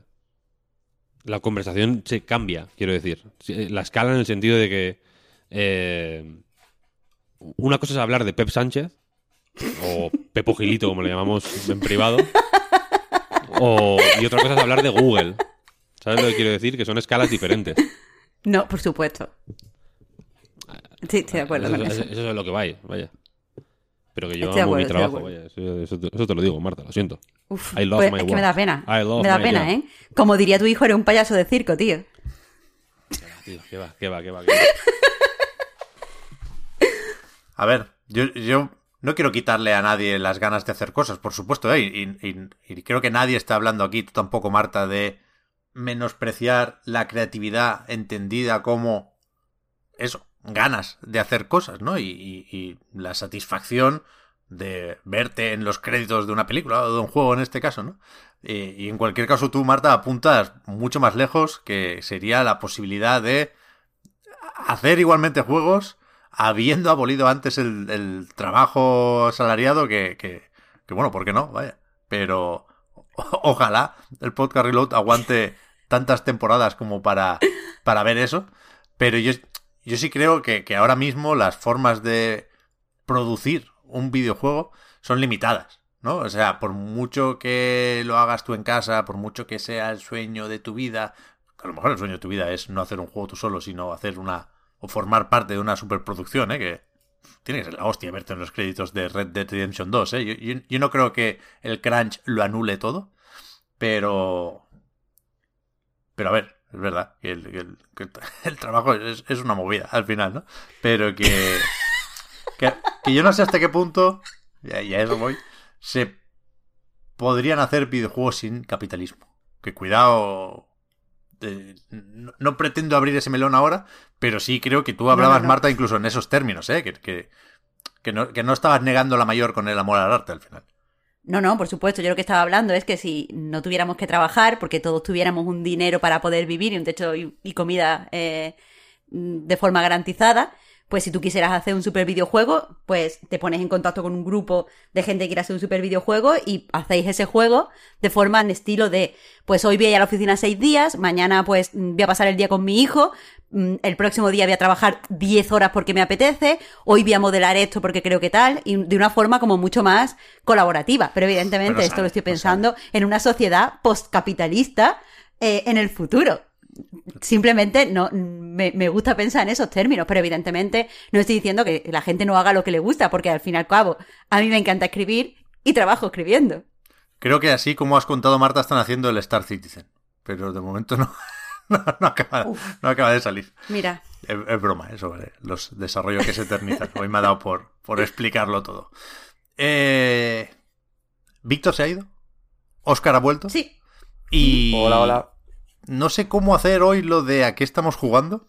la conversación se cambia, quiero decir. Eh, La escala en el sentido de que eh, una cosa es hablar de Pep Sánchez, o Pepo Gilito, como le llamamos en privado, o, y otra cosa es hablar de Google. ¿Sabes lo que quiero decir? Que son escalas diferentes. No, por supuesto. Sí, estoy de acuerdo eso, con eso- eso. eso es lo que vaya, vaya. Pero que yo Estoy amo mi acuerdo, trabajo, vaya. Eso, te- eso te lo digo, Marta, lo siento. Uf, I love pues my es que me da pena. Me da pena, job. ¿eh? Como diría tu hijo, eres un payaso de circo, tío. Tío, ¿qué va, qué va, qué va? qué va? A ver, yo, yo no quiero quitarle a nadie las ganas de hacer cosas, por supuesto, ¿eh? y, creo que nadie está hablando aquí, tú tampoco, Marta, de menospreciar la creatividad entendida como eso, ganas de hacer cosas, ¿no? Y, y- la satisfacción de verte en los créditos de una película o de un juego en este caso, ¿no? Y en cualquier caso tú, Marta, apuntas mucho más lejos, que sería la posibilidad de hacer igualmente juegos habiendo abolido antes el, trabajo asalariado que, bueno, ¿por qué no? Vaya. Pero ojalá el podcast Reload aguante tantas temporadas como para, para ver eso. Pero yo, yo sí creo que, que ahora mismo las formas de producir un videojuego son limitadas, ¿no? O sea, por mucho que lo hagas tú en casa, por mucho que sea el sueño de tu vida, a lo mejor el sueño de tu vida es no hacer un juego tú solo, sino hacer una o formar parte de una superproducción, ¿eh? Que tiene que ser la hostia verte en los créditos de Red Dead Redemption 2, ¿eh? Yo, no creo que el crunch lo anule todo, pero... Pero a ver, es verdad que el- *laughs* el trabajo es, es una movida al final, ¿no? Pero que, que... que yo no sé hasta qué punto, y a y a eso voy, se podrían hacer videojuegos sin capitalismo. Que cuidado... eh, no, no pretendo abrir ese melón ahora, pero sí creo que tú hablabas, no, no. Marta, incluso en esos términos, ¿eh? Que, que, que no, que no estabas negando la mayor con el amor al arte al final. No, no, por supuesto. Yo lo que estaba hablando es que si no tuviéramos que trabajar, porque todos tuviéramos un dinero para poder vivir y un techo y, y comida eh, de forma garantizada, pues si tú quisieras hacer un super videojuego, pues te pones en contacto con un grupo de gente que quiere hacer un super videojuego y hacéis ese juego de forma en estilo de, pues hoy voy a ir a la oficina seis días, mañana pues voy a pasar el día con mi hijo, mm, el próximo día voy a trabajar 10 horas porque me apetece, hoy voy a modelar esto porque creo que tal, y de una forma como mucho más colaborativa. Pero evidentemente Pero esto lo estoy pero pensando en una sociedad postcapitalista eh, en el futuro. Simplemente no me, me gusta pensar en esos términos, pero evidentemente no estoy diciendo que la gente no haga lo que le gusta, porque al fin y al cabo a mí me encanta escribir y trabajo escribiendo. Creo que así como has contado, Marta, están haciendo el Star Citizen. Pero de momento no, *laughs* no, no acaba, no acaba de salir. Mira, Es, es broma, eso, ¿vale? Los desarrollos que se eternizan. Hoy me ha dado por, por explicarlo todo. Eh, ¿Víctor se ha ido? ¿Oscar ha vuelto? sí, Y Hola, hola. No sé cómo hacer hoy lo de a qué estamos jugando.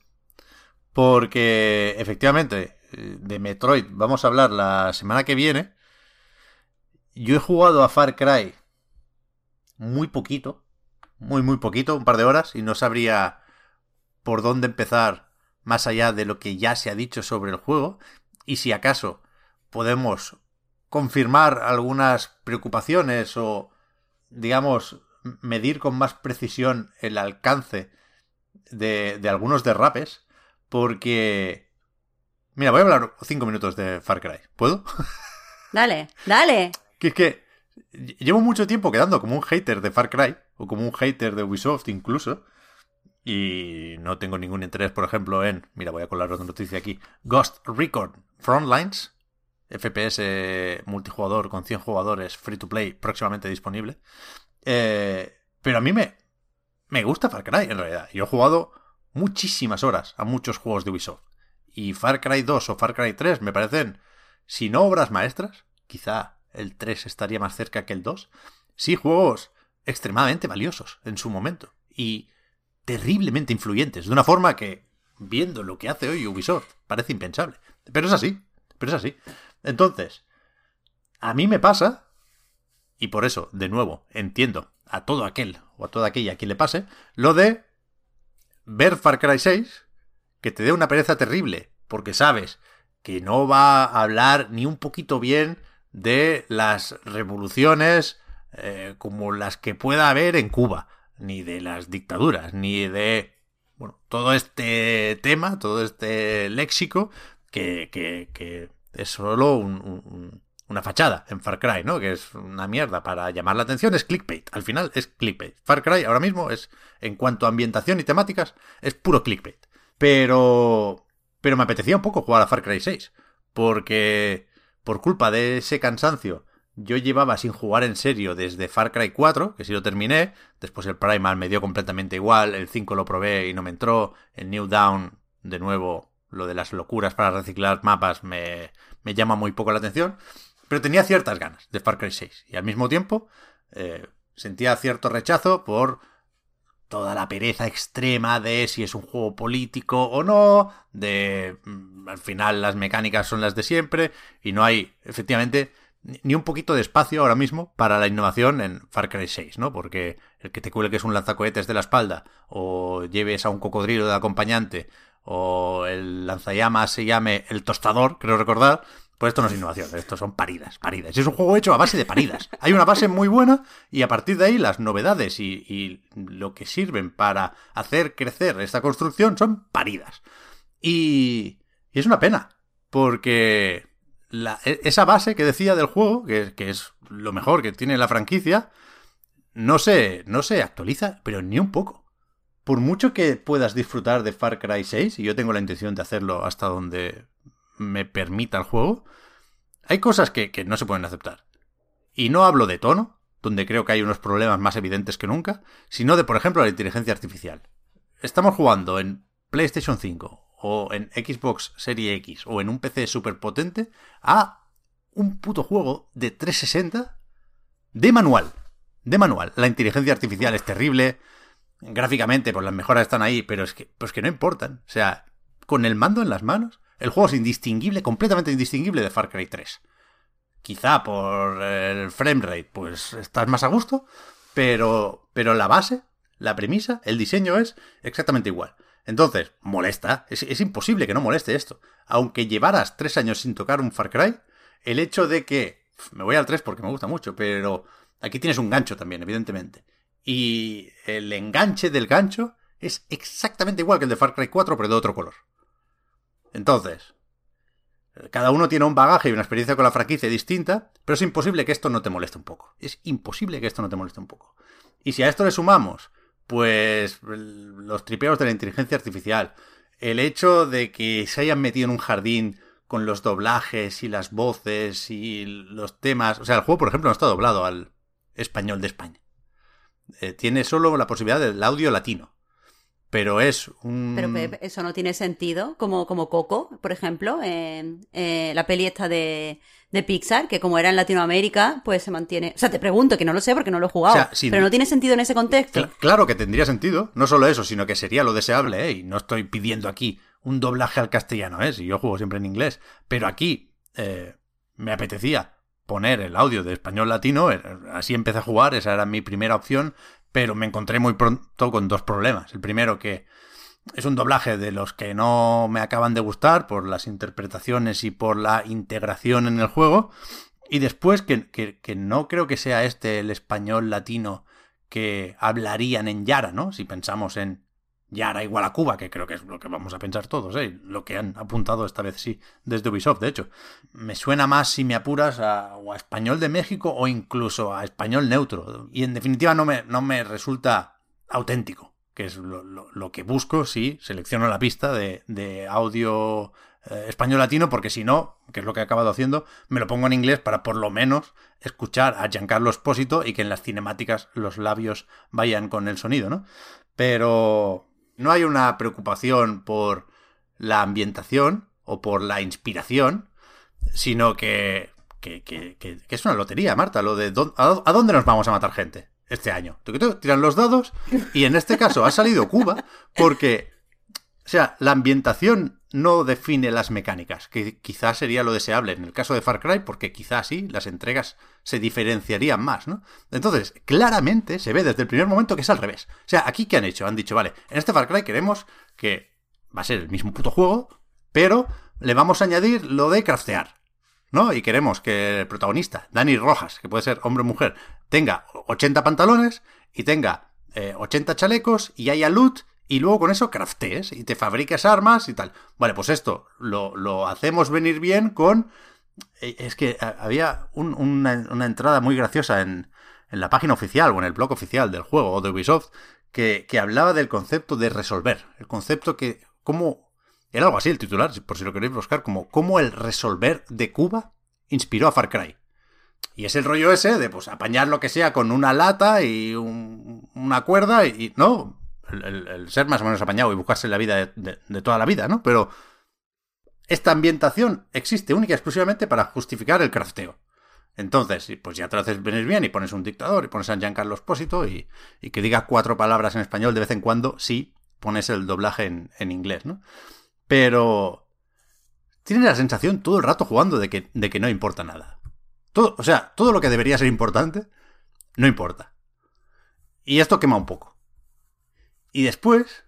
Porque efectivamente, eh, de Metroid vamos a hablar la semana que viene. Yo he jugado a Far Cry muy poquito. Muy, muy poquito, un par de horas. Y no sabría por dónde empezar más allá de lo que ya se ha dicho sobre el juego. Y si acaso podemos confirmar algunas preocupaciones o, digamos, medir con más precisión el alcance de, de algunos derrapes, porque... Mira, voy a hablar cinco minutos de Far Cry. ¿Puedo? *laughs* dale, dale. que es que llevo mucho tiempo quedando como un hater de Far Cry, o como un hater de Ubisoft incluso, y no tengo ningún interés, por ejemplo, en... Mira, voy a colar otra noticia aquí. Ghost Recon Frontlines, FPS multijugador con 100 jugadores, free to play, próximamente disponible. Eh, pero a mí me, me gusta Far Cry, en realidad. Yo he jugado muchísimas horas a muchos juegos de Ubisoft. Y Far Cry 2 o Far Cry 3 me parecen, si no obras maestras, quizá el 3 estaría más cerca que el 2, sí juegos extremadamente valiosos en su momento. Y terriblemente influyentes, de una forma que, viendo lo que hace hoy Ubisoft, parece impensable. Pero es así, pero es así. Entonces, a mí me pasa, y por eso, de nuevo, entiendo a todo aquel o a toda aquella a quien le pase, lo de ver Far Cry 6, que te dé una pereza terrible, porque sabes que no va a hablar ni un poquito bien de las revoluciones eh, como las que pueda haber en Cuba, ni de las dictaduras, ni de bueno, todo este tema, todo este léxico que, que, que es solo un, un, una fachada en Far Cry, ¿no? Que es una mierda para llamar la atención, es clickbait. Al final es clickbait. Far Cry ahora mismo es, en cuanto a ambientación y temáticas, es puro clickbait. Pero, pero me apetecía un poco jugar a Far Cry 6, porque por culpa de ese cansancio yo llevaba sin jugar en serio desde Far Cry 4, que sí lo terminé, después el Primal me dio completamente igual, el 5 lo probé y no me entró, el New Down, de nuevo, lo de las locuras para reciclar mapas me, me llama muy poco la atención, pero tenía ciertas ganas de Far Cry 6 y al mismo tiempo eh, sentía cierto rechazo por toda la pereza extrema de si es un juego político o no, de mm, al final las mecánicas son las de siempre y no hay efectivamente ni un poquito de espacio ahora mismo para la innovación en Far Cry 6, ¿no? Porque el que te cuele que es un lanzacohetes de la espalda, o lleves a un cocodrilo de acompañante, o el lanzallamas se llame el tostador, creo recordar, pues esto no es innovación, esto son paridas, paridas. Es un juego hecho a base de paridas. Hay una base muy buena y a partir de ahí las novedades y, lo que sirven para hacer crecer esta construcción son paridas. Y, y es una pena, porque la, esa base que decía del juego, que, que, es lo mejor que tiene la franquicia, no se, no se actualiza, pero ni un poco. Por mucho que puedas disfrutar de Far Cry 6, y yo tengo la intención de hacerlo hasta donde me permita el juego, hay cosas que, que no se pueden aceptar. Y no hablo de tono, donde creo que hay unos problemas más evidentes que nunca, sino de, por ejemplo, la inteligencia artificial. Estamos jugando en PlayStation 5 o en Xbox Serie X o en un PC súper potente a un puto juego de 360 de manual. De manual. La inteligencia artificial es terrible. Gráficamente, pues las mejoras están ahí, pero es que, pues que no importan. O sea, con el mando en las manos, el juego es indistinguible, completamente indistinguible de Far Cry 3. Quizá por el framerate, pues estás más a gusto, pero, pero la base, la premisa, el diseño es exactamente igual. Entonces, molesta. Es, es, imposible que no moleste esto. Aunque llevaras tres años sin tocar un Far Cry, el hecho de que... Me voy al 3 porque me gusta mucho, pero aquí tienes un gancho también, evidentemente. Y el enganche del gancho es exactamente igual que el de Far Cry 4, pero de otro color. Entonces, cada uno tiene un bagaje y una experiencia con la franquicia distinta, pero es imposible que esto no te moleste un poco. Es imposible que esto no te moleste un poco. Y si a esto le sumamos, pues los tripeos de la inteligencia artificial, el hecho de que se hayan metido en un jardín con los doblajes y las voces y los temas. O sea, el juego, por ejemplo, no está doblado al español de España. Eh, tiene solo la posibilidad del audio latino pero es un... Pero eso no tiene sentido, como, como Coco, por ejemplo, en la peli esta de, de, Pixar, que como era en Latinoamérica, pues se mantiene... O sea, te pregunto, que no lo sé porque no lo he jugado, pero no tiene sentido en ese contexto. claro que tendría sentido, no solo eso, sino que sería lo deseable, ¿eh? y no estoy pidiendo aquí un doblaje al castellano, ¿eh? si yo juego siempre en inglés, pero aquí eh, me apetecía poner el audio de español latino, eh, así empecé a jugar, esa era mi primera opción, pero me encontré muy pronto con dos problemas. El primero que es un doblaje de los que no me acaban de gustar por las interpretaciones y por la integración en el juego. Y después que, que, no creo que sea este el español latino que hablarían en Yara, ¿no? Si pensamos en Yara igual a Cuba, que creo que es lo que vamos a pensar todos, ¿eh? Lo que han apuntado esta vez sí, desde Ubisoft, de hecho. Me suena más, si me apuras, a, español de México o incluso a español neutro. Y en definitiva no me, no me resulta auténtico, que es lo, que busco si selecciono la pista de, de audio eh, español latino, porque si no, que es lo que he acabado haciendo, me lo pongo en inglés para por lo menos escuchar a Giancarlo Espósito y que en las cinemáticas los labios vayan con el sonido, ¿no? Pero no hay una preocupación por la ambientación o por la inspiración, sino que, que, que, es una lotería, Marta, lo de a, dónde nos vamos a matar gente este año. Tiran los dados y en este caso ha salido Cuba porque, o sea, la ambientación no define las mecánicas, que quizás sería lo deseable en el caso de Far Cry, porque quizás sí, las entregas se diferenciarían más, ¿no? Entonces, claramente se ve desde el primer momento que es al revés. O sea, aquí ¿qué han hecho? Han dicho, vale, en este Far Cry queremos que va a ser el mismo puto juego, pero le vamos a añadir lo de craftear, ¿no? Y queremos que el protagonista, Dani Rojas, que puede ser hombre o mujer, tenga 80 pantalones y tenga 80 eh, chalecos y haya loot y luego con eso craftees y te fabriques armas y tal. Vale, pues esto lo, lo hacemos venir bien con... Eh, es que había una, entrada muy graciosa en, en, la página oficial o en el blog oficial del juego o de Ubisoft que, que hablaba del concepto de resolver. El concepto que... ¿Cómo...? Era algo así el titular, por si lo queréis buscar, como cómo el resolver de Cuba inspiró a Far Cry. Y es el rollo ese de pues apañar lo que sea con una lata y una cuerda y, no, el, ser más o menos apañado y buscarse la vida de, toda la vida, ¿no? Pero esta ambientación existe única y exclusivamente para justificar el crafteo. Entonces, pues ya te lo haces venir bien y pones un dictador y pones a Giancarlo Espósito y, y que diga cuatro palabras en español de vez en cuando, sí, pones el doblaje en, inglés, ¿no? Pero tienes la sensación todo el rato jugando de que, de que no importa nada. Todo, o sea, todo lo que debería ser importante, no importa. Y esto quema un poco. Y después,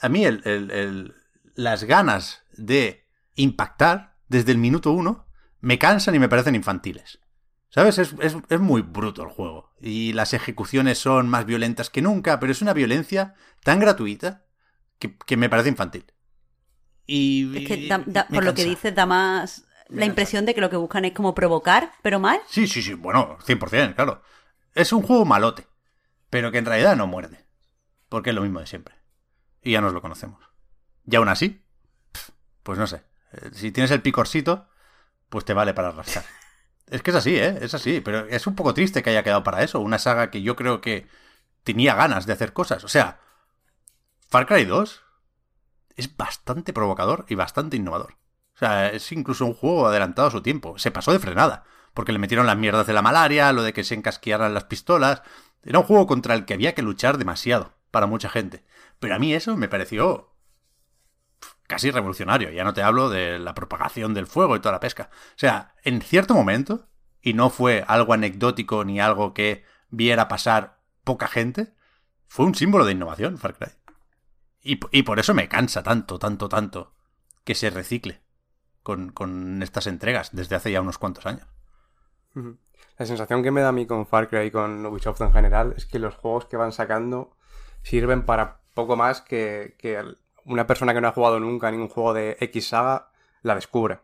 a mí el, las ganas de impactar desde el minuto uno me cansan y me parecen infantiles. ¿Sabes? Es, muy bruto el juego. Y las ejecuciones son más violentas que nunca, pero es una violencia tan gratuita que, me parece infantil. Y, es que por lo que dices da más la impresión de que lo que buscan es como provocar, pero mal. Sí, sí, sí, bueno, 100%, claro. Es un juego malote, pero que en realidad no muerde porque es lo mismo de siempre. Y ya nos lo conocemos. Y aún así, pues no sé. Eh, si tienes el picorcito, pues te vale para rascar. *laughs* Es que es así, ¿eh? Es así. Pero es un poco triste que haya quedado para eso. Una saga que yo creo que tenía ganas de hacer cosas. O sea, Far Cry 2 es bastante provocador y bastante innovador. O sea, es incluso un juego adelantado a su tiempo. Se pasó de frenada. Porque le metieron las mierdas de la malaria, lo de que se encasquiaran las pistolas. Era un juego contra el que había que luchar demasiado para mucha gente. Pero a mí eso me pareció casi revolucionario. Ya no te hablo de la propagación del fuego y toda la pesca. O sea, en cierto momento, y no fue algo anecdótico ni algo que viera pasar poca gente, fue un símbolo de innovación Far Cry. Y, por eso me cansa tanto, tanto, tanto que se recicle con, con estas entregas desde hace ya unos cuantos años. La sensación que me da a mí con Far Cry y con Ubisoft en general es que los juegos que van sacando sirven para poco más que, que una persona que no ha jugado nunca ningún juego de X saga la descubre.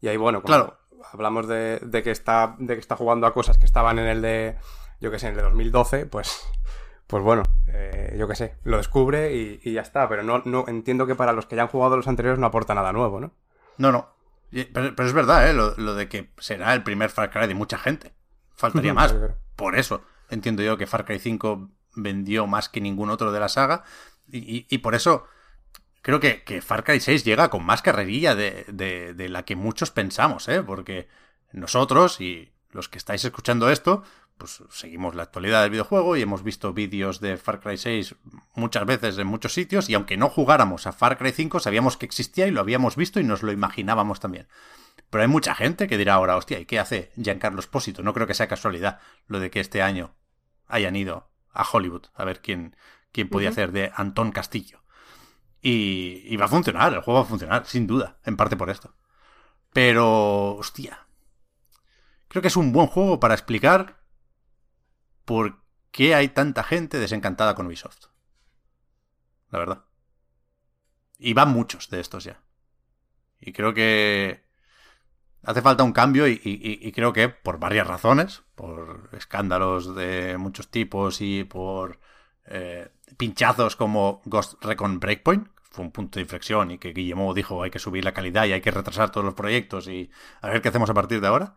Y ahí, bueno, Claro. hablamos de, de que está, de que está jugando a cosas que estaban en el de, yo que sé, en el de 2012, pues, pues bueno, eh, yo que sé, lo descubre y, y ya está. Pero no, no entiendo que para los que ya han jugado los anteriores no aporta nada nuevo, ¿no? No, no. Pero, pero es verdad, ¿eh? Lo, lo de que será el primer Far Cry de mucha gente. Faltaría *laughs* más. Por eso entiendo yo que Far Cry 5 vendió más que ningún otro de la saga. Y, y- por eso creo que, que Far Cry 6 llega con más carrerilla de, de- de la que muchos pensamos, ¿eh? Porque nosotros y los que estáis escuchando esto, pues seguimos la actualidad del videojuego y hemos visto vídeos de Far Cry 6 muchas veces en muchos sitios y aunque no jugáramos a Far Cry 5 sabíamos que existía y lo habíamos visto y nos lo imaginábamos también. Pero hay mucha gente que dirá ahora, hostia, ¿y qué hace Giancarlo Espósito? No creo que sea casualidad lo de que este año hayan ido a Hollywood a ver quién, quién podía hacer de Antón Castillo. Y, y va a funcionar, el juego va a funcionar, sin duda, en parte por esto. Pero, hostia. Creo que es un buen juego para explicar por qué hay tanta gente desencantada con Ubisoft. La verdad. Y van muchos de estos ya. Y creo que hace falta un cambio y, y- y creo que por varias razones, por escándalos de muchos tipos y por eh, pinchazos como Ghost Recon Breakpoint, fue un punto de inflexión y que Guillemot dijo hay que subir la calidad y hay que retrasar todos los proyectos y a ver qué hacemos a partir de ahora.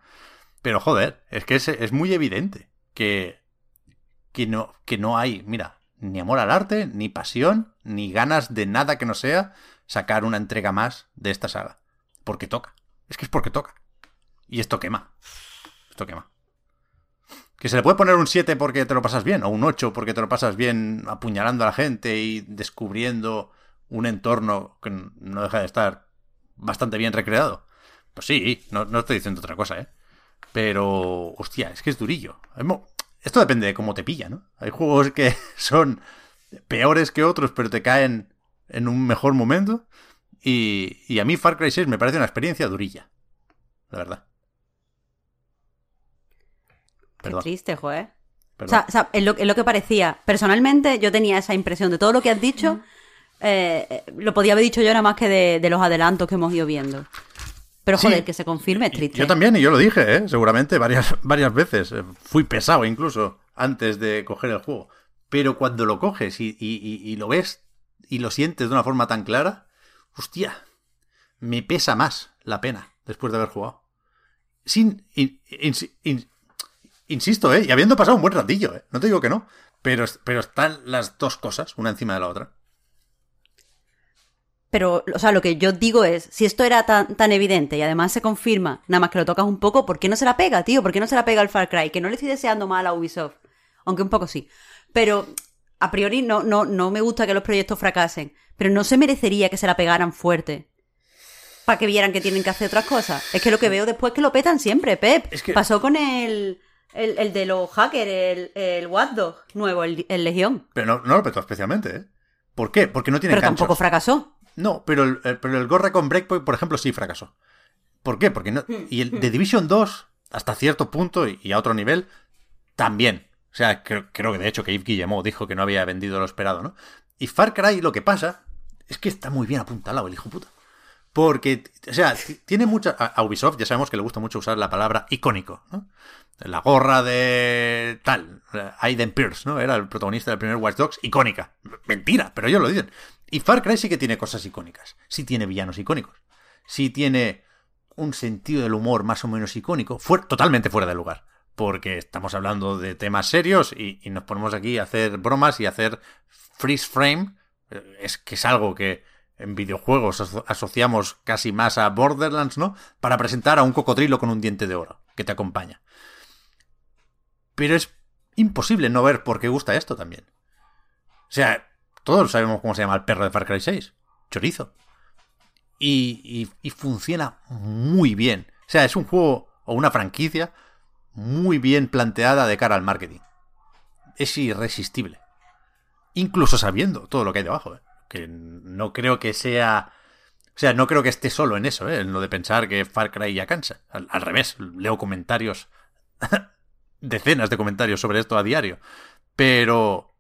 Pero joder, es que es, es muy evidente que, que, no, que no hay, mira, ni amor al arte, ni pasión, ni ganas de nada que no sea sacar una entrega más de esta saga. Porque toca. Es que es porque toca. Y esto quema. Esto quema. Que se le puede poner un 7 porque te lo pasas bien, o un 8 porque te lo pasas bien apuñalando a la gente y descubriendo un entorno que no deja de estar bastante bien recreado. Pues sí, no, no estoy diciendo otra cosa, ¿eh? Pero, hostia, es que es durillo. Esto depende de cómo te pilla, ¿no? Hay juegos que *laughs* son peores que otros, pero te caen en un mejor momento. Y, y a mí Far Cry 6 me parece una experiencia durilla. La verdad. Qué triste, joder. O sea, o sea, es, lo, es lo que parecía. Personalmente, yo tenía esa impresión de todo lo que has dicho. eh, eh, lo podía haber dicho yo nada más que de, de los adelantos que hemos ido viendo. Pero Sí. joder, que se confirme es triste. Yo también, y yo lo dije, ¿eh? seguramente varias, *laughs* varias veces. Eh, Fui pesado incluso antes de coger el juego. Pero cuando lo coges y, y- y- y lo ves y lo sientes de una forma tan clara, hostia, me pesa más la pena después de haber jugado. Sin, in- in- in- insisto, ¿eh? y habiendo pasado un buen ratillo, ¿eh? no te digo que no, pero, pero están las dos cosas, una encima de la otra. Pero, o sea, lo que yo digo es, si esto era tan, tan evidente y además se confirma, nada más que lo tocas un poco, ¿por qué no se la pega, tío? ¿Por qué no se la pega al Far Cry? Que no le estoy deseando mal a Ubisoft. Aunque un poco sí. Pero, a priori, no, no, no me gusta que los proyectos fracasen. Pero no se merecería que se la pegaran fuerte. Para que vieran que tienen que hacer otras cosas. Es que lo que veo después es que lo petan siempre, Pep. Es que- Pasó con el, el, el de los hackers, el, el Watchdog nuevo, el, el Legión. Pero no, no lo petó especialmente, ¿eh? ¿Por qué? Porque no tiene Pero tampoco fracasó. No, pero el, el- pero el Gorra con Breakpoint, por ejemplo, sí fracasó. ¿Por qué? Porque no. Y el de Division 2, hasta cierto punto y, a otro nivel, también. O sea, creo, creo que de hecho que Yves Guillemot dijo que no había vendido lo esperado, ¿no? Y Far Cry lo que pasa es que está muy bien apuntalado el hijo puta. Porque, o sea, tiene mucha. A Ubisoft ya sabemos que le gusta mucho usar la palabra icónico, ¿no? La gorra de tal, Aiden Pierce, ¿no? Era el protagonista del primer Watch Dogs, icónica. Mentira, pero ellos lo dicen. Y Far Cry sí que tiene cosas icónicas. Sí tiene villanos icónicos. Sí tiene un sentido del humor más o menos icónico. Totalmente fuera de lugar. Porque estamos hablando de temas serios y, y nos ponemos aquí a hacer bromas y hacer freeze frame. Eh, Es que es algo que en videojuegos aso- asociamos casi más a Borderlands, ¿no? Para presentar a un cocodrilo con un diente de oro que te acompaña. Pero es imposible no ver por qué gusta esto también. O sea, todos sabemos cómo se llama el perro de Far Cry 6. Chorizo. Y, y- funciona muy bien. O sea, es un juego o una franquicia muy bien planteada de cara al marketing. Es irresistible. Incluso sabiendo todo lo que hay debajo. ¿eh? que no creo que sea... O sea, no creo que esté solo en eso, ¿eh? en lo de pensar que Far Cry ya cansa. Al revés, leo comentarios, decenas de comentarios sobre esto a diario. Pero...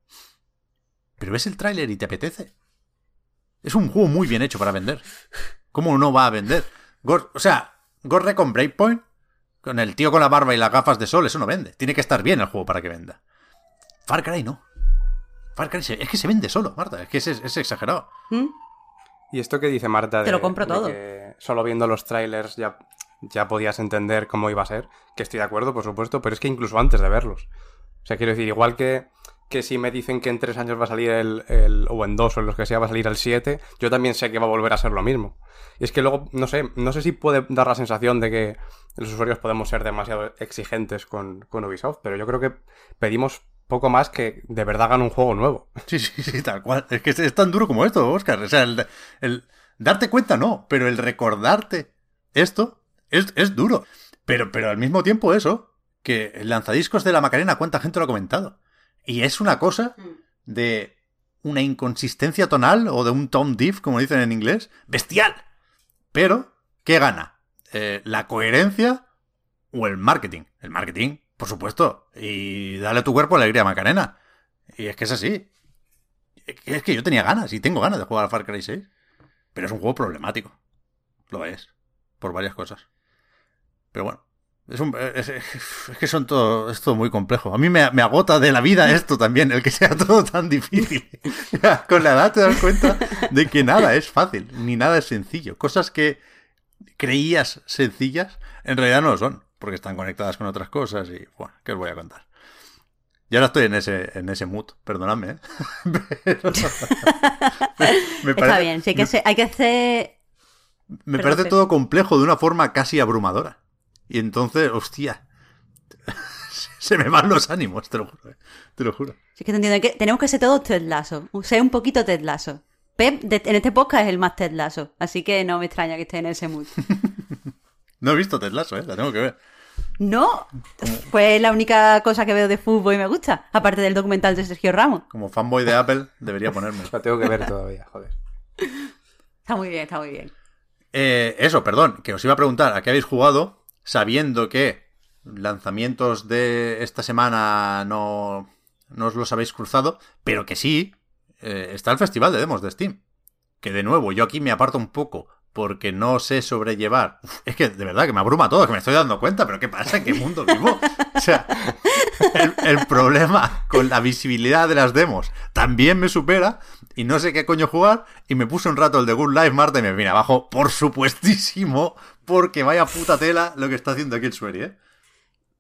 Pero ves el tráiler y te apetece. Es un juego muy bien hecho para vender. ¿Cómo no va a vender? O sea, Ghost Recon Breakpoint, con el tío con la barba y las gafas de sol, eso no vende. Tiene que estar bien el juego para que venda. Far Cry no. Far Cry se- es que se vende solo, Marta. Es que es, es exagerado. ¿Mm? Y esto que dice Marta de, Te lo compro de todo. que solo viendo los trailers ya, ya podías entender cómo iba a ser, que estoy de acuerdo, por supuesto, pero es que incluso antes de verlos. O sea, quiero decir, igual que, que si me dicen que en tres años va a salir el, el- o en dos o en los que sea va a salir el 7, yo también sé que va a volver a ser lo mismo. Y es que luego, no sé, no sé si puede dar la sensación de que los usuarios podemos ser demasiado exigentes con, con Ubisoft, pero yo creo que pedimos poco más que de verdad hagan un juego nuevo. *laughs* Sí, sí, sí, tal cual. Es que es, tan duro como esto, Oscar. O sea, el darte cuenta no, pero el recordarte esto es, es duro. Pero, pero al mismo tiempo eso, que el lanzadiscos de la Macarena, ¿cuánta gente lo ha comentado? Y es una cosa de una inconsistencia tonal o de un tone diff, como dicen en inglés, bestial. Pero, ¿qué gana? Eh, ¿La coherencia o el marketing? El marketing, por supuesto. Y dale a tu cuerpo alegría, Macarena. Y es que es así. Es que yo tenía ganas y tengo ganas de jugar a Far Cry 6. Pero es un juego problemático. Lo es. Por varias cosas. Pero bueno. Es, un- es- es que son todo, es todo muy complejo. A mí me, me agota de la vida esto también, el que sea todo tan difícil. *laughs* Con la edad te das cuenta de que nada es fácil, ni nada es sencillo. Cosas que creías sencillas, en realidad no lo son, porque están conectadas con otras cosas y, bueno, ¿qué os voy a contar? Y ahora estoy en ese, en ese mood, perdonadme, ¿eh? *laughs* Pero- me Está bien, sí, hay que ser, hay que ser... me Perdón, parece todo complejo de una forma casi abrumadora. Y entonces, hostia, *laughs* se me van los ánimos, te lo juro, ¿eh? te lo juro. Sí que te entiendo, que- tenemos que ser todos Ted Lasso, ser un poquito Ted Lasso. Pep de- en este podcast es el más Ted Lasso, así que no me extraña que esté en ese mood. *laughs* No he visto Ted Lasso, ¿eh? la tengo que ver. No, pues es la única cosa que veo de fútbol y me gusta, aparte del documental de Sergio Ramos. Como fanboy de Apple, debería ponerme. La tengo que ver todavía, joder. Está muy bien, está muy bien. Eh, eso, perdón, que os iba a preguntar, ¿a qué habéis jugado sabiendo que lanzamientos de esta semana no, no os los habéis cruzado, pero que sí eh, está el festival de demos de Steam? Que de nuevo, yo aquí me aparto un poco porque no sé sobrellevar. Es que de verdad que me abruma todo, que me estoy dando cuenta, pero ¿qué pasa? ¿En qué mundo vivo? O sea, el, el problema con la visibilidad de las demos también me supera y no sé qué coño jugar y me puse un rato el de Good Life Marta y me vine abajo, por supuestísimo, porque vaya puta tela lo que está haciendo aquí el Sueri, ¿eh?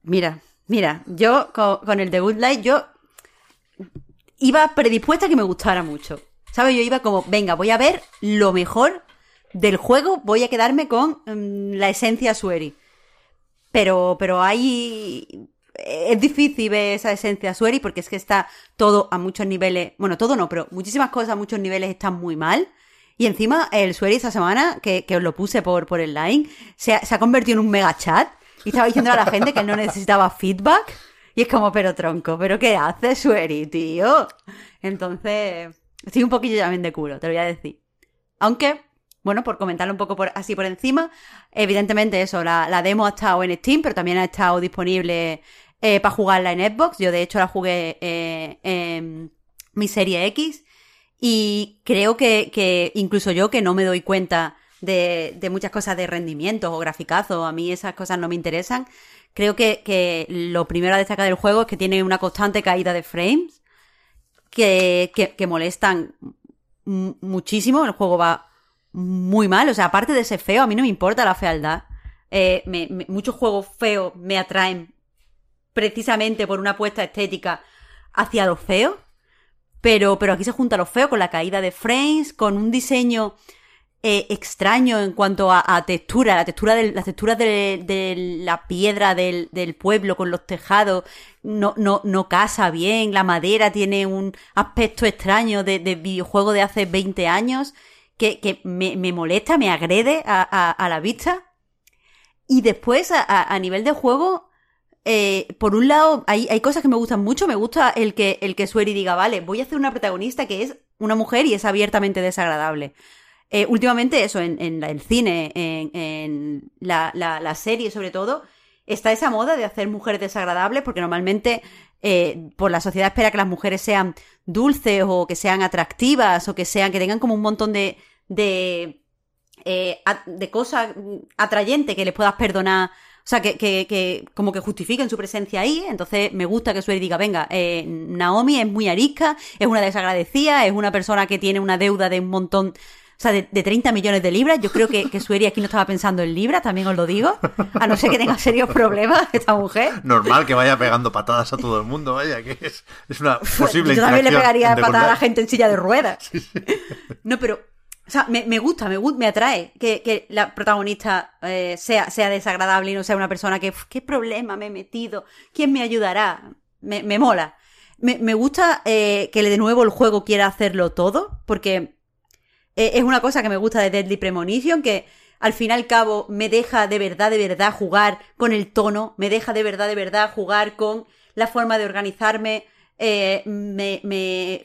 Mira, mira, yo con, el The Good Light, yo iba predispuesta a que me gustara mucho. ¿Sabes? Yo iba como, venga, voy a ver lo mejor del juego, voy a quedarme con mm, la esencia Sueri. Pero, pero hay... Es difícil ver esa esencia Sueri porque es que está todo a muchos niveles... Bueno, todo no, pero muchísimas cosas a muchos niveles están muy mal. Y encima el Sueri esta semana, que, que os lo puse por, por el line, se ha, se ha convertido en un mega chat y estaba diciendo a la gente que no necesitaba feedback. Y es como, pero tronco, ¿pero qué haces, Sueri, tío? Entonces, estoy un poquillo también de culo, te lo voy a decir. Aunque, bueno, por comentarlo un poco por, así por encima, evidentemente eso, la, la demo ha estado en Steam, pero también ha estado disponible eh, para jugarla en Xbox. Yo, de hecho, la jugué eh, en mi serie X. Y creo que, que incluso yo, que no me doy cuenta de, de muchas cosas de rendimiento o graficazo, a mí esas cosas no me interesan. Creo que, que lo primero a destacar del juego es que tiene una constante caída de frames que, que, molestan muchísimo. El juego va muy mal. O sea, aparte de ser feo, a mí no me importa la fealdad. Eh, muchos juegos feos me atraen precisamente por una apuesta estética hacia lo feo. Pero, pero aquí se junta lo feo con la caída de frames, con un diseño eh, extraño en cuanto a, textura, la textura del, las texturas de, de la piedra del, pueblo con los tejados no, no, no casa bien, la madera tiene un aspecto extraño de, de videojuego de hace 20 años que, me, molesta, me agrede a, la vista. Y después, a nivel de juego, eh, por un lado, hay, hay cosas que me gustan mucho. Me gusta el que, el que Sueri diga, vale, voy a hacer una protagonista que es una mujer y es abiertamente desagradable. Eh, últimamente eso, en, en el cine, en, la, la, serie sobre todo, está esa moda de hacer mujeres desagradables porque normalmente eh, por la sociedad espera que las mujeres sean dulces o que sean atractivas o que sean, que tengan como un montón de, de, de cosas atrayentes que les puedas perdonar o sea, que, que, que, como que justifiquen su presencia ahí. Entonces me gusta que Sueri diga, venga, eh, Naomi es muy arisca, es una desagradecida, es una persona que tiene una deuda de un montón, o sea, de, de 30 millones de libras. Yo creo que, que Sueri aquí no estaba pensando en libras, también os lo digo. A no ser que tenga serios problemas esta mujer. Normal que vaya pegando patadas a todo el mundo, vaya, que es, es una posible Yo también le pegaría patadas a la gente en silla de ruedas. *laughs* Sí, sí. No, pero o sea, me, me gusta, me, me atrae que, que la protagonista eh, sea, sea desagradable y no sea una persona que, ¿qué problema me he metido? ¿Quién me ayudará? Me, me mola. Me, me gusta eh, que de nuevo el juego quiera hacerlo todo, porque eh, es una cosa que me gusta de Deadly Premonition, que al fin y al cabo me deja de verdad, de verdad jugar con el tono, me deja de verdad, de verdad jugar con la forma de organizarme, eh, me, me,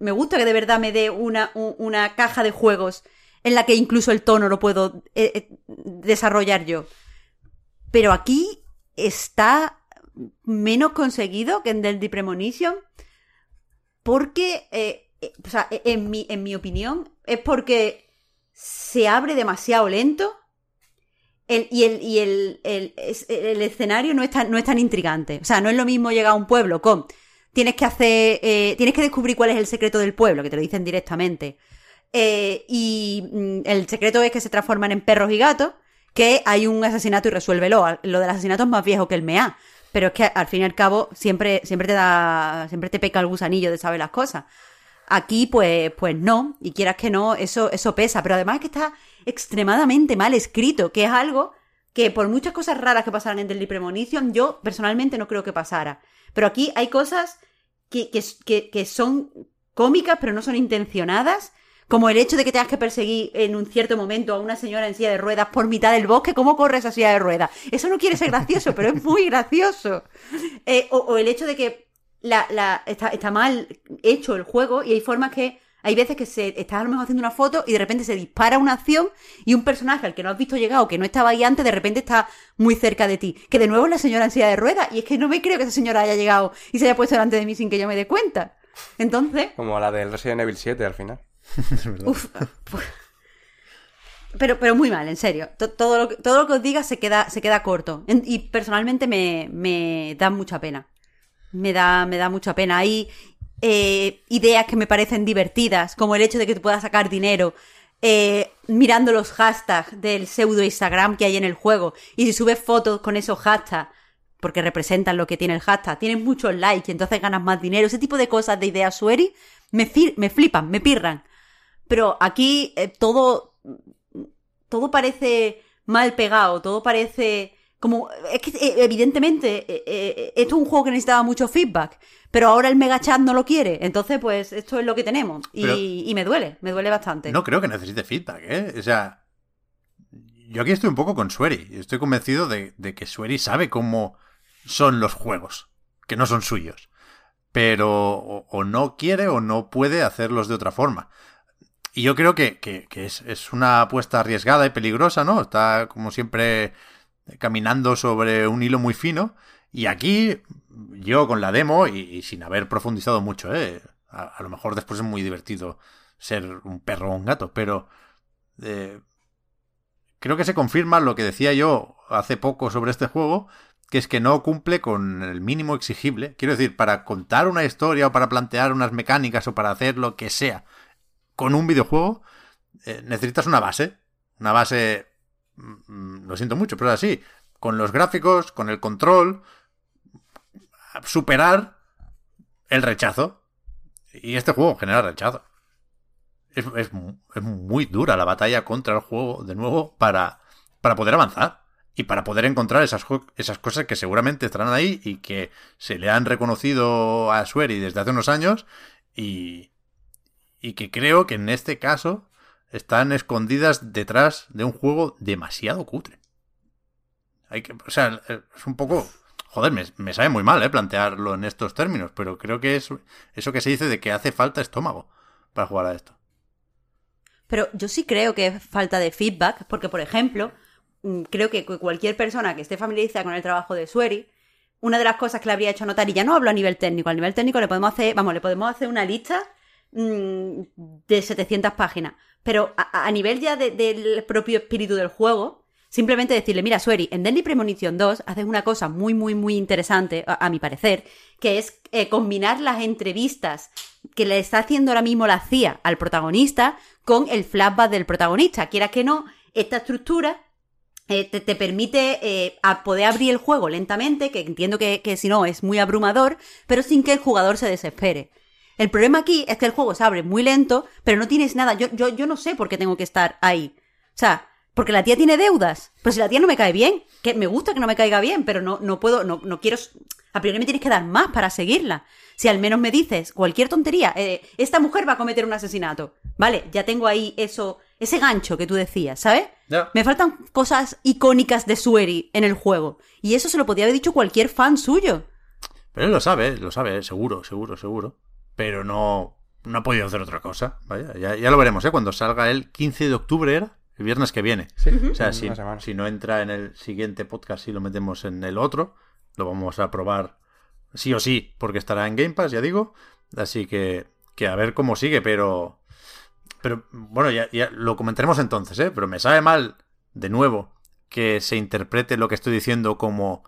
me gusta que de verdad me dé una, una caja de juegos en la que incluso el tono lo puedo eh, eh, desarrollar yo. Pero aquí está menos conseguido que en Deadly Premonition porque, eh, o sea, en mi, en mi opinión, es porque se abre demasiado lento el, y, el, y el, el, escenario no es, tan, no es tan intrigante. O sea, no es lo mismo llegar a un pueblo con tienes que hacer, eh, tienes que descubrir cuál es el secreto del pueblo, que te lo dicen directamente. Eh, y mm, el secreto es que se transforman en perros y gatos, que hay un asesinato y resuélvelo. Lo del asesinato es más viejo que el MEA. Pero es que al fin y al cabo siempre, siempre te da, siempre te peca el gusanillo de saber las cosas. Aquí, pues, pues no, y quieras que no, eso, eso pesa. Pero además es que está extremadamente mal escrito, que es algo que por muchas cosas raras que pasaran en Deadly Premonition, yo personalmente no creo que pasara. Pero aquí hay cosas que, que, que, son cómicas, pero no son intencionadas. Como el hecho de que tengas que perseguir en un cierto momento a una señora en silla de ruedas por mitad del bosque. ¿Cómo corre esa silla de ruedas? Eso no quiere ser gracioso, pero es muy gracioso. Eh, o, o, el hecho de que la, la, está, está mal hecho el juego y hay formas que hay veces que se estás a lo mejor haciendo una foto y de repente se dispara una acción y un personaje al que no has visto llegar o que no estaba ahí antes, de repente está muy cerca de ti. Que de nuevo es la señora en silla de ruedas. Y es que no me creo que esa señora haya llegado y se haya puesto delante de mí sin que yo me dé cuenta. Entonces. Como la del Resident Evil 7 al final. Uf, pues, pero, pero muy mal, en serio. Todo lo, que, todo lo que os diga se queda, se queda corto. Y personalmente me, me da mucha pena. Me da, me da mucha pena. Hay, eh, ideas que me parecen divertidas, como el hecho de que te puedas sacar dinero eh, mirando los hashtags del pseudo Instagram que hay en el juego. Y si subes fotos con esos hashtags, porque representan lo que tiene el hashtag, tienes muchos likes y entonces ganas más dinero. Ese tipo de cosas de ideas sueri me, me flipan, me pirran. Pero aquí eh, todo, todo parece mal pegado, todo parece como, es que eh, evidentemente eh, eh, esto es un juego que necesitaba mucho feedback, pero ahora el Mega Chat no lo quiere, entonces pues esto es lo que tenemos y, pero, y me duele, me duele bastante. No creo que necesite feedback, ¿eh? O sea, yo aquí estoy un poco con Sueri, estoy convencido de, de que Sueri sabe cómo son los juegos, que no son suyos, pero o, o no quiere o no puede hacerlos de otra forma. Y yo creo que, que, que es, es una apuesta arriesgada y peligrosa, ¿no? Está como siempre caminando sobre un hilo muy fino. Y aquí, yo con la demo, y, sin haber profundizado mucho, ¿eh? A, a, lo mejor después es muy divertido ser un perro o un gato, pero eh, creo que se confirma lo que decía yo hace poco sobre este juego, que es que no cumple con el mínimo exigible. Quiero decir, para contar una historia o para plantear unas mecánicas o para hacer lo que sea con un videojuego, eh, necesitas una base. Una base lo siento mucho, pero es así, con los gráficos, con el control, superar el rechazo. Y este juego genera rechazo. Es, muy dura la batalla contra el juego, de nuevo, para, para poder avanzar. Y para poder encontrar esas, esas cosas que seguramente estarán ahí y que se le han reconocido a Sueri desde hace unos años. Y, y que creo que en este caso están escondidas detrás de un juego demasiado cutre. Hay que, o sea, es un poco... Joder, me, me sabe muy mal, ¿eh? Plantearlo en estos términos, pero creo que es eso que se dice de que hace falta estómago para jugar a esto. Pero yo sí creo que es falta de feedback, porque, por ejemplo, mm, creo que cu- cualquier persona que esté familiarizada con el trabajo de Sueri, una de las cosas que le habría hecho notar, y ya no hablo a nivel técnico, a nivel técnico le podemos hacer, vamos, le podemos hacer una lista mm, de 700 páginas, pero a, nivel ya de- del propio espíritu del juego, simplemente decirle, mira, Sueri, en Deadly Premonition 2 haces una cosa muy, muy, muy interesante, a, mi parecer, que es eh, combinar las entrevistas que le está haciendo ahora mismo la CIA al protagonista con el flashback del protagonista. Quieras que no, esta estructura eh, te, te permite eh, poder abrir el juego lentamente, que entiendo que si no es muy abrumador, pero sin que el jugador se desespere. El problema aquí es que el juego se abre muy lento, pero no tienes nada. Yo, yo, yo no sé por qué tengo que estar ahí. O sea, porque la tía tiene deudas. Pero si la tía no me cae bien, que me gusta que no me caiga bien, pero no, no puedo, no, no quiero. A priori me tienes que dar más para seguirla. Si al menos me dices cualquier tontería, eh, esta mujer va a cometer un asesinato. Vale, ya tengo ahí eso, ese gancho que tú decías, ¿sabes? Me faltan cosas icónicas de Sueri en el juego. Y eso se lo podía haber dicho cualquier fan suyo. Pero él lo sabe, lo sabe, seguro, seguro, seguro. Pero no, no ha podido hacer otra cosa. Vaya, ya, ya lo veremos, ¿eh? Cuando salga el 15 de octubre, ¿era? El viernes que viene. Sí, O sea, si, si no entra en el siguiente podcast y lo metemos en el otro, lo vamos a probar sí o sí, porque estará en Game Pass, ya digo. Así que, que a ver cómo sigue, pero... Pero bueno, ya, ya lo comentaremos entonces, ¿eh? Pero me sabe mal, de nuevo, que se interprete lo que estoy diciendo como...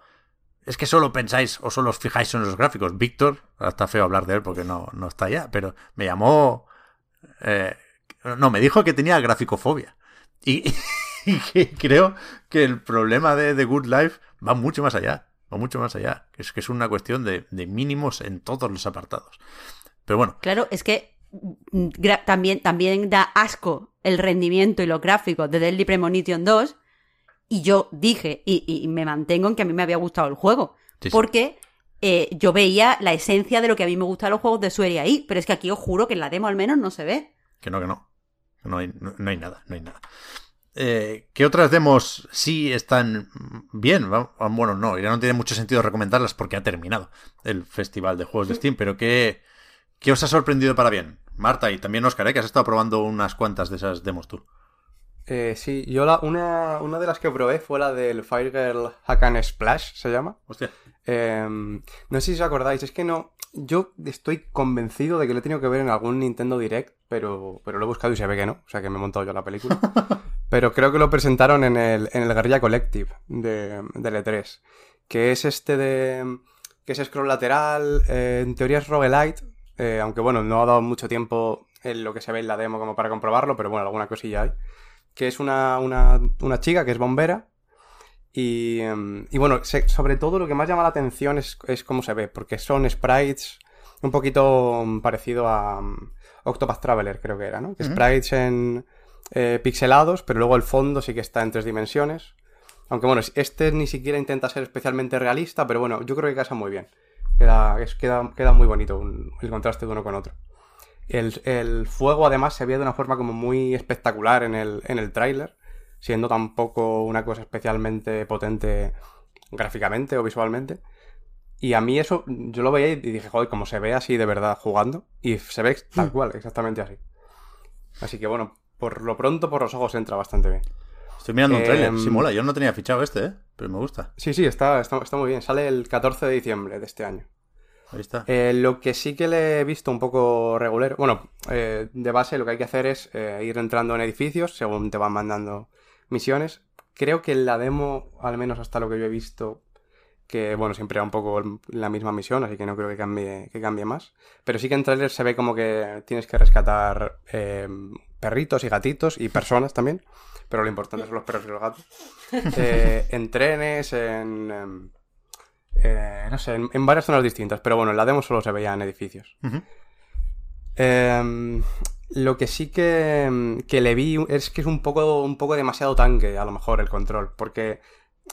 Es que solo pensáis o solo os fijáis en los gráficos. Víctor, está feo hablar de él porque no, no está ya, pero me llamó... eh, no, me dijo que tenía graficofobia. Y, *laughs* y que creo que el problema de The Good Life va mucho más allá. Va mucho más allá. Es que es una cuestión de, mínimos en todos los apartados. Pero bueno, Claro, es que mm, también, también da asco el rendimiento y los gráficos de Deadly Premonition 2. Y yo dije, y, y me mantengo en que a mí me había gustado el juego. Sí, sí. Porque eh, yo veía la esencia de lo que a mí me gustan los juegos de Sueri ahí. Pero es que aquí os juro que en la demo al menos no se ve. que no, que no. No hay, no, no hay nada, no hay nada. Eh, ¿Qué otras demos sí están bien? Ah, Bueno, no, ya no tiene mucho sentido recomendarlas porque ha terminado el Festival de Juegos de Steam, pero ¿qué, qué os ha sorprendido para bien? Marta y también Oscar, ¿eh? que has estado probando unas cuantas de esas demos tú. Eh, sí, yo la, una, una de las que probé fue la del Firegirl Hack and Splash, se llama. Hostia. Eh, no sé si os acordáis, es que no. Yo estoy convencido de que lo he tenido que ver en algún Nintendo Direct, pero, pero lo he buscado y se ve que no. O sea que me he montado yo la película. *laughs* pero creo que lo presentaron en el, en el Guerrilla Collective de, del E3. Que es este de. que es scroll lateral. eh, en teoría es roguelite. eh, aunque bueno, no ha dado mucho tiempo en lo que se ve en la demo como para comprobarlo, pero bueno, alguna cosilla hay. Que es una, una, una chica que es bombera. Y, em, y bueno, se- sobre todo lo que más llama la atención es, es cómo se ve, porque son sprites un poquito mm, parecido a mm, Octopath Traveler, creo que era, ¿no? Que Sprites en eh, pixelados, pero luego el fondo sí que está en tres dimensiones. Aunque bueno, este ni siquiera intenta ser especialmente realista, pero bueno, yo creo que casa muy bien. Queda, es- queda, queda muy bonito un- el contraste de uno con otro. El, el fuego además se veía de una forma como muy espectacular en el, en el tráiler, siendo tampoco una cosa especialmente potente gráficamente o visualmente. Y a mí eso, yo lo veía y dije, joder, como se ve así de verdad jugando. Y se ve tal cual, exactamente así. Así que bueno, por lo pronto por los ojos entra bastante bien. Estoy mirando un Em, trailer. Sí, mola. Yo no tenía fichado este, ¿eh? Pero me gusta. Sí, sí, está, está, está muy bien. Sale el 14 de diciembre de este año. Ahí está. Eh, lo que sí que le he visto un poco regular, bueno, eh, de base lo que hay que hacer es eh, ir entrando en edificios según te van mandando misiones. Creo que en la demo, al menos hasta lo que yo he visto, que bueno, siempre era un poco la misma misión, así que no creo que cambie, que cambie más. Pero sí que en trailer se ve como que tienes que rescatar eh, perritos y gatitos y personas también, pero lo importante son los perros y los gatos. *laughs* Eh, en trenes, en... eh, no sé, en, en varias zonas distintas, pero bueno, en la demo solo se veía en edificios. Em, lo que sí que, em, que le vi es que es un poco, un poco demasiado tanque, a lo mejor, el control. Porque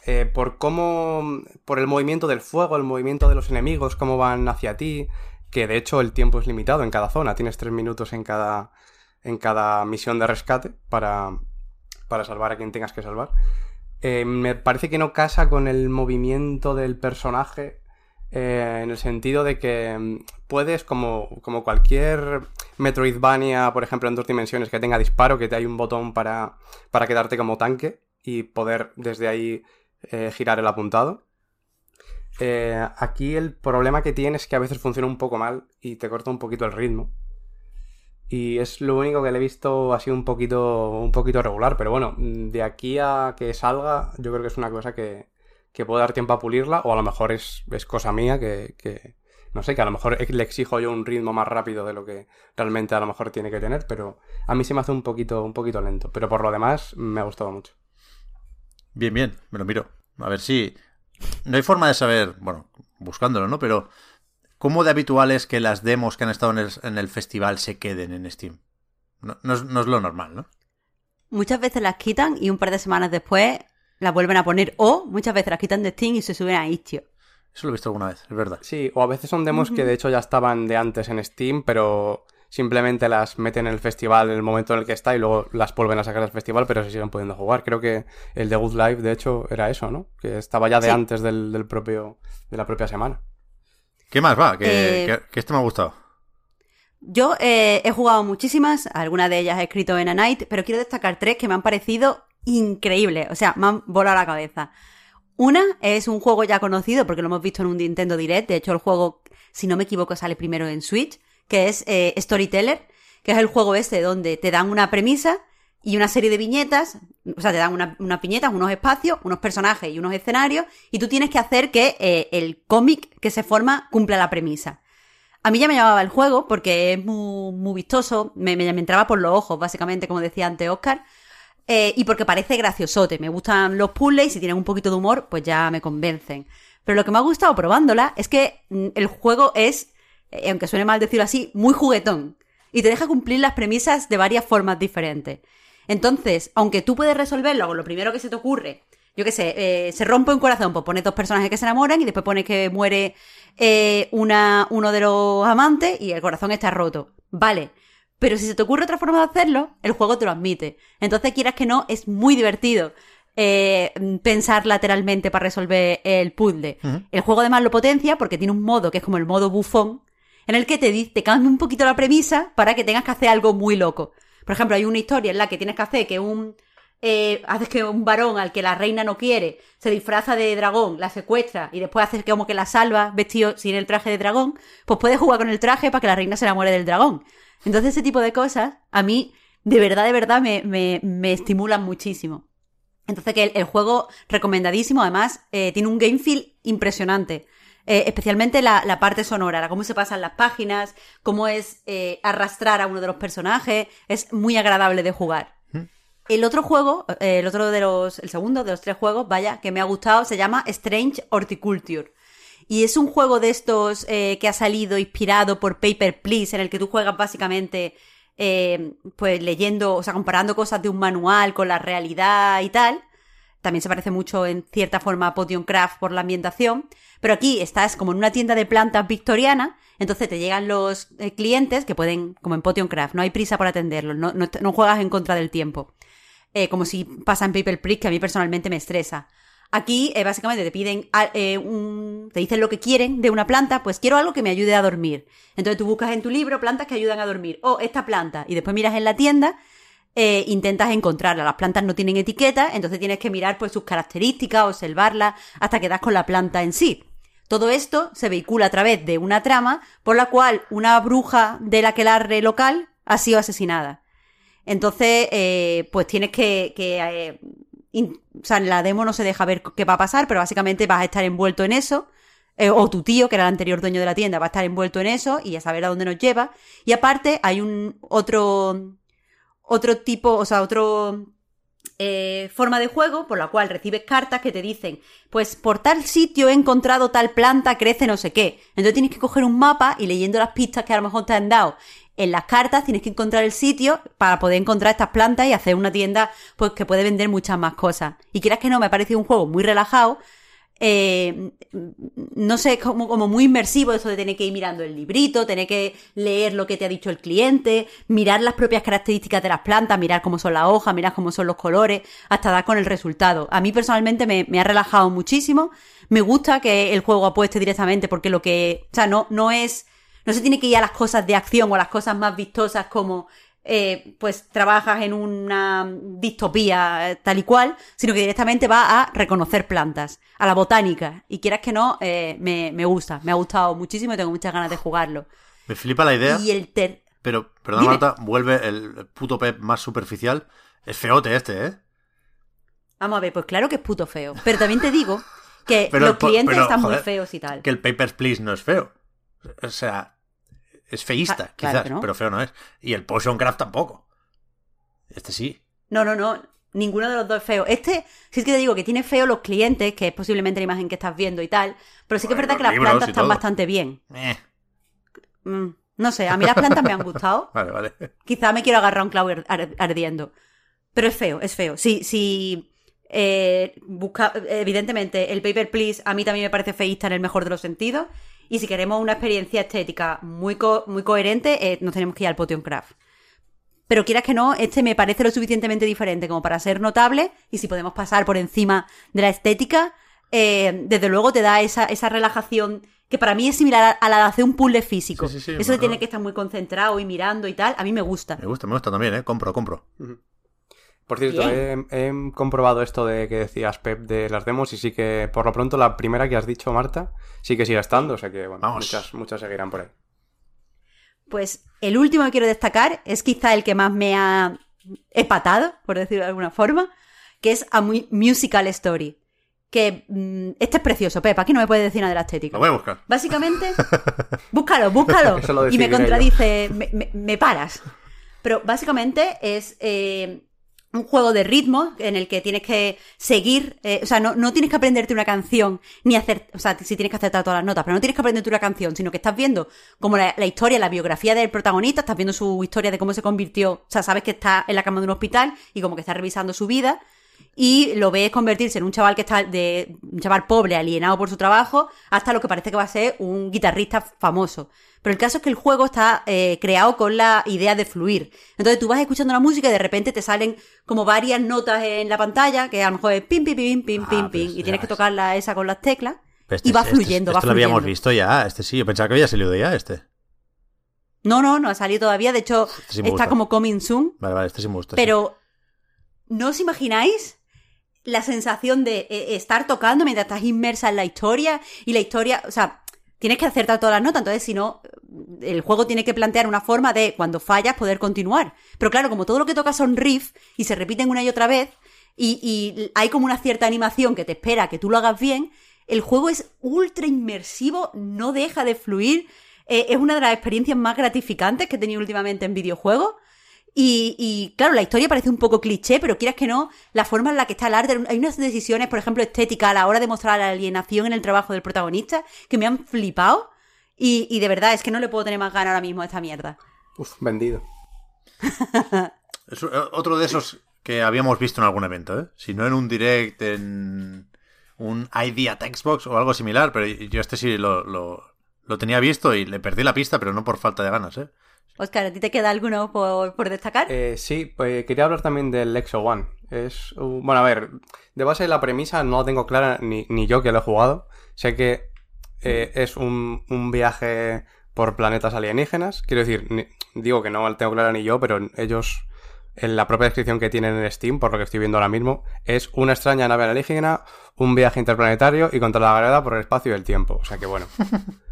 eh, por cómo. por el movimiento del fuego, el movimiento de los enemigos, cómo van hacia ti. Que de hecho el tiempo es limitado en cada zona. Tienes tres minutos en cada. en cada misión de rescate para. para salvar a quien tengas que salvar. Eh, me parece que no casa con el movimiento del personaje eh, en el sentido de que mm, puedes, como, como cualquier Metroidvania, por ejemplo, en dos dimensiones, que tenga disparo, que te hay un botón para, para quedarte como tanque y poder desde ahí eh, girar el apuntado. Aquí el problema que tiene es que a veces funciona un poco mal y te corta un poquito el ritmo. Y es lo único que le he visto así un poquito, un poquito regular. Pero bueno, de aquí a que salga, yo creo que es una cosa que, que puedo dar tiempo a pulirla. O a lo mejor es, es cosa mía que, que, no sé, que a lo mejor le exijo yo un ritmo más rápido de lo que realmente a lo mejor tiene que tener. Pero a mí se me hace un poquito, un poquito lento. Pero por lo demás, me ha gustado mucho. Bien, bien, me lo miro. A ver si. No hay forma de saber, bueno, buscándolo, ¿no? Pero ¿Cómo de habitual es que las demos que han estado en el, festival se queden en Steam? No, es, lo normal, ¿no? Muchas veces las quitan y un par de semanas después las vuelven a poner. O muchas veces las quitan de Steam y se suben a Istio. Eso lo he visto alguna vez, es verdad. Sí, o a veces son demos que de hecho ya estaban de antes en Steam, pero simplemente las meten en el festival en el momento en el que está y luego las vuelven a sacar del festival, pero se siguen pudiendo jugar. Creo que el de Good Life, de hecho, era eso, ¿no? Que estaba ya de antes del, propio, de la propia semana. ¿Qué más va? Que, eh, este me ha gustado. Yo eh, he jugado muchísimas, algunas de ellas he escrito en A Night, pero quiero destacar tres que me han parecido increíbles. O sea, me han volado la cabeza. Una es un juego ya conocido porque lo hemos visto en un Nintendo Direct. De hecho, el juego, si no me equivoco, sale primero en Switch, que es eh, Storyteller, que es el juego este donde te dan una premisa y una serie de viñetas, o sea, te dan unas una viñetas, unos espacios, unos personajes y unos escenarios, y tú tienes que hacer que eh, el cómic que se forma cumpla la premisa. A mí ya me llamaba el juego porque es muy, muy vistoso, me, me, entraba por los ojos, básicamente, como decía antes Oscar, eh, y porque parece graciosote. Me gustan los puzzles y si tienen un poquito de humor, pues ya me convencen. Pero lo que me ha gustado probándola es que mm, el juego es, eh, aunque suene mal decirlo así, muy juguetón. Y te deja cumplir las premisas de varias formas diferentes. Entonces, aunque tú puedes resolverlo con lo primero que se te ocurre, yo qué sé, eh, se rompe un corazón, pues pones dos personajes que se enamoran y después pones que muere eh, una, uno de los amantes y el corazón está roto. Vale. Pero si se te ocurre otra forma de hacerlo, el juego te lo admite. Entonces, quieras que no, es muy divertido. Eh, pensar lateralmente para resolver el puzzle. El juego además lo potencia porque tiene un modo que es como el modo bufón, en el que te, te cambia un poquito la premisa para que tengas que hacer algo muy loco. Por ejemplo, hay una historia en la que tienes que hacer que un... Eh, haces que un varón al que la reina no quiere se disfraza de dragón, la secuestra y después haces que como que la salva vestido sin el traje de dragón, pues puedes jugar con el traje para que la reina se enamore del dragón. Entonces ese tipo de cosas a mí de verdad, de verdad me, me, me estimulan muchísimo. Entonces que el, juego recomendadísimo, además eh, tiene un game feel impresionante. Eh, especialmente la, parte sonora, cómo se pasan las páginas, cómo es eh, arrastrar a uno de los personajes, es muy agradable de jugar. El otro juego, eh, el otro de los, el segundo de los tres juegos, vaya, que me ha gustado, se llama Strange Horticulture. Y es un juego de estos que ha salido inspirado por Paper Please, en el que tú juegas básicamente, pues leyendo, o sea, comparando cosas de un manual con la realidad y tal. También se parece mucho en cierta forma a Podium Craft por la ambientación. Pero aquí estás como en una tienda de plantas victoriana, entonces te llegan los eh, clientes que pueden, como en Potion Craft, no hay prisa por atenderlos, no, juegas en contra del tiempo. Eh, como si pasa en Paper Prick, que a mí personalmente me estresa. Aquí, eh, básicamente, te piden un. te dicen lo que quieren de una planta, pues quiero algo que me ayude a dormir. Entonces tú buscas en tu libro plantas que ayudan a dormir. O esta planta. Y después miras en la tienda intentas encontrarla. Las plantas no tienen etiqueta, entonces tienes que mirar pues sus características, observarlas, hasta que das con la planta en sí. Todo esto se vehicula a través de una trama por la cual una bruja del aquelarre local ha sido asesinada. Entonces, eh, pues tienes que... que eh, o sea, en la demo no se deja ver qué va a pasar, pero básicamente vas a estar envuelto en eso. Eh, o tu tío, que era el anterior dueño de la tienda, va a estar envuelto en eso y a saber a dónde nos lleva. Y aparte hay un otro otro tipo, o sea, otro eh, forma de juego por la cual recibes cartas que te dicen, pues por tal sitio he encontrado tal planta, crece no sé qué. Entonces tienes que coger un mapa y leyendo las pistas que a lo mejor te han dado en las cartas tienes que encontrar el sitio para poder encontrar estas plantas y hacer una tienda pues que puede vender muchas más cosas. Y quieras que no, me ha parecido un juego muy relajado eh, no sé, como, como muy inmersivo eso de tener que ir mirando el librito, tener que leer lo que te ha dicho el cliente, mirar las propias características de las plantas, mirar cómo son las hojas, mirar cómo son los colores, hasta dar con el resultado. A mí personalmente me, me ha relajado muchísimo. Me gusta que el juego apueste directamente porque lo que, o sea, no, no es, no se tiene que ir a las cosas de acción o a las cosas más vistosas como eh, pues trabajas en una distopía eh, tal y cual, sino que directamente va a reconocer plantas, a la botánica. Y quieras que no, eh, me, me gusta, me ha gustado muchísimo y tengo muchas ganas de jugarlo. Me flipa la idea, Y el ter... pero, perdón, Dime. Marta, vuelve el puto Pep más superficial. Es feote este, ¿eh? Vamos a ver, pues claro que es puto feo. Pero también te digo que *laughs* Pero los clientes pero, están muy feos y tal. Que el Papers, Please no es feo. O sea, es feísta, Ah, quizás, no. pero feo no es. Y el Potion Craft tampoco. Este sí. No, no, no. Ninguno de los dos es feo. Este, sí es que te digo que tiene feo los clientes, que es posiblemente la imagen que estás viendo y tal. Pero sí que es verdad que las plantas están todo. bastante bien. Eh, Mm, no sé, a mí las plantas me han gustado. *laughs* vale, vale. Quizá me quiero agarrar un clavo ar- ar- ardiendo. Pero es feo, es feo. Si, si eh, busca, evidentemente, el Paper Please a mí también me parece feísta en el mejor de los sentidos. Y si queremos una experiencia estética muy, co- muy coherente, eh, nos tenemos que ir al Potion Craft. Pero quieras que no, este me parece lo suficientemente diferente como para ser notable. Y si podemos pasar por encima de la estética, eh, desde luego te da esa, esa relajación que para mí es similar a, la de hacer un puzzle físico. Sí, sí, sí, Eso de tener que estar muy concentrado y mirando y tal, a mí me gusta. Me gusta, me gusta también, ¿eh? Compro, compro. Por cierto, he, he comprobado esto de que decías Pep de las demos y sí que por lo pronto la primera que has dicho, Marta, sí que sigue estando, o sea que bueno, Vamos. muchas, muchas seguirán por ahí. Pues el último que quiero destacar es quizá el que más me ha epatado, por decirlo de alguna forma, que es A Mu- Musical Story. Que mm, este es precioso, Pepa, aquí no me puedes decir nada de la estética. Lo voy a buscar. Básicamente, *laughs* búscalo, búscalo. Eso lo y me contradice, me, me- me paras. Pero básicamente es eh, un juego de ritmo en el que tienes que seguir, eh, o sea, no, no tienes que aprenderte una canción, ni hacer, o sea, sí tienes que acertar todas las notas, pero no tienes que aprenderte una canción, sino que estás viendo como la, la historia, la biografía del protagonista, estás viendo su historia de cómo se convirtió, o sea, sabes que está en la cama de un hospital y como que está revisando su vida y lo ves convertirse en un chaval que está de un chaval pobre, alienado por su trabajo, hasta lo que parece que va a ser un guitarrista famoso. Pero el caso es que el juego está eh, creado con la idea de fluir. Entonces tú vas escuchando la música y de repente te salen como varias notas en la pantalla, que a lo mejor es pim, pim, pim, pim, Ah, pim, pues pim, y tienes que tocarla esa con las teclas. Pero este y va es- este- fluyendo, va Esto lo habíamos fluyendo. visto ya, este sí. Yo pensaba que había salido ya este. No, no, no ha salido todavía. De hecho, Este sí está gusta. como coming soon. Vale, vale, este sí me gusta. sí. ¿No os imagináis la sensación de eh, estar tocando mientras estás inmersa en la historia? Y la historia, o sea, tienes que acertar todas las notas, entonces si no, el juego tiene que plantear una forma de, cuando fallas, poder continuar. Pero claro, como todo lo que tocas son riffs y se repiten una y otra vez, y, y hay como una cierta animación que te espera que tú lo hagas bien, el juego es ultra inmersivo, no deja de fluir. eh, es una de las experiencias más gratificantes que he tenido últimamente en videojuegos. Y, y, claro, la historia parece un poco cliché, pero quieras que no, la forma en la que está el arte, hay unas decisiones, por ejemplo, estéticas a la hora de mostrar la alienación en el trabajo del protagonista que me han flipado. Y, y de verdad, es que no le puedo tener más ganas ahora mismo a esta mierda. Uf, vendido. *laughs* Es eh, otro de esos que habíamos visto en algún evento, ¿eh? Si no en un direct, en un ID at Xbox o algo similar, pero yo este sí lo, lo, lo tenía visto y le perdí la pista, pero no por falta de ganas, ¿eh? Oscar, ¿a ti te queda alguno por, por destacar? Eh, sí, pues quería hablar también del Exo One. Es, un- bueno, a ver, de base la premisa no la tengo clara ni, ni yo que lo he jugado. Sé que eh, es un, un viaje por planetas alienígenas. Quiero decir, ni- digo que no la tengo clara ni yo, pero ellos, en la propia descripción que tienen en Steam, por lo que estoy viendo ahora mismo, es una extraña nave alienígena, un viaje interplanetario y contra la gravedad por el espacio y el tiempo. O sea que bueno. *laughs*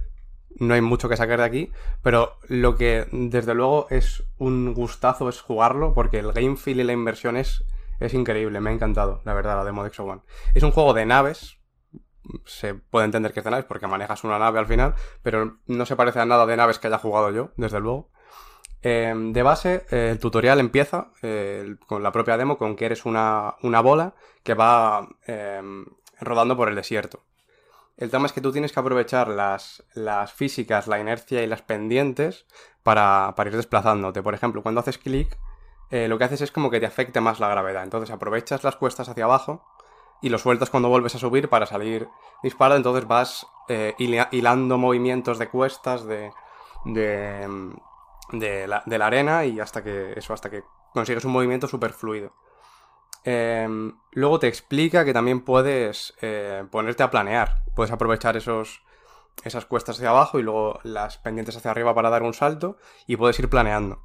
no hay mucho que sacar de aquí, pero lo que desde luego es un gustazo es jugarlo, porque el game feel y la inversión es, es increíble, me ha encantado, la verdad, la demo de Exo One. Es un juego de naves, se puede entender que es de naves porque manejas una nave al final, pero no se parece a nada de naves que haya jugado yo, desde luego. Eh, de base, eh, el tutorial empieza eh, con la propia demo, con que eres una, una bola que va eh, rodando por el desierto. El tema es que tú tienes que aprovechar las, las físicas, la inercia y las pendientes para, para ir desplazándote. Por ejemplo, cuando haces clic, eh, lo que haces es como que te afecte más la gravedad. Entonces aprovechas las cuestas hacia abajo y lo sueltas cuando vuelves a subir para salir disparado. Entonces vas eh, hila- hilando movimientos de cuestas, de, de, de la, de la arena y hasta que eso, hasta que consigues un movimiento súper fluido. Em, luego te explica que también puedes eh, ponerte a planear. Puedes aprovechar esos, esas cuestas hacia abajo y luego las pendientes hacia arriba para dar un salto y puedes ir planeando.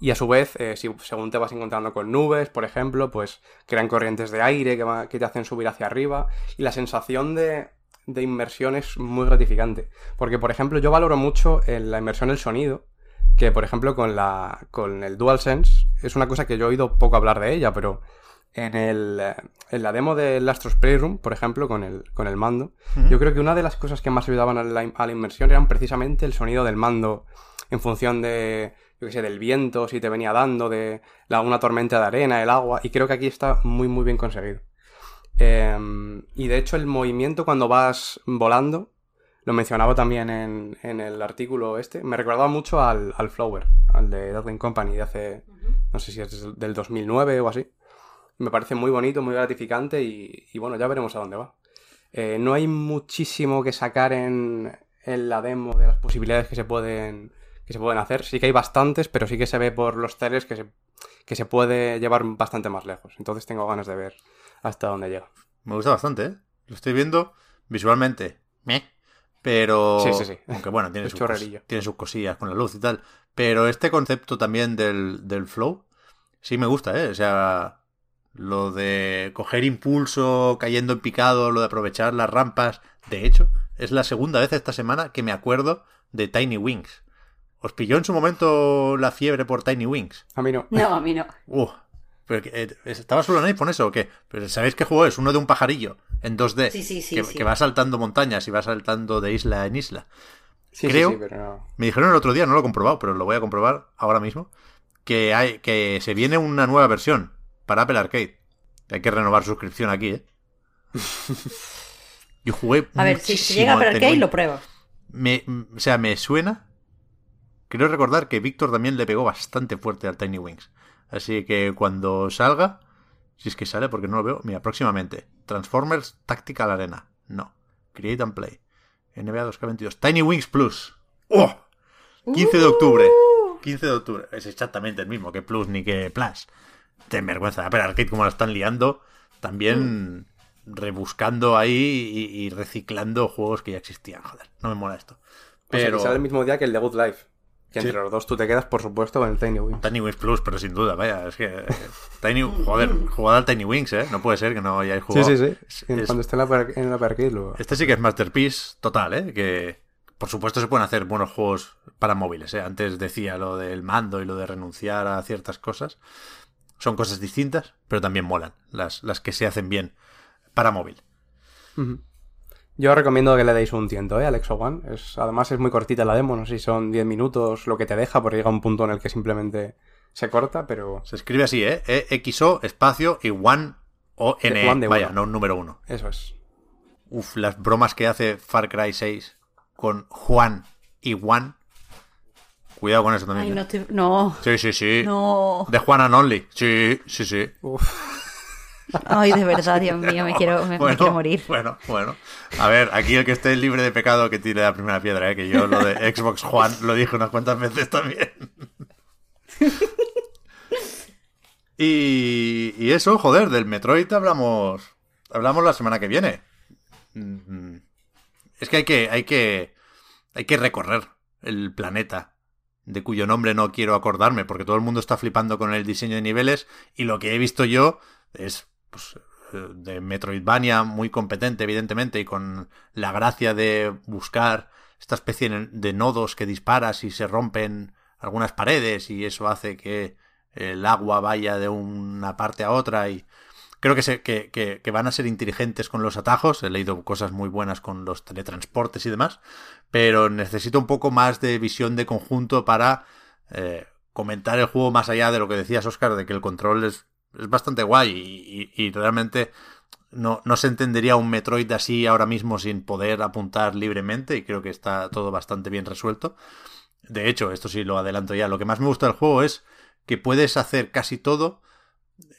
Y a su vez, eh, si, según te vas encontrando con nubes, por ejemplo, pues crean corrientes de aire que, te hacen subir hacia arriba. Y la sensación de, de inmersión es muy gratificante. Porque, por ejemplo, yo valoro mucho en la inmersión del sonido. Que, por ejemplo, con, la, con el DualSense es una cosa que yo he oído poco hablar de ella, pero en, el, en la demo del Astros Playroom, por ejemplo, con el, con el mando, yo creo que una de las cosas que más ayudaban a la, a la inmersión eran precisamente el sonido del mando en función de, yo qué sé, del viento, si te venía dando, de la, una tormenta de arena, el agua, y creo que aquí está muy, muy bien conseguido. Eh, y de hecho el movimiento cuando vas volando, lo mencionaba también en, en el artículo este, me recordaba mucho al, al Flower, al de Deadline Company de hace, no sé si es del- del 2009 o así. Me parece muy bonito, muy gratificante y, y bueno, ya veremos a dónde va. Eh, no hay muchísimo que sacar en, en la demo de las posibilidades que se pueden que se pueden hacer. Sí que hay bastantes, pero sí que se ve por los trailers que se, que se puede llevar bastante más lejos. Entonces tengo ganas de ver hasta dónde llega. Me gusta bastante, ¿eh? Lo estoy viendo visualmente. meh, Pero. Sí, sí, sí. Aunque bueno, *laughs* sus, tiene sus cosillas con la luz y tal. Pero este concepto también del, del flow, sí me gusta, ¿eh? O sea, lo de coger impulso cayendo en picado, lo de aprovechar las rampas. De hecho, es la segunda vez esta semana que me acuerdo de Tiny Wings. ¿Os pilló en su momento la fiebre por Tiny Wings? A mí no. No, a mí no. Uh, pero eh, ¿Estaba solo en iPhone eso o qué? Pero ¿sabéis qué juego es? Uno de un pajarillo en 2D. Sí, sí, sí, que, sí. que va saltando montañas y va saltando de isla en isla. Sí, Creo- sí, sí, pero no. Me dijeron el otro día, no lo he comprobado, pero lo voy a comprobar ahora mismo, que hay que se viene una nueva versión para Apple Arcade. Hay que renovar suscripción aquí, ¿eh? *laughs* Yo jugué A ver, si, llega Tiny arcade lo pruebo. Me, o sea, me suena. Creo recordar que Víctor también le pegó bastante fuerte al Tiny Wings. Así que cuando salga, si es que sale porque no lo veo, mira, próximamente. Transformers Tactical Arena. No. Create and Play. NBA 2K22. Tiny Wings Plus. ¡Oh! 15 de octubre. 15 de octubre. Es exactamente el mismo que Plus ni que Plus. Ten vergüenza. Pero Arcade como la están liando. También rebuscando ahí y, y reciclando juegos que ya existían. Joder, no me mola esto. O sea, Pero que sale el mismo día que el de Good Life. Que Sí. entre los dos tú te quedas, por supuesto, con el Tiny Wings. Tiny Wings Plus, pero sin duda, vaya, es que Tiny, joder, jugad al Tiny Wings, ¿eh? No puede ser que no hayáis Sí, jugado. sí, sí. Es- Cuando esté en la, en la lo... Este sí que es Masterpiece total, ¿eh? Que por supuesto se pueden hacer buenos juegos para móviles, ¿eh? Antes decía lo del mando y lo de renunciar a ciertas cosas. Son cosas distintas, pero también molan, las, las que se hacen bien para móvil. Ujú. Yo recomiendo que le deis un tiento, ¿eh? Al One. Es, además es muy cortita la demo, no sé si son 10 minutos lo que te deja, porque llega un punto en el que simplemente se corta, pero Se escribe así, ¿eh? EXO, espacio y One o N. De Vaya, uno. no un número uno. eso es. Uf, las bromas que hace Far Cry 6 con Juan y Juan. Cuidado con eso también. Ay, ¿eh? no estoy... No, Sí, sí, sí. no. De Juan and Only. Sí, sí, sí. Ay, de verdad, Dios mío, me quiero, me, me Bueno, quiero morir. Bueno, bueno. A ver, aquí el que esté libre de pecado que tire la primera piedra, ¿eh? que yo lo de Xbox Juan lo dije unas cuantas veces también. *laughs* y, y eso, joder, del Metroid hablamos hablamos la semana que viene. Mm, Es que hay que hay que hay que recorrer el planeta de cuyo nombre no quiero acordarme porque todo el mundo está flipando con el diseño de niveles y lo que he visto yo es pues, eh, de Metroidvania muy competente evidentemente y con la gracia de buscar esta especie de nodos que disparas y se rompen algunas paredes y eso hace que el agua vaya de una parte a otra y creo que, se, que, que, van a ser inteligentes con los atajos. He leído cosas muy buenas con los teletransportes y demás, pero necesito un poco más de visión de conjunto para eh, comentar el juego más allá de lo que decías, Oscar, de que el control es, es bastante guay y, realmente no, no, se entendería un Metroid así ahora mismo sin poder apuntar libremente y creo que está todo bastante bien resuelto. De hecho, esto sí lo adelanto ya, lo que más me gusta del juego es que puedes hacer casi todo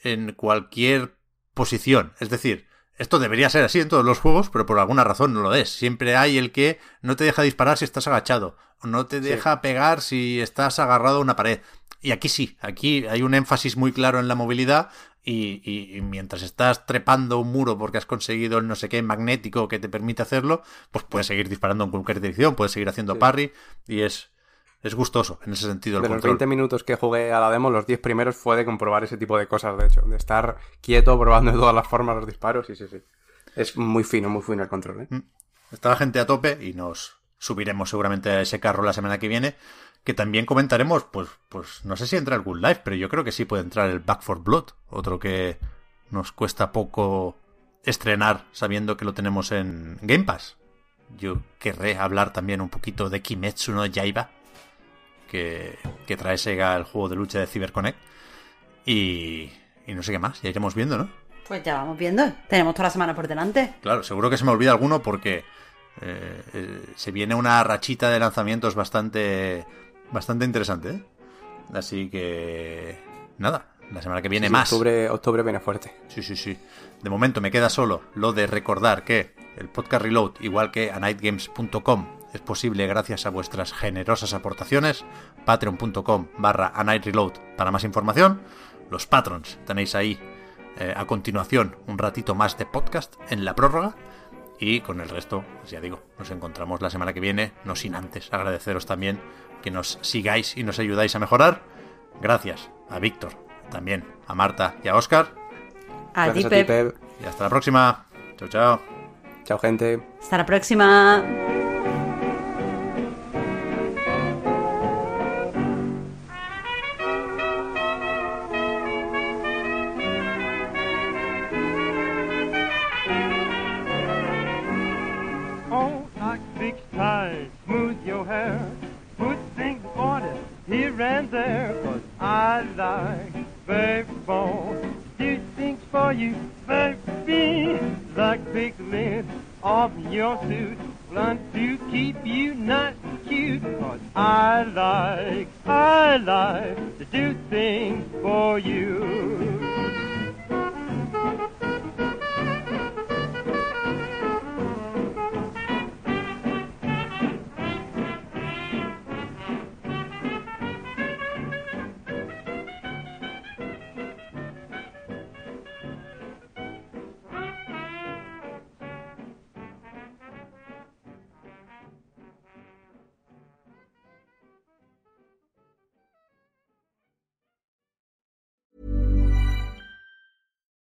en cualquier posición. Es decir, esto debería ser así en todos los juegos, pero por alguna razón no lo es. Siempre hay el que no te deja disparar si estás agachado, o no te deja pegar si estás agarrado a una pared. Y aquí sí, aquí hay un énfasis muy claro en la movilidad y, y, mientras estás trepando un muro porque has conseguido el no sé qué magnético que te permite hacerlo, pues puedes seguir disparando en cualquier dirección, puedes seguir haciendo parry y es, es gustoso en ese sentido. El de los 20 minutos que jugué a la demo, los 10 primeros fue de comprobar ese tipo de cosas, de hecho, de estar quieto probando de todas las formas los disparos, sí, sí, sí. Es muy fino, muy fino el control. ¿eh? Mm. Está la gente a tope y nos subiremos seguramente a ese carro la semana que viene. Que también comentaremos, pues, pues no sé si entra el Good Life, pero yo creo que sí puede entrar el Back for Blood, otro que nos cuesta poco estrenar sabiendo que lo tenemos en Game Pass. Yo querré hablar también un poquito de Kimetsu no Yaiba, que, trae Sega el juego de lucha de CyberConnect. Y, y no sé qué más, ya iremos viendo, ¿no? Pues ya vamos viendo, tenemos toda la semana por delante. Claro, seguro que se me olvida alguno porque eh, eh, se viene una rachita de lanzamientos bastante, bastante interesante. ¿eh? Así que, nada, la semana que viene más. Octubre, octubre viene fuerte. Sí, sí, sí. De momento me queda solo lo de recordar que el podcast Reload, igual que a nightgames.com, es posible gracias a vuestras generosas aportaciones. Patreon.com barra a Reload para más información. Los patrons tenéis ahí eh, a continuación un ratito más de podcast en la prórroga. Y con el resto, pues ya digo, nos encontramos la semana que viene, no sin antes agradeceros también que nos sigáis y nos ayudáis a mejorar. Gracias a Víctor, también a Marta y a Oscar. A ti, Y hasta la próxima. Chao, chao. Chao, gente. Hasta la próxima. you baby. Like big piglet of your suit. Blunt to keep you not cute, cause I like, I like to do things for you.